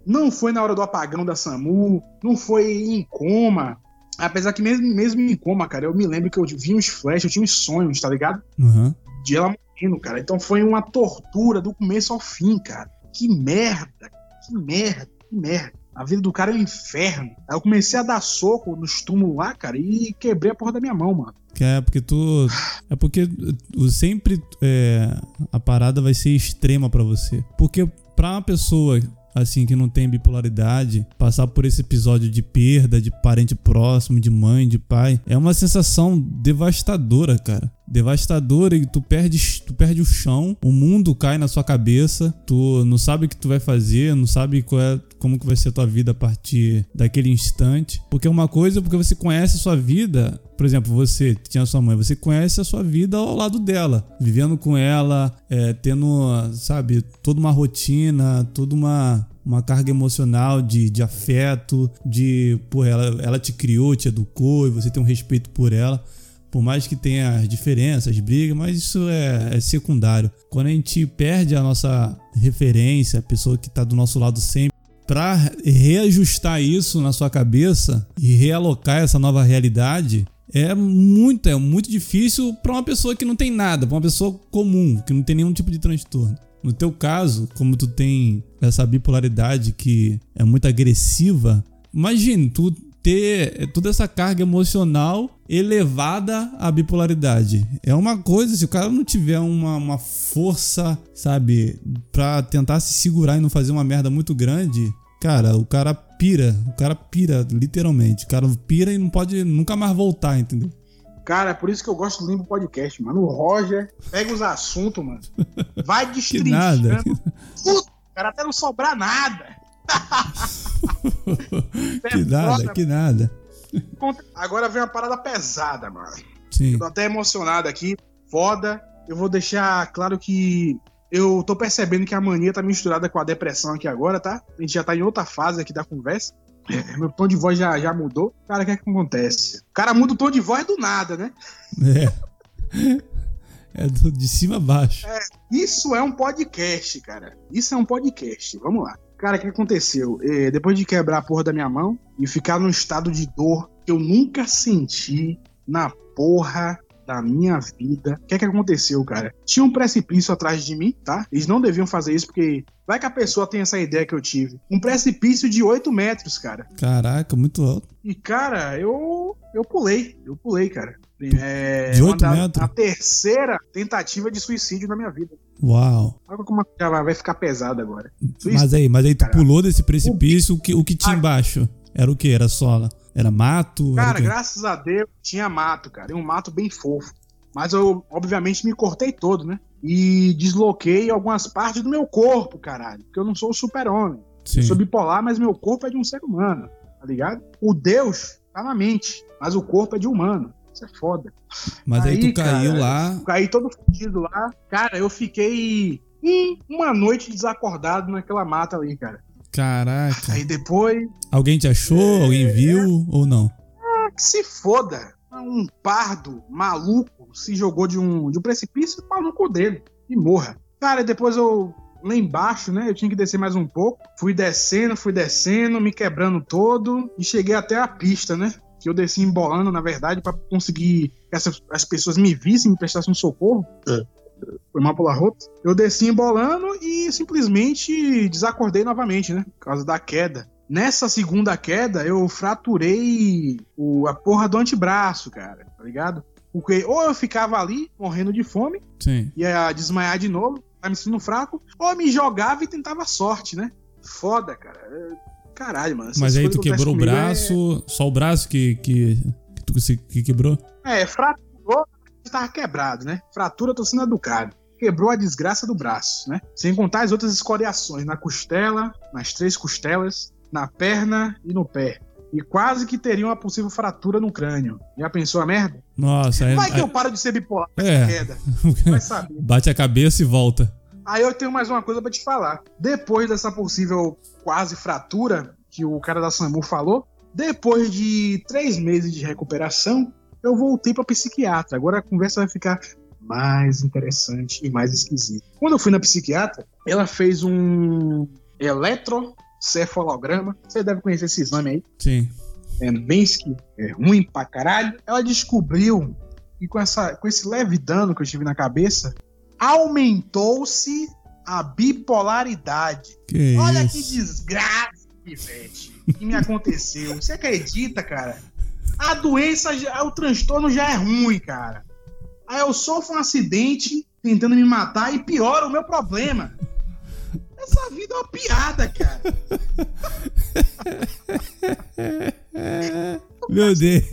Speaker 1: não foi na hora do apagão da SAMU, não foi em coma. Apesar que mesmo, mesmo em coma, cara, eu me lembro que eu vi uns flashes, eu tinha uns sonhos, tá ligado?
Speaker 2: Uhum.
Speaker 1: De ela morrendo, cara. Então foi uma tortura do começo ao fim, cara. Que merda, que merda, que merda. A vida do cara é um inferno. Aí eu comecei a dar soco nos túmulos lá, cara, e quebrei a porra da minha mão, mano.
Speaker 2: É porque tu. É porque sempre é, a parada vai ser extrema para você. Porque pra uma pessoa assim, que não tem bipolaridade, passar por esse episódio de perda de parente próximo, de mãe, de pai, é uma sensação devastadora, cara devastadora e tu perde, tu perde o chão, o mundo cai na sua cabeça, tu não sabe o que tu vai fazer, não sabe qual é, como que vai ser a tua vida a partir daquele instante. Porque é uma coisa, porque você conhece a sua vida, por exemplo, você tinha sua mãe, você conhece a sua vida ao lado dela, vivendo com ela, é, tendo, sabe, toda uma rotina, toda uma uma carga emocional de, de afeto, de, pô, ela, ela te criou, te educou e você tem um respeito por ela. Por mais que tenha diferenças, brigas, mas isso é, é secundário. Quando a gente perde a nossa referência, a pessoa que está do nosso lado sempre, para reajustar isso na sua cabeça e realocar essa nova realidade, é muito, é muito difícil para uma pessoa que não tem nada, para uma pessoa comum, que não tem nenhum tipo de transtorno. No teu caso, como tu tem essa bipolaridade que é muito agressiva, imagine tu ter toda essa carga emocional elevada à bipolaridade. É uma coisa, se o cara não tiver uma, uma força, sabe, pra tentar se segurar e não fazer uma merda muito grande, cara, o cara pira, o cara pira, literalmente. O cara pira e não pode nunca mais voltar, entendeu?
Speaker 1: Cara, é por isso que eu gosto do Limbo Podcast, mano. O Roger pega os assuntos, mano. Vai destrinchando. Puta, cara, até não sobrar nada.
Speaker 2: que nada, que nada.
Speaker 1: Agora vem uma parada pesada, mano.
Speaker 2: Sim.
Speaker 1: tô até emocionado aqui. Foda. eu vou deixar claro que eu tô percebendo que a mania tá misturada com a depressão aqui agora, tá? A gente já tá em outra fase aqui da conversa. Meu tom de voz já, já mudou. Cara, o que é que acontece? O cara muda o tom de voz do nada, né?
Speaker 2: É. É do, de cima a baixo.
Speaker 1: É, isso é um podcast, cara. Isso é um podcast. Vamos lá. Cara, o que aconteceu? É, depois de quebrar a porra da minha mão e ficar num estado de dor que eu nunca senti na porra da minha vida. O que é que aconteceu, cara? Tinha um precipício atrás de mim, tá? Eles não deviam fazer isso porque vai que a pessoa tem essa ideia que eu tive. Um precipício de 8 metros, cara.
Speaker 2: Caraca, muito alto.
Speaker 1: E, cara, eu eu pulei. Eu pulei, cara. É,
Speaker 2: De oito
Speaker 1: uma da-
Speaker 2: metros?
Speaker 1: A terceira tentativa de suicídio na minha vida.
Speaker 2: Uau.
Speaker 1: Olha como já vai ficar pesado agora.
Speaker 2: Mas aí, mas aí tu
Speaker 1: Cara.
Speaker 2: pulou desse precipício, o que, o que tinha embaixo? Era o que? Era sola? Era mato? Era
Speaker 1: Cara,
Speaker 2: quê?
Speaker 1: graças a Deus tinha mato, cara. E um mato bem fofo. Mas eu, obviamente, me cortei todo, né? E desloquei algumas partes do meu corpo, caralho. Porque eu não sou o super-homem. Eu sou bipolar, mas meu corpo é de um ser humano, tá ligado? O Deus tá na mente, mas o corpo é de humano. Isso é foda.
Speaker 2: Mas aí,
Speaker 1: Aí,
Speaker 2: tu caiu
Speaker 1: cara,
Speaker 2: lá.
Speaker 1: Eu caí todo fudido lá. Cara, eu fiquei uma noite desacordado naquela mata ali, cara.
Speaker 2: Caraca.
Speaker 1: Aí depois,
Speaker 2: Alguém te achou? Alguém viu ou não?
Speaker 1: ah, que se foda. Um pardo maluco se jogou de um, de um precipício e cu dele. E morra. Cara, depois eu. Lá embaixo, né? Eu tinha que descer mais um pouco. Fui descendo, fui descendo, me quebrando todo. E cheguei até a pista, né? Que eu desci embolando, na verdade, pra conseguir que essas, as pessoas me vissem, me prestassem um socorro. Foi mal pela rota. Eu desci embolando e simplesmente desacordei novamente, né? Por causa da queda. Nessa segunda queda, eu fraturei o, a porra do antebraço, cara, tá ligado? Porque ou eu ficava ali, morrendo de fome,
Speaker 2: Sim.
Speaker 1: ia desmaiar de novo, tá me sentindo fraco, ou eu me jogava e tentava sorte, né? Foda, cara. É- Caralho, mano. essas
Speaker 2: Mas aí tu
Speaker 1: que
Speaker 2: quebrou o
Speaker 1: comigo
Speaker 2: braço, só o braço que, que, que tu que quebrou?
Speaker 1: É, é fraturou, tava quebrado, né? Fratura, tô sendo educado. Quebrou a desgraça do braço, né? Sem contar as outras escoriações na costela, nas três costelas, na perna e no pé. E quase que teria uma possível fratura no crânio. Já pensou a merda?
Speaker 2: Nossa,
Speaker 1: Vai que eu
Speaker 2: aí-
Speaker 1: paro de ser bipolar.
Speaker 2: É.
Speaker 1: Queda. Vai saber.
Speaker 2: bate a cabeça e volta.
Speaker 1: Aí eu tenho mais uma coisa pra te falar. Depois dessa possível quase fratura que o cara da SAMU falou, depois de três meses de recuperação, eu voltei pra psiquiatra. Agora a conversa vai ficar mais interessante e mais esquisita. Quando eu fui na psiquiatra, ela fez um eletrocefalograma. Você deve conhecer esse exame aí.
Speaker 2: Sim.
Speaker 1: É bem esqui- é ruim pra caralho. Ela descobriu que com, essa, com esse leve dano que eu tive na cabeça, aumentou-se a bipolaridade.
Speaker 2: Que
Speaker 1: Olha que
Speaker 2: isso.
Speaker 1: desgraça, pivete, que me aconteceu. Você acredita, cara? A doença, o transtorno já é ruim, cara. Aí eu sofro um acidente tentando me matar e piora o meu problema. Essa vida é uma piada, cara.
Speaker 2: Meu Deus.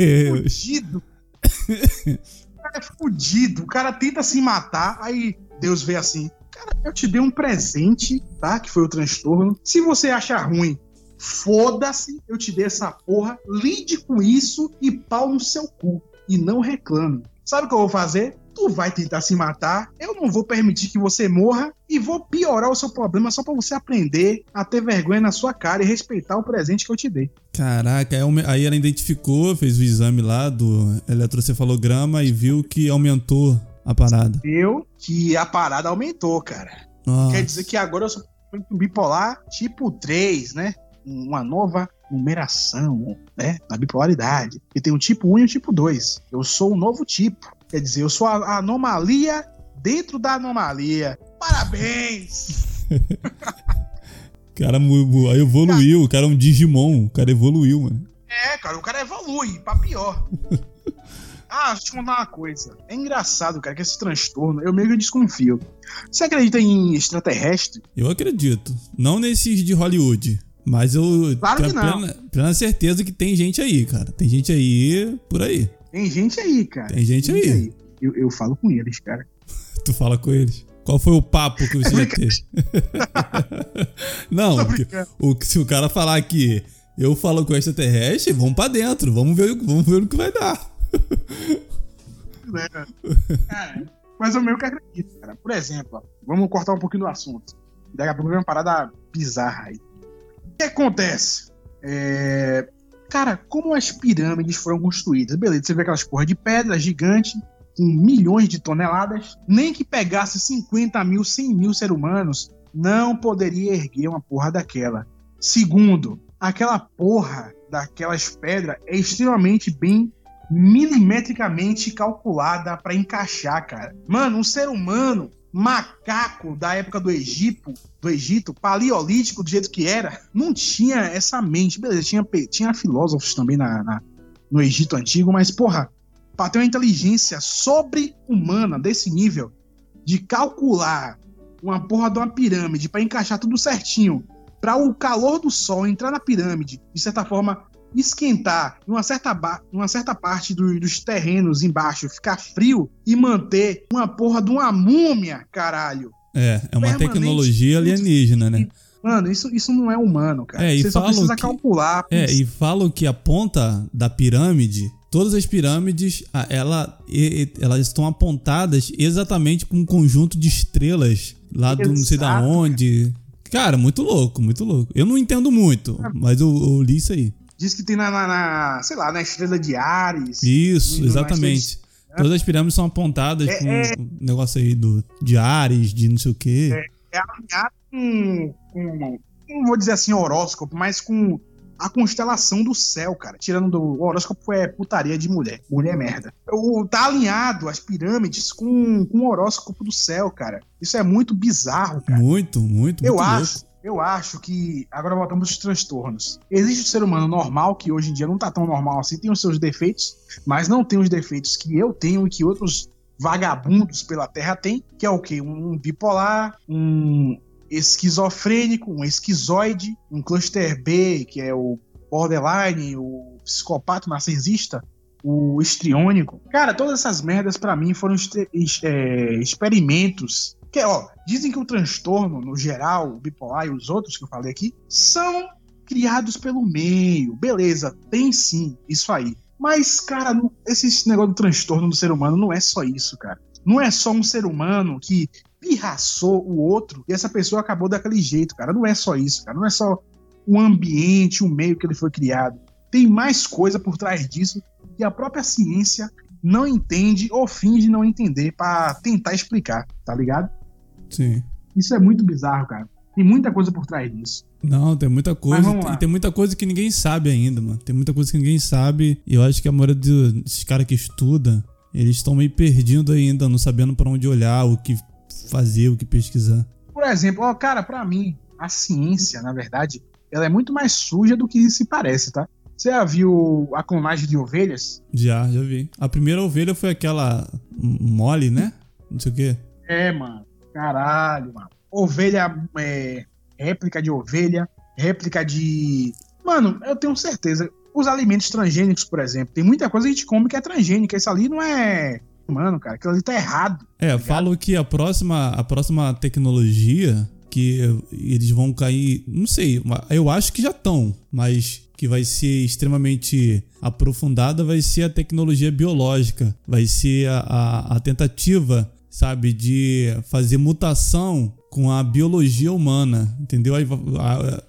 Speaker 1: fudido. É fudido. O cara tenta se matar, aí Deus vê assim. Cara, eu te dei um presente, tá? Que foi o transtorno. Se você achar ruim, foda-se. Eu te dei essa porra. Lide com isso e pau no seu cu. E não reclame. Sabe o que eu vou fazer? Tu vai tentar se matar. Eu não vou permitir que você morra e vou piorar o seu problema só pra você aprender a ter vergonha na sua cara e respeitar o presente que eu te dei.
Speaker 2: Caraca, aí ela identificou, fez o exame lá do eletrocefalograma e viu que aumentou a parada.
Speaker 1: Eu que a parada aumentou, cara.
Speaker 2: Nossa.
Speaker 1: Quer dizer que agora eu sou bipolar tipo 3, né? Uma nova numeração, né? Na bipolaridade. E tem o tipo 1 e o tipo 2. Eu sou um novo tipo. Quer dizer, eu sou a anomalia dentro da anomalia. Parabéns!
Speaker 2: O cara aí evoluiu, o cara é um Digimon, o cara evoluiu, mano.
Speaker 1: É, cara, o cara evolui pra pior. Ah, deixa eu te contar uma coisa. É engraçado, cara, que esse transtorno, eu meio que desconfio. Você acredita em extraterrestre?
Speaker 2: Eu acredito. Não nesses de Hollywood. Mas eu
Speaker 1: Claro
Speaker 2: tenho
Speaker 1: que não.
Speaker 2: plena, plena certeza que tem gente aí, cara. Tem gente aí por aí.
Speaker 1: Tem gente aí, cara.
Speaker 2: Tem gente aí.
Speaker 1: Eu, eu falo com eles, cara.
Speaker 2: Tu fala com eles. Qual foi o papo que você já teve? Não, porque o, se o cara falar que eu falo com extraterrestre, vamos pra dentro. Vamos ver, vamos ver o que vai dar.
Speaker 1: né? Cara, Mas eu meio que acredito, cara. Por exemplo, ó, vamos cortar um pouquinho do assunto. Daqui a pouco vem uma parada bizarra aí. O que acontece? É... Cara, como as pirâmides foram construídas? Beleza, você vê aquelas porra de pedra gigante, com milhões de toneladas. Nem que pegasse 50 mil, 100 mil seres humanos, não poderia erguer uma porra daquela. Segundo, aquela porra daquelas pedras é extremamente bem milimetricamente calculada para encaixar, cara. Mano, um ser humano macaco da época do Egito, do Egito, paleolítico do jeito que era, não tinha essa mente. Beleza, tinha, tinha filósofos também na, na no Egito antigo, mas porra, para ter uma inteligência sobre-humana desse nível, de calcular uma porra de uma pirâmide para encaixar tudo certinho, para o calor do sol entrar na pirâmide, de certa forma esquentar uma certa, uma certa parte do, dos terrenos embaixo, ficar frio e manter uma porra de uma múmia, caralho.
Speaker 2: É, é uma tecnologia alienígena, né?
Speaker 1: Mano, isso, isso não é humano, cara.
Speaker 2: É, Você só precisa que,
Speaker 1: calcular.
Speaker 2: É, e falam que a ponta da pirâmide, todas as pirâmides, ela, elas estão apontadas exatamente com um conjunto de estrelas lá do não sei da onde. Cara, muito louco, muito louco. Eu não entendo muito, é. mas eu, eu li isso aí.
Speaker 1: Diz que tem na, na, na, sei lá, na estrela de Ares.
Speaker 2: Isso, no, exatamente. É. Todas as pirâmides são apontadas é, com é, um negócio aí do, de Ares, de não sei o quê.
Speaker 1: É, é alinhado com, com, não vou dizer assim horóscopo, mas com a constelação do céu, cara. Tirando do o horóscopo é putaria de mulher. Mulher é merda. O, tá alinhado as pirâmides com, com o horóscopo do céu, cara. Isso é muito bizarro, cara.
Speaker 2: Muito, muito,
Speaker 1: Eu
Speaker 2: muito
Speaker 1: acho. Louco. Eu acho que. Agora voltamos aos transtornos. Existe o ser humano normal, que hoje em dia não tá tão normal assim, tem os seus defeitos, mas não tem os defeitos que eu tenho e que outros vagabundos pela Terra têm, que é o quê? Um bipolar, um esquizofrênico, um esquizoide, um cluster B, que é o borderline, o psicopata narcisista, o estriônico. Cara, todas essas merdas para mim foram é, experimentos ó, dizem que o transtorno, no geral, o bipolar e os outros que eu falei aqui, são criados pelo meio. Beleza, tem sim, isso aí. Mas, cara, esse negócio do transtorno do ser humano não é só isso, cara. Não é só um ser humano que pirraçou o outro e essa pessoa acabou daquele jeito, cara. Não é só isso, cara. Não é só o ambiente, o meio que ele foi criado. Tem mais coisa por trás disso que a própria ciência não entende ou finge não entender para tentar explicar, tá ligado?
Speaker 2: Sim.
Speaker 1: Isso é muito bizarro, cara. Tem muita coisa por trás disso.
Speaker 2: Não, tem muita coisa. E tem muita coisa que ninguém sabe ainda, mano. Tem muita coisa que ninguém sabe. E eu acho que a maioria desses caras que estuda, eles estão meio perdidos ainda, não sabendo para onde olhar, o que fazer, o que pesquisar.
Speaker 1: Por exemplo, ó, cara, para mim, a ciência, na verdade, ela é muito mais suja do que se parece, tá? Você já viu a clonagem de ovelhas?
Speaker 2: Já, já vi. A primeira ovelha foi aquela mole, né? Não sei o quê.
Speaker 1: É, mano. Caralho, mano. Ovelha, é, réplica de ovelha, réplica de. Mano, eu tenho certeza. Os alimentos transgênicos, por exemplo, tem muita coisa que a gente come que é transgênica. Isso ali não é humano, cara. Aquilo ali tá errado.
Speaker 2: É, tá falo que a próxima, a próxima tecnologia que eles vão cair. Não sei, eu acho que já estão, mas que vai ser extremamente aprofundada vai ser a tecnologia biológica. Vai ser a, a, a tentativa sabe, de fazer mutação com a biologia humana, entendeu? Aí, a,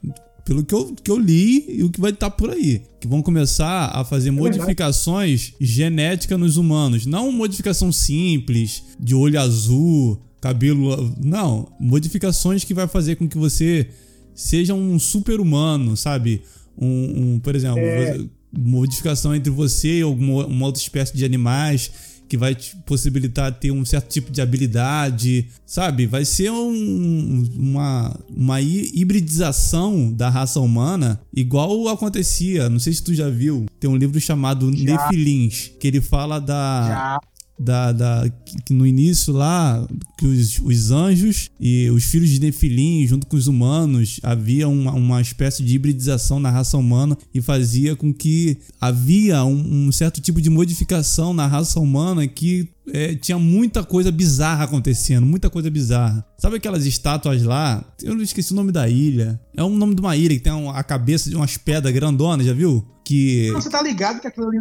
Speaker 2: pelo que eu, que eu li e o que vai estar tá por aí. Que vão começar a fazer é modificações genéticas nos humanos. Não modificação simples, de olho azul, cabelo. Não. Modificações que vai fazer com que você seja um super humano, sabe? Um, um por exemplo, é... modificação entre você e alguma uma outra espécie de animais que vai te possibilitar ter um certo tipo de habilidade, sabe? Vai ser um, uma, uma hibridização da raça humana, igual acontecia. Não sei se tu já viu. Tem um livro chamado já. Nefilins, que ele fala da. Já da, da no início lá que os, os anjos e os filhos de Nefilim junto com os humanos havia uma, uma espécie de hibridização na raça humana e fazia com que havia um, um certo tipo de modificação na raça humana que é, tinha muita coisa bizarra acontecendo, muita coisa bizarra. Sabe aquelas estátuas lá? Eu não esqueci o nome da ilha. É o nome de uma ilha que tem a cabeça de umas pedras grandonas, já viu? Que.
Speaker 1: Você tá ligado que aquilo ali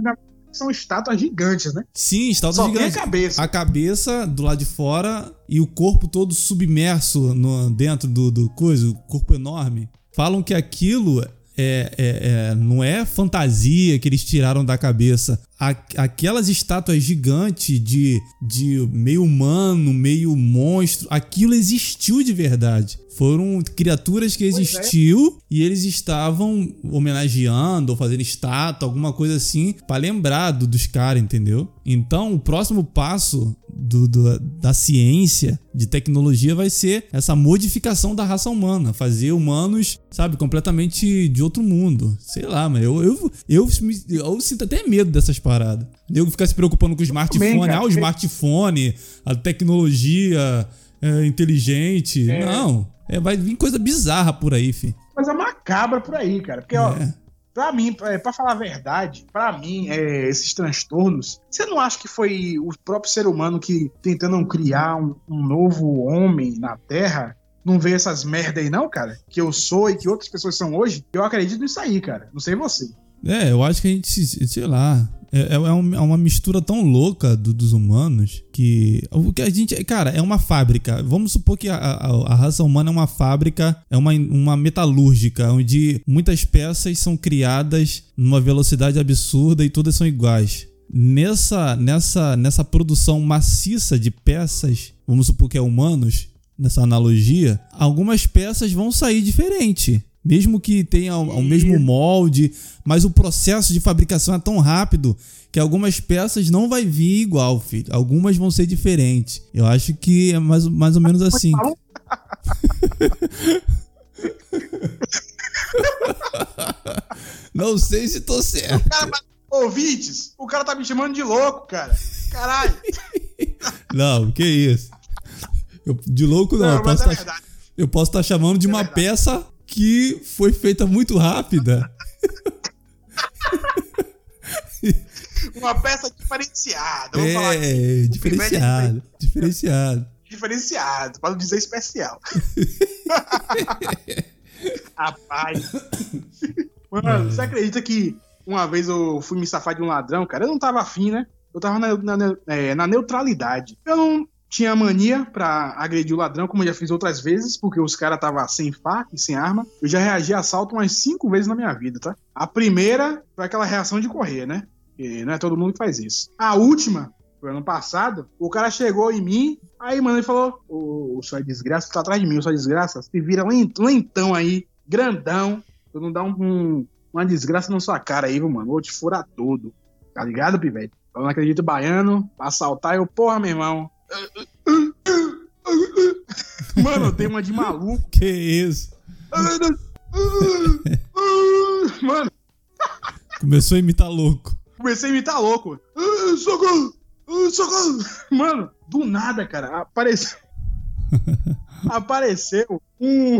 Speaker 1: são estátuas gigantes, né?
Speaker 2: Sim, estátuas
Speaker 1: Só
Speaker 2: gigantes.
Speaker 1: tem a cabeça.
Speaker 2: A cabeça do lado de fora e o corpo todo submerso no, dentro do, do coisa, o corpo enorme. Falam que aquilo é, é- é- não é fantasia que eles tiraram da cabeça. Aquelas estátuas gigantes de, de meio humano, meio monstro, aquilo existiu de verdade. Foram criaturas que
Speaker 1: é.
Speaker 2: existiu e eles estavam homenageando ou fazendo estátua, alguma coisa assim, pra lembrar do- dos caras, entendeu? Então, o próximo passo do- do- da ciência, de tecnologia, vai ser essa modificação da raça humana, fazer humanos, sabe, completamente de outro mundo. Sei lá, mas eu, eu, eu, me- eu sinto até medo dessas paradas. Nego ficar se preocupando com o smartphone,
Speaker 1: cara.
Speaker 2: ah, o smartphone, a tecnologia é, inteligente.
Speaker 1: É.
Speaker 2: Não, é, vai vir coisa bizarra por aí, fi.
Speaker 1: Coisa macabra por aí, cara. Porque, ó,
Speaker 2: É.
Speaker 1: Pra mim, pra, pra falar a verdade, pra mim, é, esses transtornos, você não acha que foi o próprio ser humano que tentando criar um, um novo homem na Terra? Não vê essas merda aí, não, cara? Que eu sou e que outras pessoas são hoje? Eu acredito nisso aí, cara. Não sei você.
Speaker 2: É, eu acho que a gente, se- sei lá, é, é um- é uma mistura tão louca do- dos humanos que o que a gente, cara, é uma fábrica. Vamos supor que a, a- a raça humana é uma fábrica, é uma, uma metalúrgica, onde muitas peças são criadas numa velocidade absurda e todas são iguais. Nessa, nessa, nessa produção maciça de peças, vamos supor que é humanos, nessa analogia, algumas peças vão sair diferente. Mesmo que tenha o, o mesmo molde, mas o processo de fabricação é tão rápido que algumas peças não vai vir igual, filho. Algumas vão ser diferentes. Eu acho que é mais, mais ou menos assim. Não sei se tô certo.
Speaker 1: Cara, mas, ouvintes, o cara tá me chamando de louco, cara. Caralho.
Speaker 2: Não, que isso. Eu- de louco não,
Speaker 1: Não,
Speaker 2: eu posso
Speaker 1: é
Speaker 2: tá- eu posso estar chamando de
Speaker 1: É
Speaker 2: uma
Speaker 1: verdade.
Speaker 2: peça que foi feita muito rápida.
Speaker 1: Uma peça diferenciada. Vamos falar aqui.
Speaker 2: É, diferenciado, diferenciado.
Speaker 1: Diferenciado, pra não dizer especial. Rapaz. Mano, você acredita que uma vez eu fui me safar de um ladrão, cara? Eu não tava afim, né? Eu tava na, na- é, na neutralidade. Eu não tinha mania pra agredir o ladrão, como eu já fiz outras vezes, porque os caras estavam sem faca e sem arma. Eu já reagi a assalto umas cinco vezes na minha vida, tá? A primeira foi aquela reação de correr, né? E não é todo mundo que faz isso. A última, foi ano passado, o cara chegou em mim, aí, mano, ele falou: Ô, sua desgraça, tá atrás de mim, sua desgraça, se vira lent- lentão aí, grandão, tu não dá um, um- uma desgraça na sua cara aí, viu, mano? Vou te furar todo. Tá ligado, pivete? Eu não acredito baiano, pra assaltar, eu, porra, meu irmão. Mano, eu dei uma de maluco.
Speaker 2: Que isso?
Speaker 1: Mano,
Speaker 2: Começou a imitar louco.
Speaker 1: comecei a imitar louco. Socorro! Socorro! Mano, do nada, cara, apareceu. apareceu um,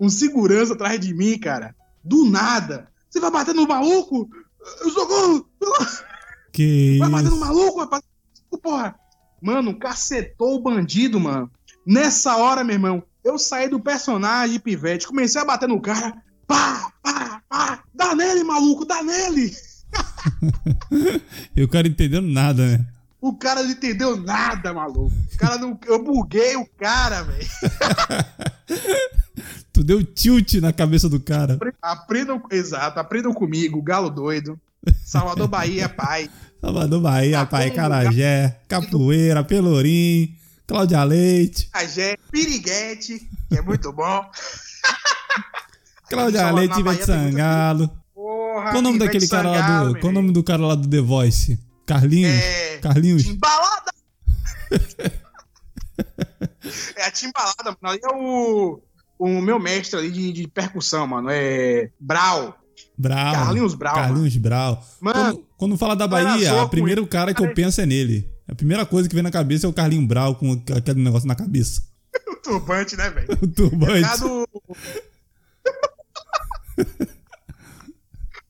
Speaker 1: um segurança atrás de mim, cara. Do nada. Você vai bater no maluco? Socorro!
Speaker 2: Que
Speaker 1: Vai bater no
Speaker 2: isso?
Speaker 1: maluco, rapaz? Porra! Mano, cacetou o bandido, mano. Nessa hora, meu irmão, eu saí do personagem, pivete, comecei a bater no cara. Pá, pá, pá. Dá nele, maluco, dá nele.
Speaker 2: E o cara entendendo nada, né?
Speaker 1: O cara não entendeu nada, maluco. O cara não. Eu buguei o cara, velho.
Speaker 2: Tu deu tilt na cabeça do cara.
Speaker 1: Aprendam. Exato, aprendam comigo, galo doido. Salvador Bahia, pai.
Speaker 2: Salvador Bahia, pai, Carajé, Capoeira, Pelourim, Cláudia Leite.
Speaker 1: Agé, Piriguete, que é muito bom.
Speaker 2: Cláudia Leite Ivete Sangalo.
Speaker 1: Porra,
Speaker 2: Qual o nome daquele cara lá do. Qual o nome do cara lá do The Voice? Carlinhos?
Speaker 1: É.
Speaker 2: Carlinhos?
Speaker 1: Timbalada! é a timbalada, mano. Ali é o, o meu mestre ali de, de percussão, mano. É. Brau.
Speaker 2: Brau.
Speaker 1: Carlinhos Brau.
Speaker 2: Carlinhos Brau.
Speaker 1: Mano,
Speaker 2: Quando, quando fala da Bahia, o primeiro cara que eu penso é nele. A primeira coisa que vem na cabeça é o Carlinhos Brau com aquele negócio na cabeça.
Speaker 1: o turbante, né, velho?
Speaker 2: O turbante.
Speaker 1: Lá do...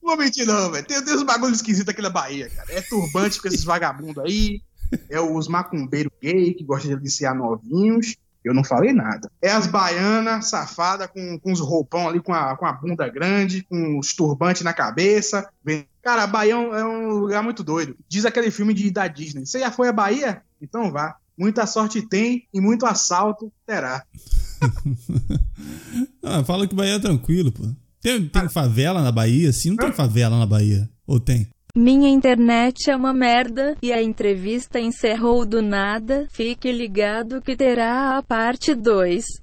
Speaker 1: Não vou mentir, não, velho. Tem, tem uns bagulhos esquisitos aqui na Bahia, cara. É turbante com esses vagabundos aí. É os macumbeiros gay que gostam de aliciar novinhos. Eu não falei nada. É as baianas safadas com, com os roupão ali, com a, com a bunda grande, com os turbantes na cabeça. Cara, a Bahia é um, é um lugar muito doido. Diz aquele filme de, da Disney. Você já foi à Bahia? Então vá. Muita sorte tem e muito assalto terá.
Speaker 2: ah, fala que Bahia é tranquilo, pô. Tem, tem ah. favela na Bahia? Sim, não tem favela na Bahia. Ou tem?
Speaker 3: Minha internet é uma merda e a entrevista encerrou do nada. Fique ligado que terá a parte 2.